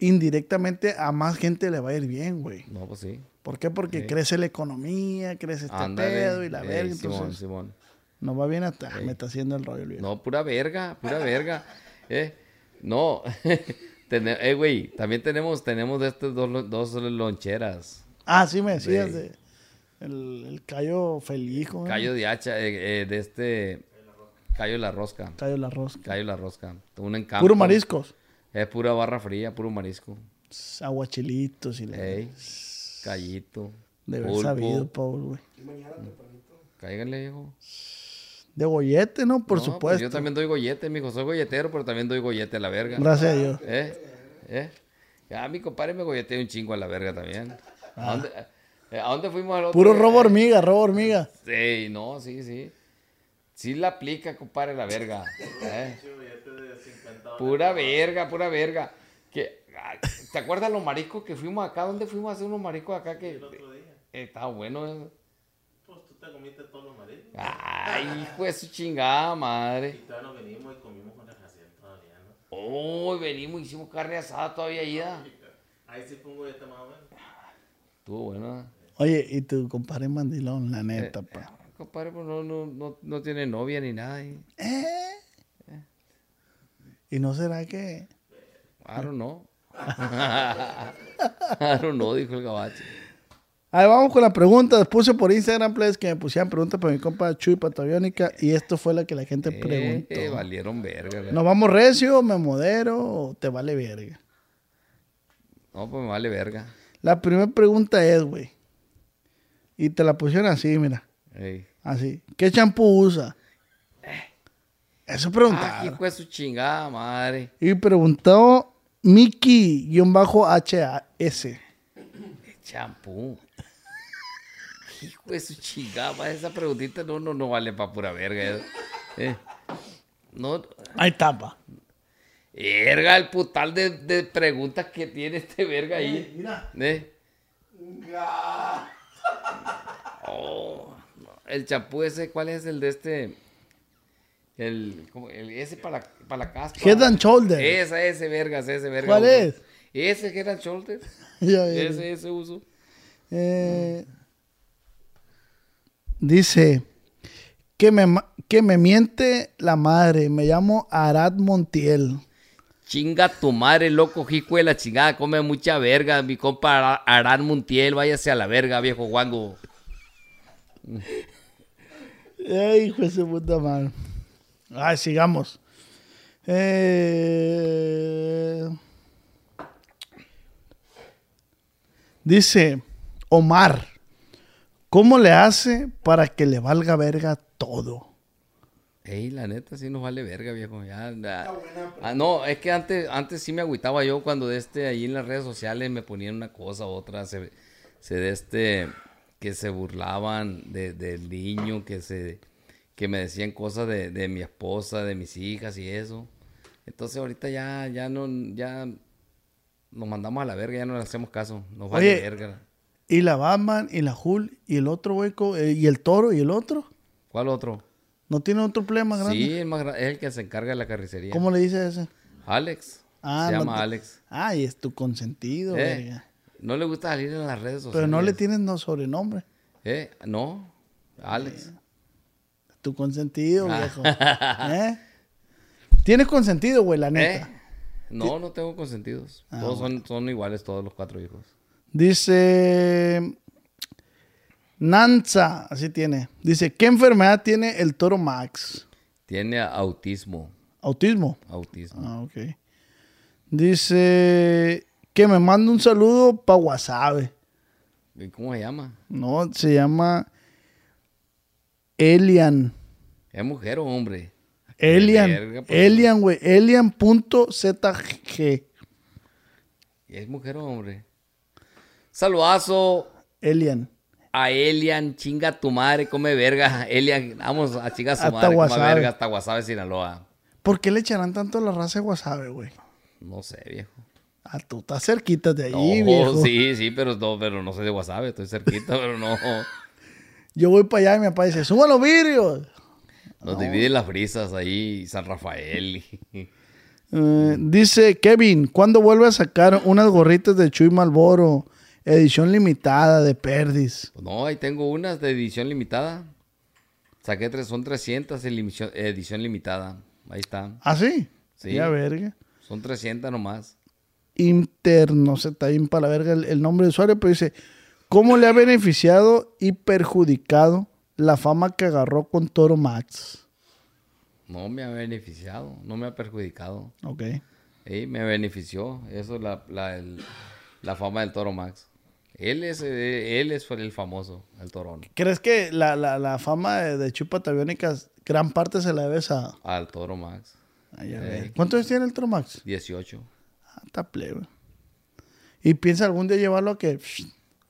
indirectamente a más gente le va a ir bien, güey.
No, pues sí.
¿Por qué? Porque
Sí.
crece la economía, crece este pedo y la
Ey,
verga.
Simón,
Entonces,
Simón.
nos va bien hasta. Me está haciendo el rollo, viejo.
No, pura verga, pura verga. Eh, no. Eh, güey, también tenemos, tenemos de estas dos, dos loncheras.
Ah, sí me decías de. El, el callo feliz, güey.
Callo de hacha, eh, eh, de este... Callo de la rosca.
Callo la rosca.
Callo de la rosca. Un encanto.
Puro mariscos.
Es pura barra fría, puro marisco.
Aguachilitos y la.
Ey, callito.
De haber sabido, Paul, güey.
Cáiganle, viejo.
De gollete, ¿no? Por
No, pues
supuesto.
yo también doy gollete, mijo. Soy golletero, pero también doy gollete a la verga.
Gracias a Dios.
¿Eh? ¿Eh? Ya, mi compadre me golletea un chingo a la verga también. ¿A, dónde, eh, ¿A dónde fuimos al otro?
Puro robo hormiga, robo hormiga.
Sí, no, sí, sí. Sí la aplica, compadre, la verga. ¿eh? Pura verga, pura verga. ¿Te acuerdas los mariscos que fuimos acá? ¿Dónde fuimos a hacer unos mariscos acá que
El otro día.
eh, estaba bueno? eh?
Pues tú te comiste todos los mariscos.
Ay, hijo de su chingada
Y
madre.
todavía nos venimos y comimos con la Jaciel todavía, ¿no?
Oh, venimos, hicimos carne asada todavía ahí. ¿ah?
Ahí sí un gollete más o menos.
Estuvo bueno. ¿eh?
Oye, y tu compadre mandilón, la neta, pa.
Compadre, pues no, no, no, no tiene novia ni nada. Y,
¿Eh? ¿Y no será que...?
I don't know. I don't know, dijo el gabacho.
Ahí vamos con la pregunta. Puse por Instagram, please, que me pusieran preguntas para mi compa Chuy Pataviónica. Y esto fue la que la gente preguntó.
Eh, valieron verga.
¿Nos vamos recio, me modero o te vale verga?
No, pues me vale verga.
La primera pregunta es, güey. Y te la pusieron así, mira.
Ey.
Así. ¿Qué champú usa? Eso
Ah,
preguntaron.
hijo de su chingada madre.
Y preguntó Mickey-HAS.
Champú. Hijo de su chingada madre. Esa preguntita no, no, no vale para pura verga. Eh. No,
Ahí tapa.
verga, el putal de, de preguntas que tiene este verga ahí.
Mira.
¿Eh? Oh, no. El champú ese, ¿cuál es el de este? El, el ese para la, para la caspa.
Head and Shoulders.
Esa, ese vergas, ese verga.
¿Cuál
uso.
es?
Ese Head and Shoulders.
Ya ves.
Ese, ese uso.
Eh, dice que me, que me miente la madre. Me llamo Arad Montiel.
Chinga tu madre, loco, hijo de la chingada, come mucha verga. Mi compa Ara- Arán Montiel, váyase a la verga, viejo guango.
Ay, hijo de su puta madre. Ay, sigamos. Eh, dice Omar, ¿cómo le hace para que le valga verga todo?
Ey, la neta, sí nos vale verga, viejo. Ya, ya. Ah, no, es que antes, antes sí me agüitaba yo cuando de este, ahí en las redes sociales me ponían una cosa, otra, se, se de este, que se burlaban de, del niño, que se, que me decían cosas de, de mi esposa, de mis hijas y eso. Entonces ahorita ya, ya no, ya nos mandamos a la verga, ya no le hacemos caso, nos vale
Oye.
verga.
Y la Batman, y la Hulk, y el otro hueco, eh, y el toro, y el otro.
¿Cuál otro?
¿No tiene otro problema grande?
Sí, el más es el que se encarga de la carnicería.
¿Cómo le dice ese?
Alex.
Ah,
se
no
llama
te-
Alex.
Ay, es tu consentido,
Eh,
verga.
No le gusta salir en las redes sociales.
Pero no le tienes no sobrenombre.
Eh, no, Alex.
Tu consentido,
Ah.
viejo. ¿Eh? Tienes consentido, güey, la
Eh,
neta.
no, no tengo consentidos.
Ah,
todos son, son iguales, todos los cuatro hijos.
Dice Nanza, así tiene. Dice, ¿qué enfermedad tiene el toro Max?
Tiene autismo.
Autismo.
Autismo.
Ah, ok. Dice que me manda un saludo para Wasabe.
¿Y ¿Cómo se llama?
No, se llama Elian.
¿Es mujer o hombre?
Elian.
pues.
Elian, güey. Elian.zg.
¿Es mujer o hombre? Saludazo
Elian.
a Elian, chinga tu madre, come verga. Elian, vamos a chingar su madre,
Guasave.
verga hasta Guasave, Sinaloa.
¿Por qué le echarán tanto a la raza de Wasabe, güey?
No sé, viejo.
Ah, tú estás cerquita de
No,
allí, viejo.
sí, sí, pero no, pero no soy de Guasave, estoy cerquita, pero no.
Yo voy para allá y mi papá dice, suban los vidrios.
Nos dividen las brisas ahí, San Rafael.
Eh, dice Kevin, ¿cuándo vuelve a sacar unas gorritas de Chuy Malboro? Edición limitada de Perdis.
Pues no, ahí tengo unas de edición limitada. Saqué tres, son 300 en limisión- edición limitada. Ahí está.
¿Ah, sí?
Sí.
Ya, verga.
Son 300 nomás.
Inter, no sé, está bien para la verga el, el nombre de usuario, pero dice, ¿cómo le ha beneficiado y perjudicado la fama que agarró con Toro Max?
No me ha beneficiado, no me ha perjudicado.
Ok.
Ey, me benefició. Eso es la, la, el- la fama del Toro Max. Él es, eh, él es el famoso, el Torón.
¿Crees que la, la, la fama de, de Chupa Tabiónicas, gran parte se la debes a...
Al Toro Max.
Ay, a ver. ¿Cuántos años tiene el Toro Max?
18.
Está plebe. ¿Y piensa algún día llevarlo a que...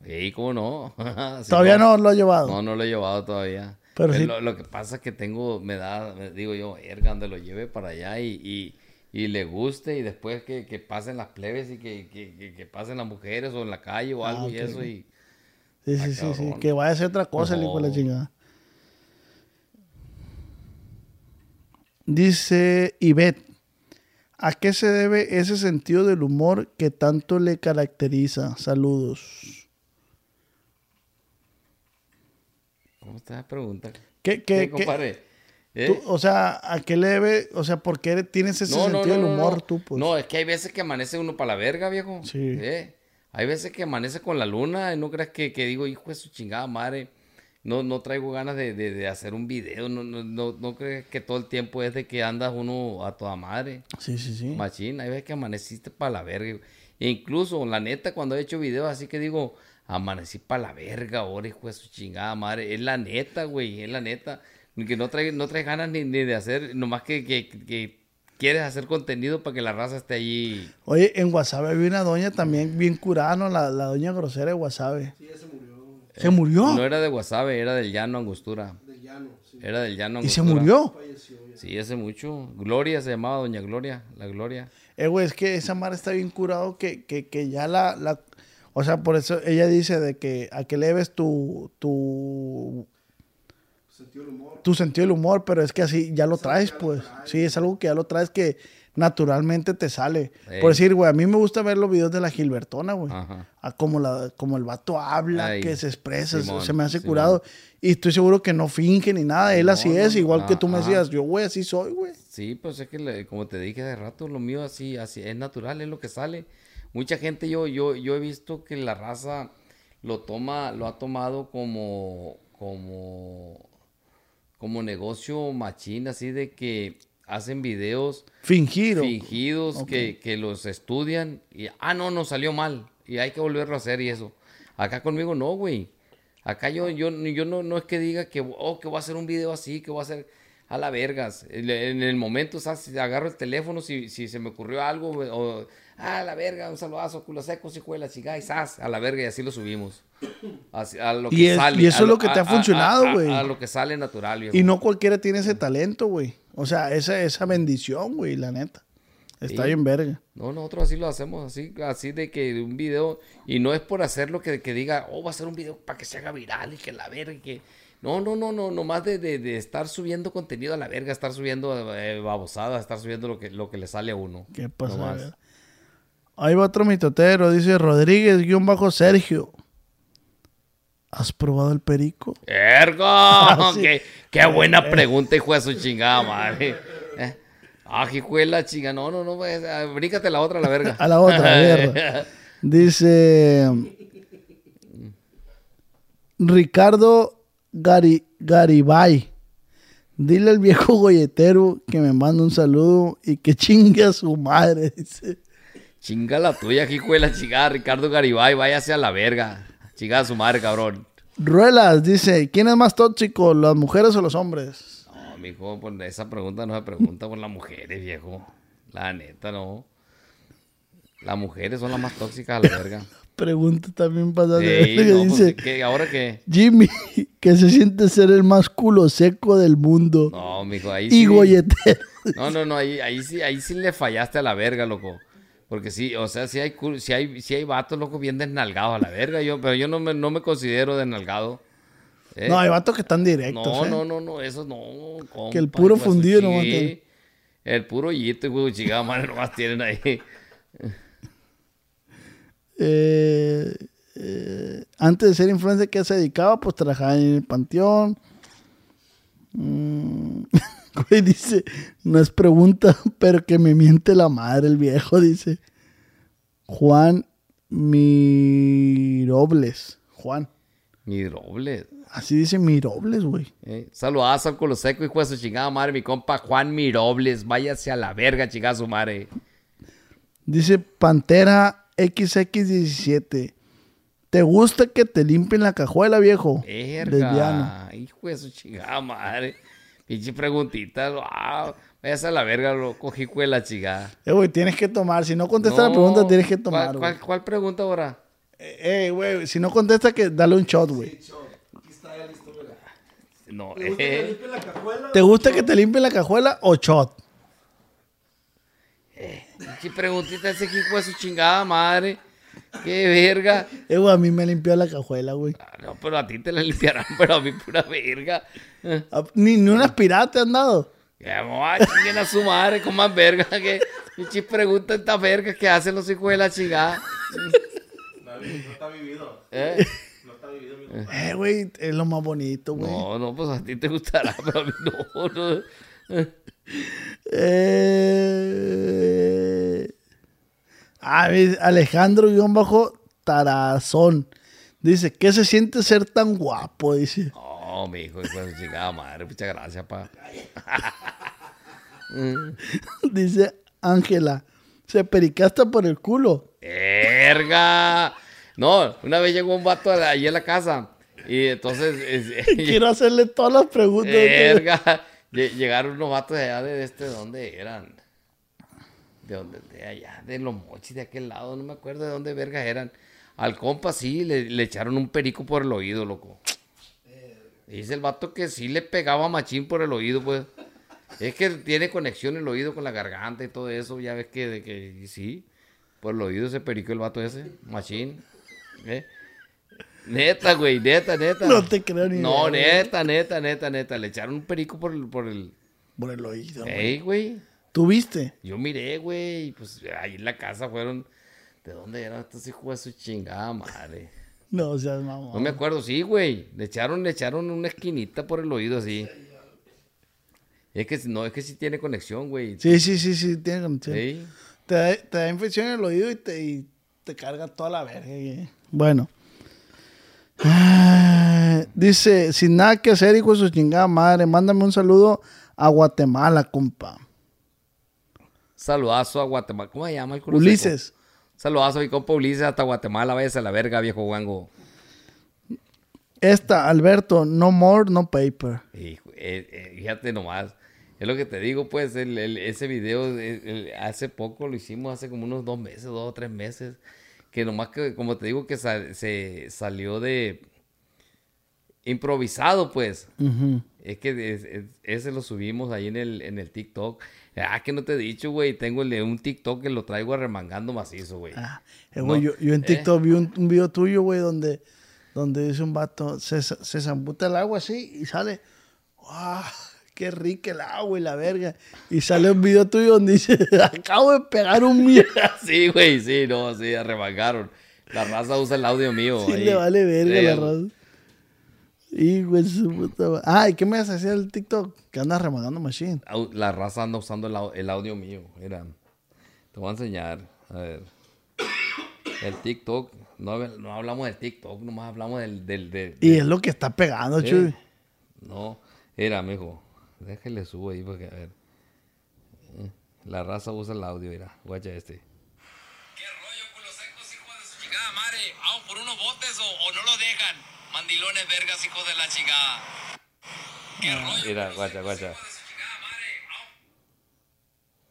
Ey, ¿cómo no? Sí,
Todavía no lo ha llevado.
No, no lo he llevado todavía.
Pero
Pero
sí-
lo, lo que pasa es que tengo, me da, me digo yo, erga, donde lo lleve para allá y, y, y le guste y después que, que pasen las plebes y que, que, que, pasen las mujeres o en la calle o
Ah,
algo y eso y
Sí, sí, sí, sí. Que vaya a hacer otra cosa, el hijo de la chingada. Dice Ivette, ¿a qué se debe ese sentido del humor que tanto le caracteriza? Saludos.
¿cómo está la pregunta?
¿Qué,
¿Qué,
qué?
¿Eh?
o sea, ¿a qué le debe? O sea, ¿por qué tienes ese sentido del humor tú? Pues?
No, es que hay veces que amanece uno para la verga, viejo.
Sí.
¿Eh? Hay veces que amanece con la luna y no creas que, que digo, hijo de su chingada madre. No, no traigo ganas de, de- de hacer un video. No, no, no, no crees que todo el tiempo es de que andas uno a toda madre.
Sí, sí, sí.
Machín, hay veces que amaneciste para la verga. E incluso, la neta, cuando he hecho videos así que digo, amanecí para la verga ahora, hijo de su chingada madre. Es la neta, güey, es la neta. Que no traes no traes ganas ni, ni de hacer, nomás que, que, que quieres hacer contenido para que la raza esté allí.
Oye, en Guasave había una doña también bien curada, ¿no? La, la doña grosera de Guasave.
Sí, se murió.
¿Se murió?
No era de Guasave, era del llano Angostura.
Del llano, sí.
Era del llano
¿Y se
Angostura.
murió?
Sí, hace mucho. Gloria se llamaba Doña Gloria, la Gloria.
Eh, güey, es que esa madre está bien curado que, que, que ya la, la... O sea, por eso ella dice de que a que le ves tu, tu,
Sentido del humor.
tu sentido del humor, pero es que así ya lo traes, pues. Sí, es algo que ya lo traes que naturalmente te sale.
Ey.
Por decir, güey, a mí me gusta ver los videos de la Gilbertona, güey.
Ajá.
A como, la, como el vato habla,
Ey,
que se expresa,
Simón,
se me hace
Simón.
curado. Y estoy seguro que no finge ni nada. Él así
No,
es,
no,
igual que
ah,
tú me decías, yo, güey, así soy, güey.
Sí, pues es que le- como te dije hace rato, lo mío así, así es natural, es lo que sale. Mucha gente yo, yo, yo he visto que la raza lo toma, lo ha tomado como, como, como negocio machín, así de que hacen videos fingidos que, que los estudian y, ah, no, no salió mal y hay que volverlo a hacer y eso. Acá conmigo no, güey. Acá yo, yo, yo no, no es que diga que, oh, que voy a hacer un video así, que voy a hacer a la vergas. En el momento, o sea, si agarro el teléfono, si, si se me ocurrió algo, o, a la verga, un saludazo, culo seco, chingada, y zas, a la verga, y así lo subimos. Así, a lo que
Y es-
sale.
y eso
a
es lo que te ha funcionado,
a-
güey.
A, lo que sale natural, viejo.
Y no cualquiera tiene ese talento, güey. O sea, esa, esa bendición, güey, la neta. Está
Sí.
bien verga.
No, nosotros así lo hacemos, así, así de que un video, y no es por hacerlo que, que diga, oh, va a ser un video para que se haga viral y que la verga, y que... No, no, no, no, nomás de, de, de estar subiendo contenido a la verga, estar subiendo eh, babosadas, estar subiendo lo que, lo que le sale a uno.
¿Qué pasa? Verga? Ahí va otro mitotero, dice Rodríguez, guion bajo Sergio. ¿Has probado el perico?
¡Ergo!
sí.
qué, qué buena pregunta, hijo de su chingada madre! Eh, Ah, hijo de la chinga, no, no, no, pues, ah, bríncate la otra a la verga.
A la otra, a ver. Dice Ricardo Gari- Garibay. Dile al viejo golletero que me manda un saludo y que chingue a su madre. Dice.
Chinga la tuya, hijo de la chingada, Ricardo Garibay, váyase a la verga. Chinga a su madre, cabrón.
Ruelas dice, ¿quién es más tóxico, las mujeres o los hombres?
No, mijo, pues esa pregunta no se pregunta por las mujeres, viejo. La neta, no. Las mujeres son las más tóxicas a la verga.
Pregunta también pasada de
Sí,
verga,
no, pues,
dice,
¿qué? ¿Ahora qué?
Jimmy, que se siente ser el más culo seco del mundo.
No, mijo, ahí
y
sí.
golletero.
No, no, no, ahí, ahí sí, ahí sí le fallaste a la verga, loco. Porque sí, o sea, sí hay, sí hay, sí hay vatos, loco, bien desnalgados a la verga. Yo, pero yo no me, no me considero desnalgado. ¿eh?
No, hay vatos que están directos.
No,
¿eh?
no, no, no, eso no. compa,
Que el puro fundido nomás
chi-
tiene.
El puro yito, güey, chingada madre, nomás tienen ahí.
Eh, eh, antes de ser influencer, ¿qué se dedicaba? Pues trabajaba en el panteón. Mm, güey, dice, no es pregunta, pero que me miente la madre el viejo, dice. Juan Mirobles. Juan.
Mi roble.
Así dice Mirobles, güey.
Eh. Saludazo al culo seco, hijo de su chingada madre, mi compa Juan Mirobles. Váyase a la verga, chingada su madre.
Dice Pantera XX17. ¿Te gusta que te limpien la cajuela, viejo? Lesbiano.
Verga, hijo de su chingada madre. Pinche preguntita, wow. Váyase a la verga, loco, hijo de la chingada.
Eh, güey, tienes que tomar. Si no contesta la pregunta, tienes que
¿cuál-
tomar. güey.
¿cuál, cuál pregunta ahora?
Eh, eh, güey, si no contesta, que dale un shot, güey.
Aquí está ya listo, mira.
No,
¿Te gusta que
eh.
limpie la cajuela?
¿Te gusta que te limpien la cajuela o shot?
Si preguntita ese hijo de su chingada madre. Qué verga.
Eh, güey, a mí me limpió la cajuela, güey.
Ah, No, pero a ti te la limpiarán, pero a mí pura verga.
Ah, Ni, ni unas piratas te han dado.
Ya, mamá, chinguen a su madre con más verga que. Pinche pregunta esta verga que hacen los hijos de la chingada.
No, no está vivido.
¿Eh?
No está vivido, mi compa.
Eh, güey, es lo más bonito, güey.
No, no, pues a ti te gustará, pero a mí no. no.
Eh... Ah, ve, Alejandro guion bajo Tarazón. Dice, ¿qué se siente ser tan guapo? Dice.
No, mi hijo, chingada madre. Muchas gracias, pa.
Dice Ángela, se pericaste por el culo.
¡Verga! No, una vez llegó un vato allí a la casa. Y entonces. es-
Quiero hacerle todas las preguntas.
Verga. Lle- Llegaron unos vatos de allá de este, ¿de dónde eran? De allá, de los mochis, de aquel lado, no me acuerdo de dónde verga eran. Al compa sí, le, le echaron un perico por el oído, loco. Dice el vato que sí le pegaba machín por el oído, pues. Es que tiene conexión el oído con la garganta y todo eso, ya ves que, de que sí, por el oído se perico el vato ese, machín. ¿eh? Neta, güey, neta, neta.
No te creo ni
No,
idea,
neta, neta, neta, neta. Le echaron un perico por el. Por el...
Por el oído. güey.
Ey, güey.
¿Tú viste?
Yo miré, güey. Pues ahí en la casa fueron. ¿De dónde eran estos hijos de su chingada madre?
No, o sea, mamá.
No me acuerdo, sí, güey. Le echaron, le echaron una esquinita por el oído así. Es que no, es que sí tiene conexión, güey.
Sí, sí, sí, sí, tiene conexión. Te, da, te da infección en el oído y te, y te carga toda la verga. güey. Bueno. Ah, Dice, sin nada que hacer, hijo de su chingada madre, mándame un saludo a Guatemala, compa.
Saludazo a Guatemala. ¿Cómo se llama el culo
Ulises.
Saludazo a mi compa Ulises hasta Guatemala. Váyase a la verga, viejo guango.
Esta, Alberto, no more, no paper.
Hijo, eh, eh, fíjate nomás. Es lo que te digo, pues, el- el- ese video el- el- hace poco lo hicimos, hace como unos dos meses, dos o tres meses. Que nomás que, como te digo, que se salió de improvisado, pues.
Ujú.
Es que es- es- ese lo subimos ahí en el, en el TikTok. Ah, que no te he dicho, güey. Tengo el de un TikTok que lo traigo arremangando macizo, güey.
Ah, eh,
No,
yo, yo en
eh.
TikTok vi un, un video tuyo, güey, donde, donde dice un vato, se, se zambuta el agua así y sale, ¡wow! ¡Qué rica el agua y la verga! Y sale un video tuyo donde dice, acabo de pegar un mierda.
Sí, güey, sí, no, sí, arremangaron. La raza usa el audio mío.
Sí
ahí.
le vale verga la raza. Y güey, su puta ma- Ah, ¿y qué me vas a hacer el TikTok? Que andas remagando machine.
La raza anda usando el, au- el audio mío. Mira, te voy a enseñar. A ver. El TikTok. No, no hablamos del TikTok, nomás hablamos del. del, del-
Y
del-
es lo que está pegando,
Sí.
chuy.
No, era, mijo. Déjale subo ahí porque, a ver. Eh, La raza usa el audio, mira. Guacha este.
¿Qué rollo, culos secos, hijos de su chingada madre? ¿Vamos por unos botes o, o no lo dejan? Mandilones, vergas, hijos de la chingada. ¿Qué rollo,
Mira, guacha, guacha.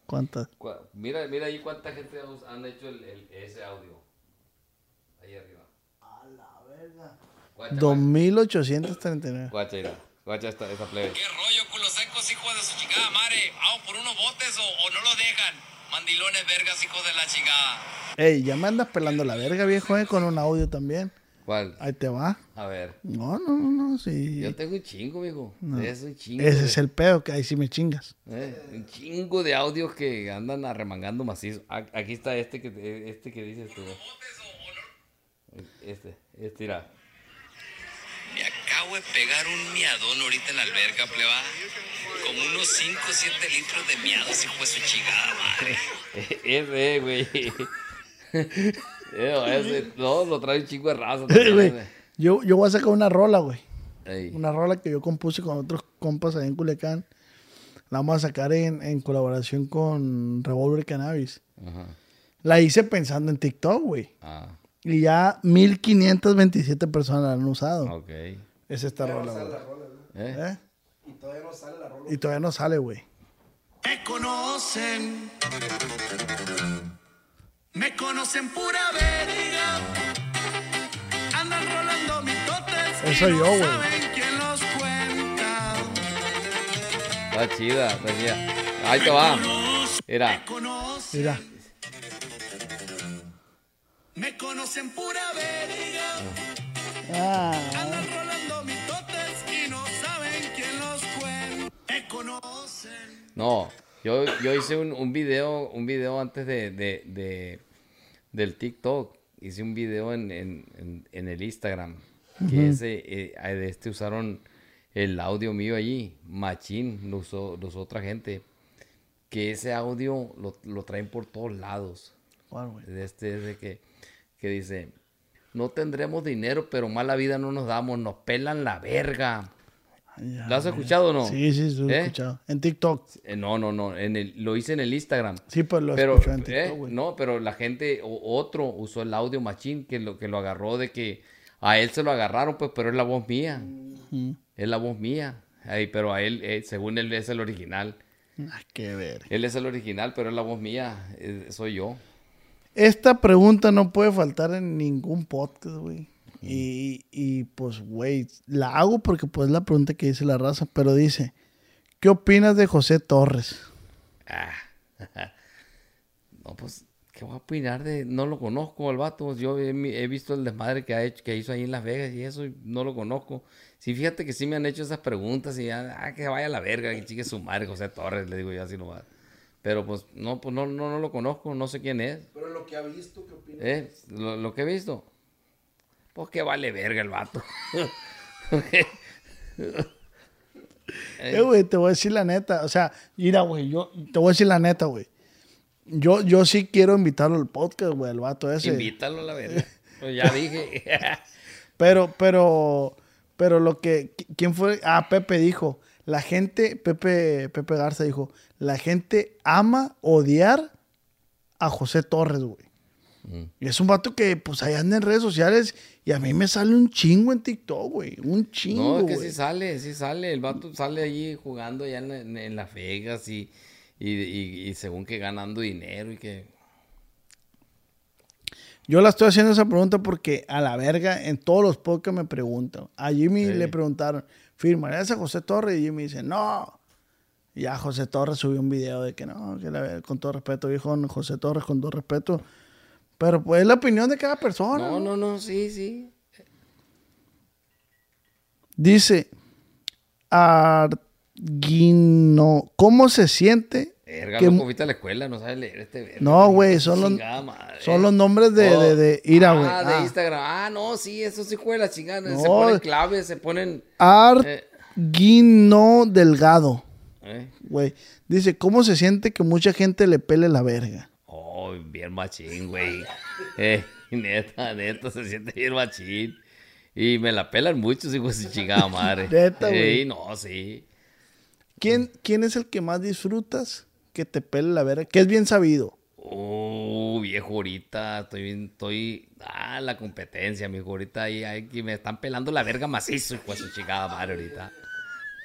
¿Cuántas?
Mira, mira ahí cuánta gente han hecho el, el- ese audio. Ahí arriba. Guacha,
2839.
Guacha, mira. Guacha esta, esta plebe.
¿Qué rollo, culos secos, hijos de su chingada madre? ¿Vamos por unos botes o, o no lo dejan? Mandilones, vergas, hijos de la chingada.
Ey, ya me andas pelando la verga, viejo, eh, con un audio también.
¿Cuál?
Ahí te va.
A ver.
No, no, no, no, sí.
Yo tengo un chingo, mijo. Es un chingo.
Ese
de-
es el pedo, que ahí sí me chingas.
eh, un chingo de audios que andan arremangando macizo. Aquí está este que, este que dices tú. Este, este, mira.
Me acabo de pegar un miadón ahorita en la alberca, pleba. Como unos 5 o 7 litros de miados, hijo de su chingada madre.
Ese, güey. Eh, ese, no, lo trae un chingo de raza.
Yo, yo voy a sacar una rola, güey.
Ey.
Una rola que yo compuse con otros compas ahí en Culiacán. La vamos a sacar en, en colaboración con Revolver Cannabis.
Ajá.
La hice pensando en TikTok, güey.
Ah,
Y ya 1527 personas la han usado.
ok.
Es esta rola, güey.
¿Eh?
¿Eh?
Y todavía no sale la rola.
Y todavía no sale, güey.
Me conocen. Me conocen pura veriga. Andan rolando mitotes.
Eso y
no
yo, güey.
Saben quién los cuenta.
Está chida, está chida. Ahí te va. Mira.
Mira.
Me conocen pura veriga.
Ah.
Andan rolando mitotes y no saben quién los cuenta. Me conocen.
No yo, yo hice un, un video, un video antes de, de- de- del TikTok. Hice un video en, en- en- en el Instagram. Que ese, eh, de este usaron el audio mío allí. Machín, lo usó, lo usó otra gente. Que ese audio lo, lo traen por todos lados.
¿cuál, güey?
De este, de que, que dice, no tendremos dinero, pero mala vida no nos damos, nos pelan la verga.
Ya,
¿Lo has escuchado o no?
Sí, sí, lo he
¿Eh?
escuchado. En TikTok.
Eh, No, no, no, en el, lo hice en el Instagram.
Sí, pues lo
pero,
escuché en
eh,
TikTok, güey.
no, pero la gente, o- otro usó el audio machín que lo, que lo agarró de que a él se lo agarraron, pues, pero es la voz mía. Es la voz mía. Ay, pero a él, según él, es el original.
Ah, qué ver.
Él es el original, pero es la voz mía. soy yo.
Esta pregunta no puede faltar en ningún podcast, güey. Y, y pues, güey, la hago porque pues es la pregunta que dice la raza, pero dice, ¿qué opinas de José Torres?
Ah. No, pues, ¿qué voy a opinar de...? No lo conozco al vato. Yo he, he visto el desmadre que, ha hecho, que hizo ahí en Las Vegas y eso, y no lo conozco. Sí, fíjate que sí me han hecho esas preguntas y ya, ah, que vaya a la verga, que chique su madre, José Torres, le digo yo así nomás. Pero pues, no, pues no, no, no lo conozco, no sé quién es.
Pero lo que ha visto, ¿qué opinas?
¿Eh? Lo, lo que he visto. Pues que vale verga el vato.
Eh, güey, te voy a decir la neta. O sea, mira, güey, yo te voy a decir la neta, güey. Yo, yo sí quiero invitarlo al podcast, güey, al vato ese.
Invítalo a la verga. Pues ya dije.
Pero, pero, pero lo que, ¿quién fue? Ah, Pepe dijo, la gente, Pepe, Pepe Garza dijo, la gente ama odiar a José Torres, güey. Y es un vato que, pues, ahí anda en redes sociales y a mí me sale un chingo en TikTok, güey. Un chingo,
No, es que
güey.
sí sale, sí sale. El vato sale allí jugando allá en, en- en Las Vegas y, y, y- y según que ganando dinero y que...
Yo la estoy haciendo esa pregunta porque a la verga en todos los podcasts me preguntan. A Jimmy
Sí.
le preguntaron, ¿firmarías a José Torres? Y Jimmy dice, no. Y ya José Torres subió un video de que no, que la con todo respeto, dijo José Torres, con todo respeto. Pero pues es la opinión de cada persona.
No,
¿no?
no, sí, sí.
Dice Arguino, ¿cómo se siente?
Verga,
que
loco, a la escuela, no sabes leer este verga.
No, güey, son los, son los nombres de,
Oh.
de, de ira, güey.
Ah, de
Ah.
Instagram. Ah, no, sí, eso sí juega la chingada. Se ponen claves, se ponen...
Arguino Delgado.
eh.
Güey, dice, ¿cómo se siente que mucha gente le pele la verga?
Oh, bien machín, güey. Eh, neta, neta, se siente bien machín. Y me la pelan muchos, hijos de su chingada madre.
Neta, güey.
Sí, no, sí.
¿Quién, ¿Quién es el que más disfrutas que te pele la verga? Que es bien sabido.
Uh, viejo, ahorita estoy bien, estoy... Ah, la competencia, mijo. Ahorita ahí, ahí que me están pelando la verga macizo, de su chingada madre, ahorita.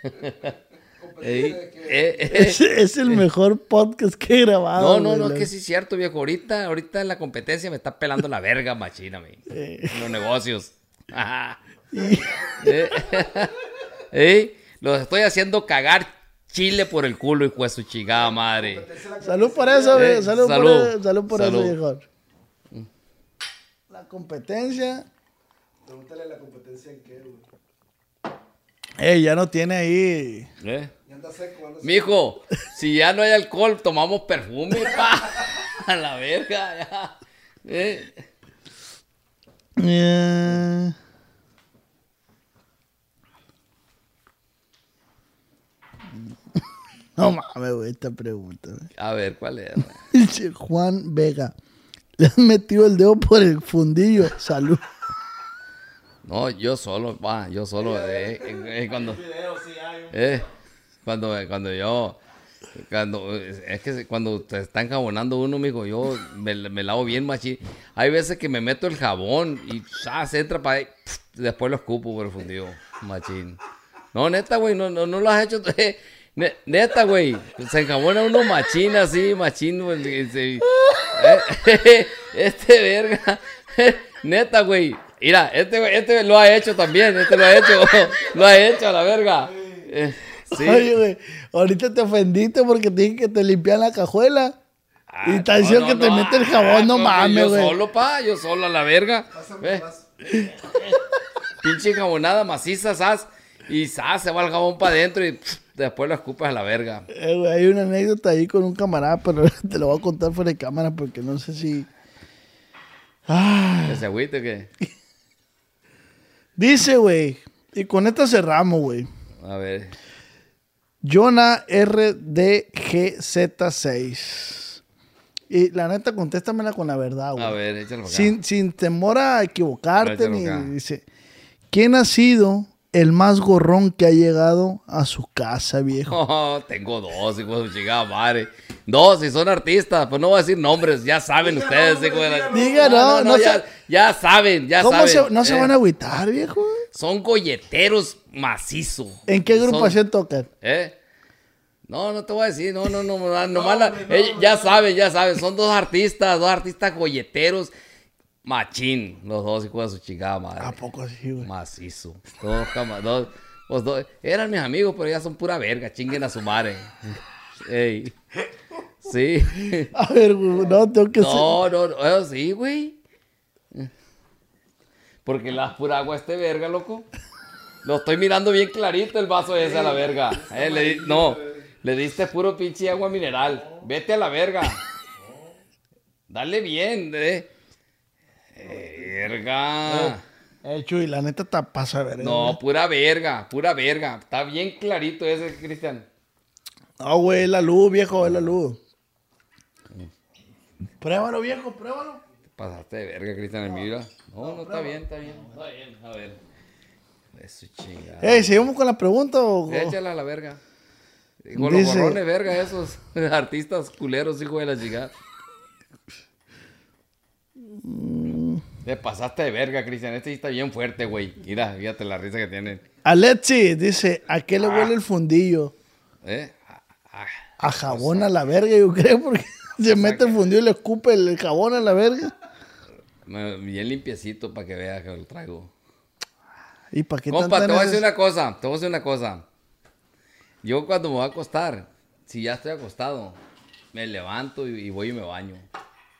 Ey, eh, eh,
Es, es el mejor podcast que he grabado.
No, no, no, es que sí es cierto, viejo. Ahorita, ahorita en la competencia me está pelando la verga machina, mi. En los negocios. Eh, los estoy haciendo cagar chile por el culo, hijo de su chingada madre.
Salud por eso,
Eh,
güey. Salud,
salud.
por, eso, salud por
Salud.
eso, viejo. La competencia.
Pregúntale a la competencia en qué, güey.
Ey, ya no tiene ahí.
¿Eh?
Ya anda seco, anda seco.
Mijo, si ya no hay alcohol, tomamos perfume, pa. A la verga, ya. Eh.
Eh, No mames, güey, esta pregunta. güey.
A ver, ¿cuál es?
Dice Juan Vega. Le has metido el dedo por el fundillo. Salud.
No, yo solo, pa, yo solo. eh, eh, eh, cuando, cuando, cuando yo, cuando, es que cuando te están jabonando uno, mijo, yo me, me lavo bien machín. Hay veces que me meto el jabón y se entra para ahí, después lo escupo por el fundido, machín. No, neta, güey, no, no, no lo has hecho. ne- Neta, güey, se enjabona uno machín así, machín, güey, se- este verga, neta, güey. Mira, este, güey, este lo ha hecho también, este lo ha hecho, lo ha hecho a la verga. Eh, sí.
Oye, güey, ahorita te ofendiste porque te dije que te limpian la cajuela.
Ah,
Y está diciendo que te mete el jabón, no mames, güey.
Yo solo, pa, yo solo a la verga. Ve, Pinche jabonada maciza, sas. Y sas, se va el jabón para adentro y pff, después lo escupas a la verga.
Eh, güey, hay una anécdota ahí con un camarada, pero te lo voy a contar fuera de cámara porque no sé si. Ah,
¿Que se agüite o qué?
Dice, güey, y con esta cerramos, güey.
A ver.
Jonah RDGZ6. Y la neta, contéstamela con la verdad, güey.
A ver, échalo acá.
Sin, sin temor a equivocarte, ni, dice, ¿quién ha sido el más gorrón que ha llegado a su casa, viejo?
Oh, tengo dos, hijo de su chingada madre. Dos, y son artistas. Pues no voy a decir nombres, ya saben ustedes, hijo de la...
Diga, no, no,
ya,
se-
ya saben, ya
¿Cómo
saben.
se, no se
Eh,
van a agüitar, viejo?
Son golleteros macizo.
¿En qué
Son-
agrupación tocan?
¿Eh? No, no te voy a decir, no, no, no, no, nomás la- eh, ya saben, ya saben, son dos artistas, dos artistas golleteros, machín, los dos hijos de su chingada madre.
¿A poco así, güey?
Macizo, dos, dos, los dos, eran mis amigos, pero ya son pura verga, chinguen a su madre. Ey, sí,
A ver, güey, no, tengo que ser.
no, no, no, eh, sí, güey. Porque la pura agua este verga, loco. Lo estoy mirando bien clarito el vaso ese a la verga. Eh, le di- no, le diste puro pinche agua mineral. Vete a la verga. Dale bien, eh. Eh, Verga.
Eh, Chuy, la neta te pasa a ver.
No, pura verga, pura verga. Está bien clarito ese, Cristian.
No, güey, es la luz, viejo, es la luz. Pruébalo, viejo, pruébalo.
Te pasaste de verga, Cristian, mira. No, no, está bien, está bien. Está bien, a ver. Eso chingada.
Ey, ¿seguimos con la pregunta o...?
Échala a la verga. Con los gorrones, verga, esos artistas culeros, hijo de la chingada. Te pasaste de verga, Cristian. Este sí está bien fuerte, güey. Mira, fíjate la risa que tienen.
Alexi dice, ¿a qué le huele el fundillo?
¿Eh? Ah, ah.
A jabón a la verga, yo creo, porque se mete el fundillo y le escupe el jabón a la verga.
Bien limpiecito para que veas que lo traigo.
¿Y para qué
Compa, te voy a decir una cosa. Te voy a decir una cosa. Yo cuando me voy a acostar, si ya estoy acostado, me levanto y, y voy y me baño.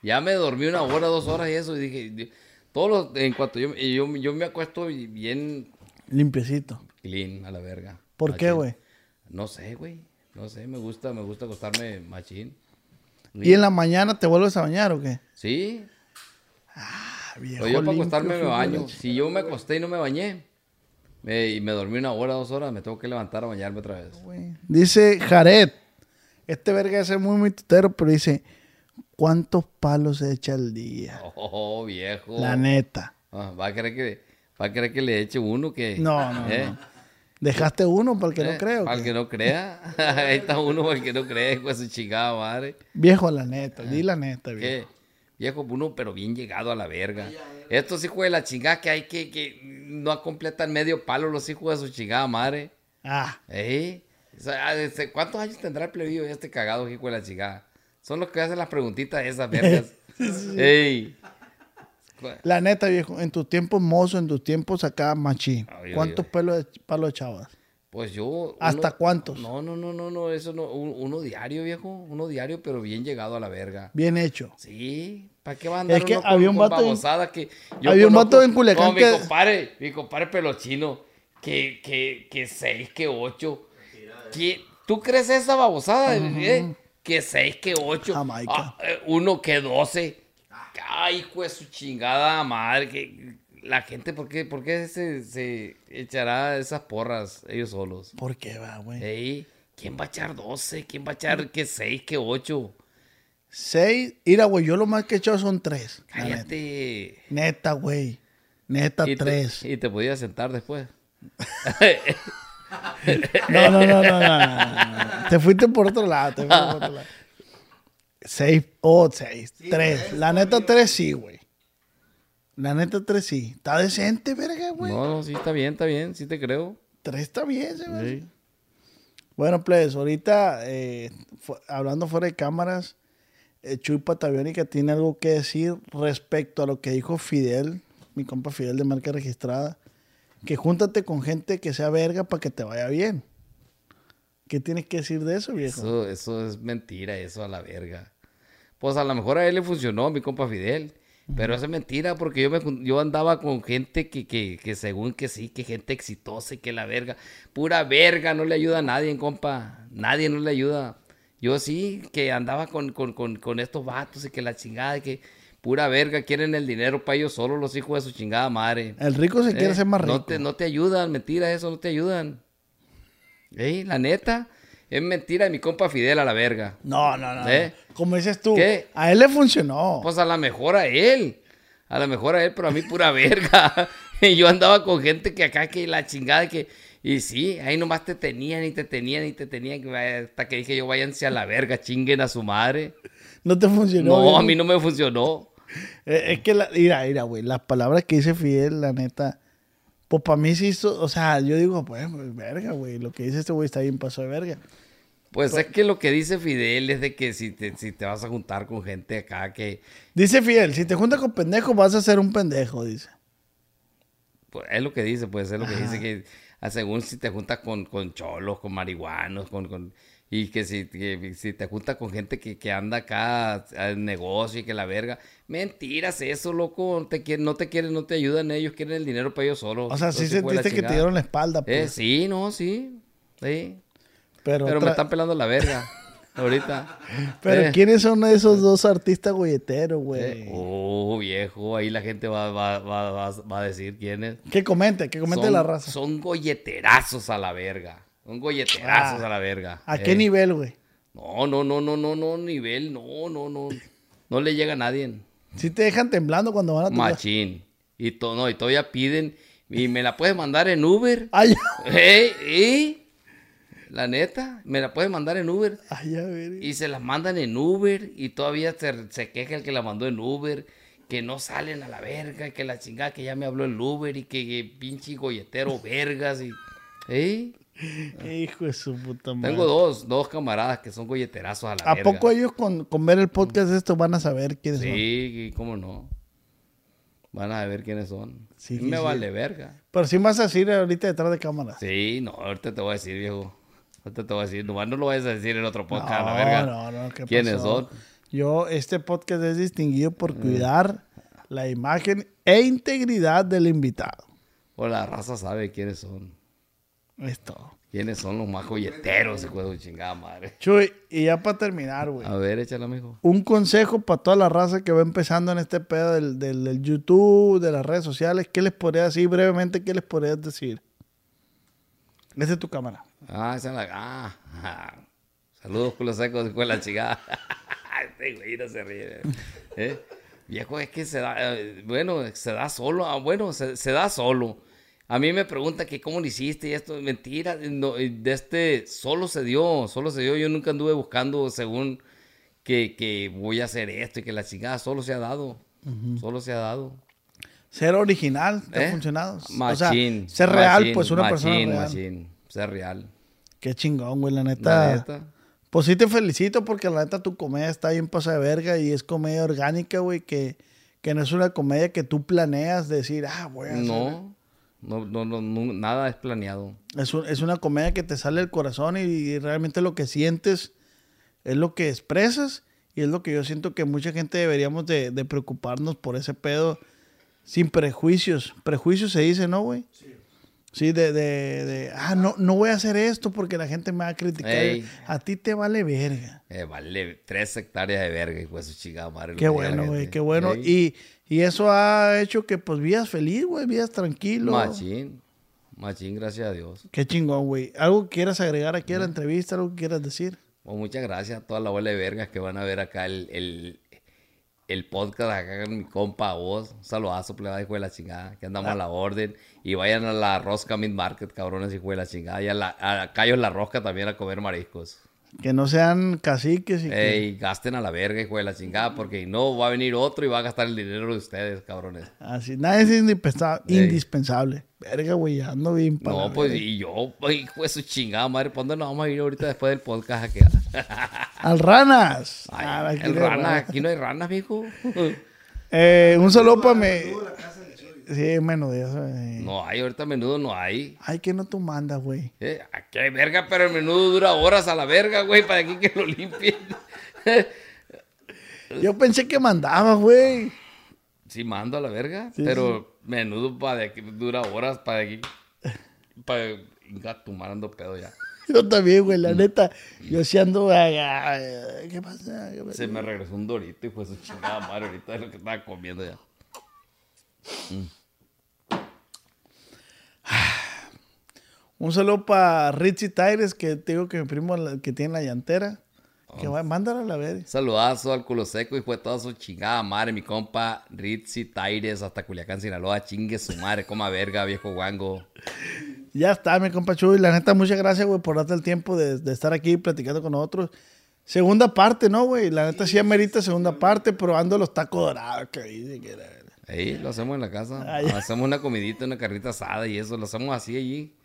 Ya me dormí una hora, dos horas y eso. Y dije, di- todos los, en cuanto yo, yo, yo me acuesto bien
Limpiecito.
clean a la verga.
¿Por qué, güey?
No sé, güey. No sé, me gusta, me gusta acostarme machín.
¿Y en la mañana te vuelves a bañar o qué?
Sí,
Ah, viejo
Pues yo para acostarme me baño. Si yo me acosté y no me bañé me- y me dormí una hora, dos horas, me tengo que levantar a bañarme otra vez.
Dice Jared, este verga es muy, muy tutero, pero dice, ¿cuántos palos se echa al día?
Oh, viejo.
La neta.
Ah, va a querer que va a querer que le eche uno que
No, no,
¿Eh?
no. Dejaste uno para el que
¿Eh?
no creo.
Para el que no crea. Ahí está uno para el que no cree, pues su chingada madre.
Viejo, la neta, di la neta, viejo.
¿Qué? Viejo, uno, pero bien llegado a la verga. Estos hijos de la chingada que hay que, que no completan medio palo los hijos de su chingada madre.
Ah,
¿Eh? ¿Cuántos años tendrá el plebillo este cagado, hijo de la chingada? Son los que hacen las preguntitas esas vergas. Ey.
la neta, viejo, en tus tiempos mozo, en tus tiempos acá machín.
Ay,
¿Cuántos
ay,
pelos de- echabas?
Pues yo.
¿Hasta
uno-
cuántos?
No, no, no, no, no, eso no. un- Uno diario, viejo. Uno diario, pero bien llegado a la verga.
Bien hecho.
Sí, ¿para qué va a andar
Es que
uno con,
había un
con
vato en-
que
había un vato en Culiacán
como
que-
mi compadre, mi compadre pelochino, que, que, que seis, que ocho. Que, ¿Tú crees esa babosada? eh? Que seis, que ocho.
Jamaica.
Ah, eh, uno que doce. Ay, hijo de su chingada madre. Que la gente, ¿por qué, por qué se, se echará esas porras ellos solos?
¿Por qué va, güey?
Ey, ¿Quién va a echar 12? ¿Quién va a echar que 6, que 8?
Seis. Mira, güey, yo lo más que he echado son tres. la neta.
Cállate.
Neta, güey. Neta,
Y te-
tres.
y te podías sentar después.
No, no, no, no, no, no, no. Te fuiste por otro lado. Te fuiste por otro lado. Seis, oh, seis, tres. La neta, tres sí, güey. La neta, tres sí. Está decente, verga, güey.
No, no, sí, está bien, está bien, sí te creo.
Tres está bien, se.
Sí.
Bueno, pues, ahorita, eh, fu- hablando fuera de cámaras, eh, Chuy Pataviónica tiene algo que decir respecto a lo que dijo Fidel, mi compa Fidel de marca registrada, que júntate con gente que sea verga para que te vaya bien. ¿Qué tienes que decir de eso, viejo?
Eso, eso es mentira, eso a la verga. Pues a lo mejor a él le funcionó, mi compa Fidel. Pero eso es mentira, porque yo, me, yo andaba con gente que, que, que según que sí, que gente exitosa y que la verga. Pura verga, no le ayuda a nadie, compa. Nadie no le ayuda. Yo sí, que andaba con, con, con, con estos vatos y que la chingada, y que pura verga, quieren el dinero para ellos solos, los hijos de su chingada madre.
El rico se quiere
Eh,
ser más rico.
No te, no te ayudan, mentira, eso no te ayudan. Ey, la neta, es mentira de mi compa Fidel a la verga.
No, no, no.
¿Eh?
Como dices tú,
¿Qué?
a él le funcionó.
Pues a lo mejor a él. A lo mejor a él, pero a mí pura verga. Y yo andaba con gente que acá que la chingada que... Y sí, ahí nomás te tenían y te tenían y te tenían. Hasta que dije yo, váyanse a la verga, chinguen a su madre.
no te funcionó.
No, a mí no me funcionó.
Eh, Es que, la, mira, mira, güey, las palabras que dice Fidel, la neta, pues para mí sí hizo, o sea, yo digo, pues, pues, verga, güey, lo que dice este güey está bien paso de verga.
Pues es que lo que dice Fidel es de que si te, si te vas a juntar con gente acá que...
Dice Fidel, si te juntas con pendejos vas a ser un pendejo, dice.
Pues es lo que dice, pues es lo que dice que según si te juntas con, con cholos, con marihuanos, con, con y que si, que si te juntas con gente que, que anda acá en negocio y que la verga, mentiras eso, loco, no te quieren, no te quieren, no te ayudan, ellos quieren el dinero para ellos solos.
O sea, sí sentiste que te dieron la espalda,
Eh,
pues.
sí, no, sí, sí,
pero
pero
otra-
me están pelando la verga ahorita.
pero
Eh.
¿quiénes son esos dos artistas golleteros,
Eh,
güey?
Oh, viejo, ahí la gente va, va, va, va, va a decir quién es.
Que comente, que comente
son,
la raza.
Son golleterazos a la verga. Son golleterazos
Ah,
a la verga.
¿A
Eh,
qué nivel, güey?
No, no, no, no, no, no, nivel, no, no, no. No le llega a nadie.
Si te dejan temblando cuando van a tu.
Machín. Y, to- no, y todavía piden, y me la puedes mandar en Uber.
Ay,
¿Eh? ¿Eh? La neta, me la puedes mandar en Uber.
ay, a ver.
Y se las mandan en Uber y todavía se, se queja el que la mandó en Uber, que no salen a la verga, que la chingada que ya me habló el Uber y que, que pinche golletero vergas y... ¿Eh?
Hijo de su puta madre.
Tengo dos, dos camaradas que son golleterazos a la
¿A
verga.
poco ellos con, con ver el podcast de esto van a saber quiénes son?
Sí, cómo no. Van a ver quiénes son.
Sí,
me
sí.
vale verga.
Pero sí vas a decir ahorita detrás de cámaras.
Sí, no, ahorita te voy a decir, viejo. Ahorita te voy a decir, nomás no lo vayas a decir en otro podcast,
no,
la verga.
no, no, ¿qué
¿Quiénes
pasó?
son?
Yo, este podcast es distinguido
Mm.
por cuidar la imagen e integridad del invitado.
O la raza sabe quiénes son.
Es todo.
¿Quiénes son los más golleteros, hijo de chingada madre?
Chuy, y ya para terminar, güey.
A ver, échale, amigo.
Un consejo para toda la raza que va empezando en este pedo del, del- del YouTube, de las redes sociales. ¿Qué les podrías decir brevemente? ¿Qué les podrías decir? Esa es tu cámara.
Ah, esa es la. Ah, ah. Saludos, culos secos, hijo de la chingada. este güey no se ríe. ¿Eh? Viejo, es que se da. eh, bueno, se da solo. ah, bueno, se, se da solo. A mí me pregunta que cómo lo hiciste y esto. Mentira. no, eh, de este. Solo se dio. Solo se dio. Yo nunca anduve buscando según que, que voy a hacer esto y que la chingada. Solo se ha dado. Solo se ha dado.
Ser original, ¿te
¿Eh?
ha funcionado?
Machín.
o sea, ser real,
machín,
pues una persona real.
Machín, ser real.
Qué chingón, güey, la neta.
La neta.
Pues sí te felicito porque la neta tu comedia está bien pasada de verga y es comedia orgánica, güey, que, que no es una comedia que tú planeas decir, ah, voy a hacer.
No, no, no, no, no, nada es planeado.
Es, un- es una comedia que te sale del corazón y, y realmente lo que sientes es lo que expresas y es lo que yo siento que mucha gente deberíamos de, de preocuparnos por ese pedo sin prejuicios. Prejuicios se dice, ¿no, güey? Sí. de, de, de, ah, no, no voy a hacer esto porque la gente me va a criticar.
Ey.
A ti te vale verga.
Eh, vale, tres hectáreas de verga, hijo de su chingada madre.
Qué bueno, güey, qué bueno.
Ey,
Y, y eso ha hecho que pues vivas feliz, güey, vivas tranquilo.
Machín, machín, gracias a Dios.
Qué chingón, güey. ¿Algo que quieras agregar aquí a la entrevista? ¿Algo que quieras decir?
Pues muchas gracias a toda la bola de vergas que van a ver acá el, el, el podcast acá con mi compa vos. Un saludazo, plebada, hijo de la chingada. Que andamos a la orden. Y vayan a la Rosca Meat Market, cabrones, hijo de la chingada. Y a, la, a Cayos La Rosca también a comer mariscos.
Que no sean caciques y que...
Ey, gasten a la verga, hijo de la chingada, porque no va a venir otro y va a gastar el dinero de ustedes, cabrones.
Así, nada es indispensa-
Ey.
indispensable. Verga, güey, ya ando bien para
No, pues,
verga.
y yo, hijo de su chingada madre, ¿para dónde nos vamos a ir ahorita después del podcast a quedar?
Al Ranas.
Ay,
Ah, aquí
el
no hay
rana,
ranas.
aquí no hay ranas, mijo.
Eh, un saludo para mi... Sí, menos de eso. eh.
No hay, ahorita menudo no hay.
Ay, que no tú mandas, güey.
Eh, aquí hay verga, pero el menudo dura horas a la verga, güey, para aquí que lo limpien.
Yo pensé que mandaba, güey.
Sí, mando a la verga,
Sí,
pero menudo para de aquí, dura horas para de aquí. Para tomando pedo ya.
Yo también, güey, la neta. Yo sí ando. ay, ¿Qué pasa? ¿Qué pasa?
Se me regresó un dorito y fue su chingada madre ahorita de lo que estaba comiendo ya.
Un saludo para Richie Tires, que te digo que mi primo que tiene la llantera. Que va, mándala a la ver.
Saludazo al culo seco y fue toda su chingada madre, mi compa Ritzy Taires hasta Culiacán, Sinaloa. Chingue su madre, coma verga, viejo guango.
Ya está, mi compa Chuy. La neta, muchas gracias, güey, por darte el tiempo de, de estar aquí platicando con nosotros. Segunda parte, ¿no, güey? La neta sí amerita segunda parte, probando los tacos dorados que dice que era.
Ahí lo hacemos en la casa.
Ah,
hacemos una comidita, una carrita asada y eso, lo hacemos así allí.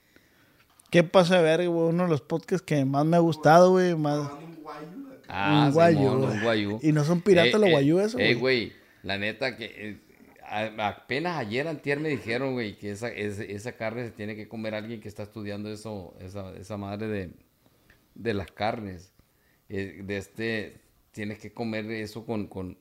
¿Qué pasa de ver, güey? Uno de los podcasts que más me ha gustado, güey. Más...
Ah,
Un
Simón,
güey.
un guayú.
Y no son piratas los guayú esos,
Eh,
güey.
güey, la neta que eh, a- apenas ayer antier me dijeron, güey, que esa, esa carne se tiene que comer alguien que está estudiando eso, esa, esa madre de, de las carnes. Eh, de este, tienes que comer eso con, con,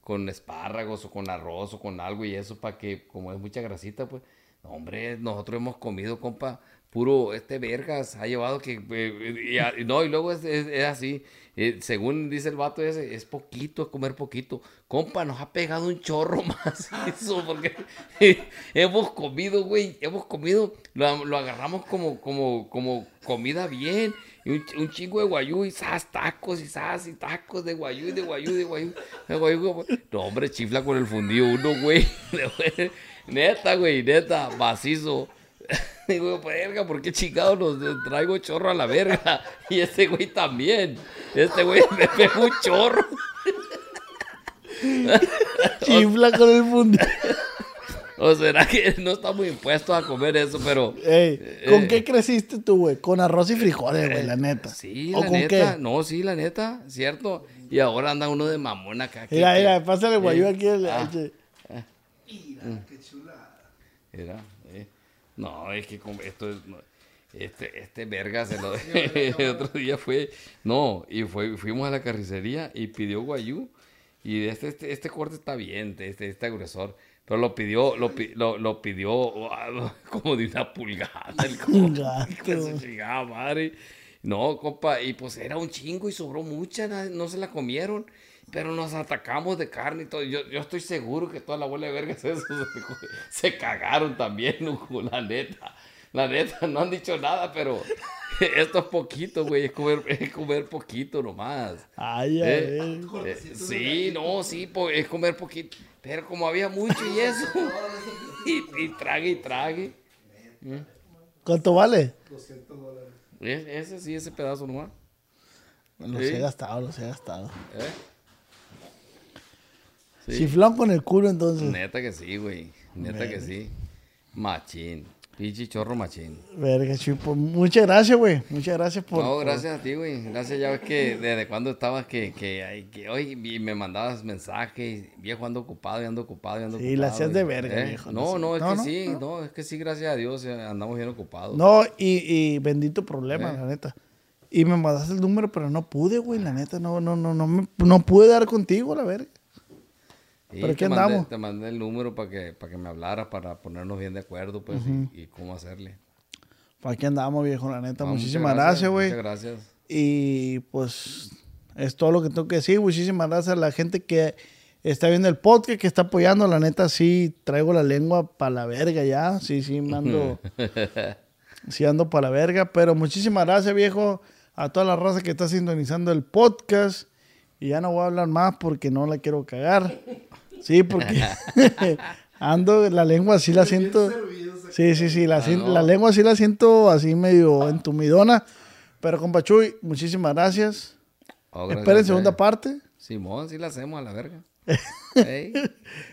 con espárragos o con arroz o con algo y eso para que, como es mucha grasita, pues, hombre, nosotros hemos comido, compa, puro, este vergas, ha llevado que, eh, a- y no, y luego es, así, eh, según dice el vato ese, es poquito, es comer poquito. Compa, nos ha pegado un chorro más eso, porque hemos comido, güey, hemos comido, lo, lo agarramos como, como, como comida bien, y un, un chingo de guayú, y sas, tacos, y sas, y tacos de guayú, y de guayú, de guayú, de guayú. No, hombre, chifla con el fundido uno, güey. Neta, güey, neta, macizo. Digo, verga, ¿por qué chingados los traigo chorro a la verga? Y este güey también. Este güey me pegó un chorro.
Chifla con el fundido.
O será que no estamos impuestos a comer eso, pero.
Ey, ¿Con
Eh,
qué creciste tú, güey? Con arroz y frijoles, güey, la neta.
Sí,
¿O
la
con
neta.
qué?
No, sí, la neta, cierto. Y ahora anda uno de mamón acá. que-
Mira, mira, pásale
eh,
aquí. el-
ah,
el-
Era, eh. No, es que esto es. no, este, este verga se lo. el otro día fue. No, y fue, fuimos a la carnicería y pidió guayú. Y este, este, este corte está bien, este, este gruesor. Pero lo pidió, lo, lo, lo pidió como de una pulgada. El chingada madre. No, compa, y pues era un chingo y sobró mucha, no se la comieron. Pero nos atacamos de carne y todo. Yo, yo estoy seguro que toda la bola de vergas esos se, se cagaron también, la neta. La neta, no han dicho nada, pero esto es poquito, güey. Es comer, es comer poquito nomás.
Ay, a
Eh, eh, sí, no, sí, es comer poquito. Pero como había mucho y eso, y, y trague y trague.
¿Cuánto vale?
Es- Ese sí, ese pedazo nomás.
Los
Sí.
he gastado, los he gastado.
¿Eh? Sí.
Chiflón con el culo, entonces.
Neta que sí, güey. Neta que sí. Machín. Pinche chorro machín.
Verga, Chuy, pues, muchas gracias, güey. Muchas gracias por.
No,
por-
gracias a ti, güey. Gracias, ya ves que desde cuando estabas que, que, hoy me mandabas mensajes, viejo, ando ocupado, y ando ocupado, y ando
Sí,
ocupado.
la hacías de verga,
¿eh?
viejo,
No,
no
es
No,
que
no,
sí,
no.
no. es que sí, gracias a Dios, eh, andamos bien ocupados.
No, y, y bendito problema,
Eh.
la neta. Y me mandaste el número, pero no pude, güey, la neta. No, no, no, no, me- no pude dar contigo, la verga. ¿Pero
te
qué
mandé-
andamos?
Te mandé el número para que, para que me hablaras, para ponernos bien de acuerdo, pues, y, y cómo hacerle.
Para aquí andamos, viejo, la neta.
No,
Muchísimas gracias, güey.
Muchas gracias.
Y pues es todo lo que tengo que decir. Muchísimas gracias a la gente que está viendo el podcast, que está apoyando. La neta, sí, traigo la lengua para la verga ya. Sí, sí, me ando. sí, ando para la verga. Pero muchísimas gracias, viejo, a toda la raza que está sintonizando el podcast. Y ya no voy a hablar más porque no la quiero cagar. Sí, porque ando, la lengua sí la siento. Sí, sí, sí, la, sien-
no.
la lengua sí la siento así medio entumidona. Pero, compa Chuy, muchísimas gracias.
Oh, gracias
Esperen segunda parte.
Simón, sí la hacemos a la verga. Ey.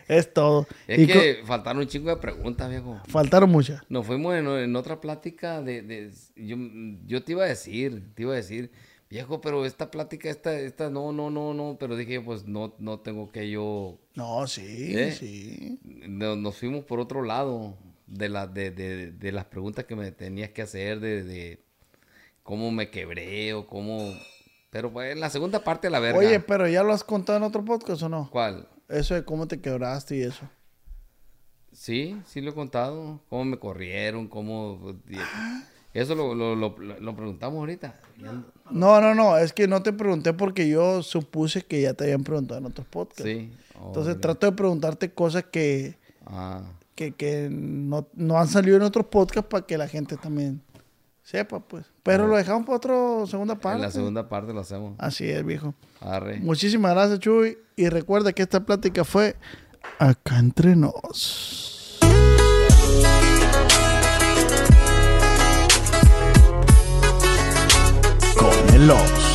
Es todo.
Es
Y
que faltaron un chingo de preguntas, viejo.
faltaron muchas.
Nos fuimos en, en otra plática de, de- yo, yo te iba a decir, te iba a decir, viejo, pero esta plática, esta, esta, no, no, no, no, pero dije, pues no, no tengo que yo,
No, sí,
¿Eh?
sí.
no- nos fuimos por otro lado de, la, de, de, de las preguntas que me tenías que hacer, de, de cómo me quebré o cómo, Pero pues en la segunda parte la verga.
Oye, pero ¿ya lo has contado en otro podcast o no?
¿Cuál?
Eso de cómo te quebraste y eso.
Sí, sí lo he contado. Cómo me corrieron, cómo... y- Eso lo, lo, lo, lo preguntamos ahorita.
No, no, no. Es que no te pregunté porque yo supuse que ya te habían preguntado en otros podcasts.
Sí.
Entonces trato de preguntarte cosas que,
Ah,
que, que no, no han salido en otros podcasts para que la gente también sepa, pues. Pero lo dejamos para otra segunda parte.
en la segunda parte lo hacemos.
Así es, viejo.
Arre.
Muchísimas gracias, Chuy. Y recuerda que esta plática fue acá entre nos. Con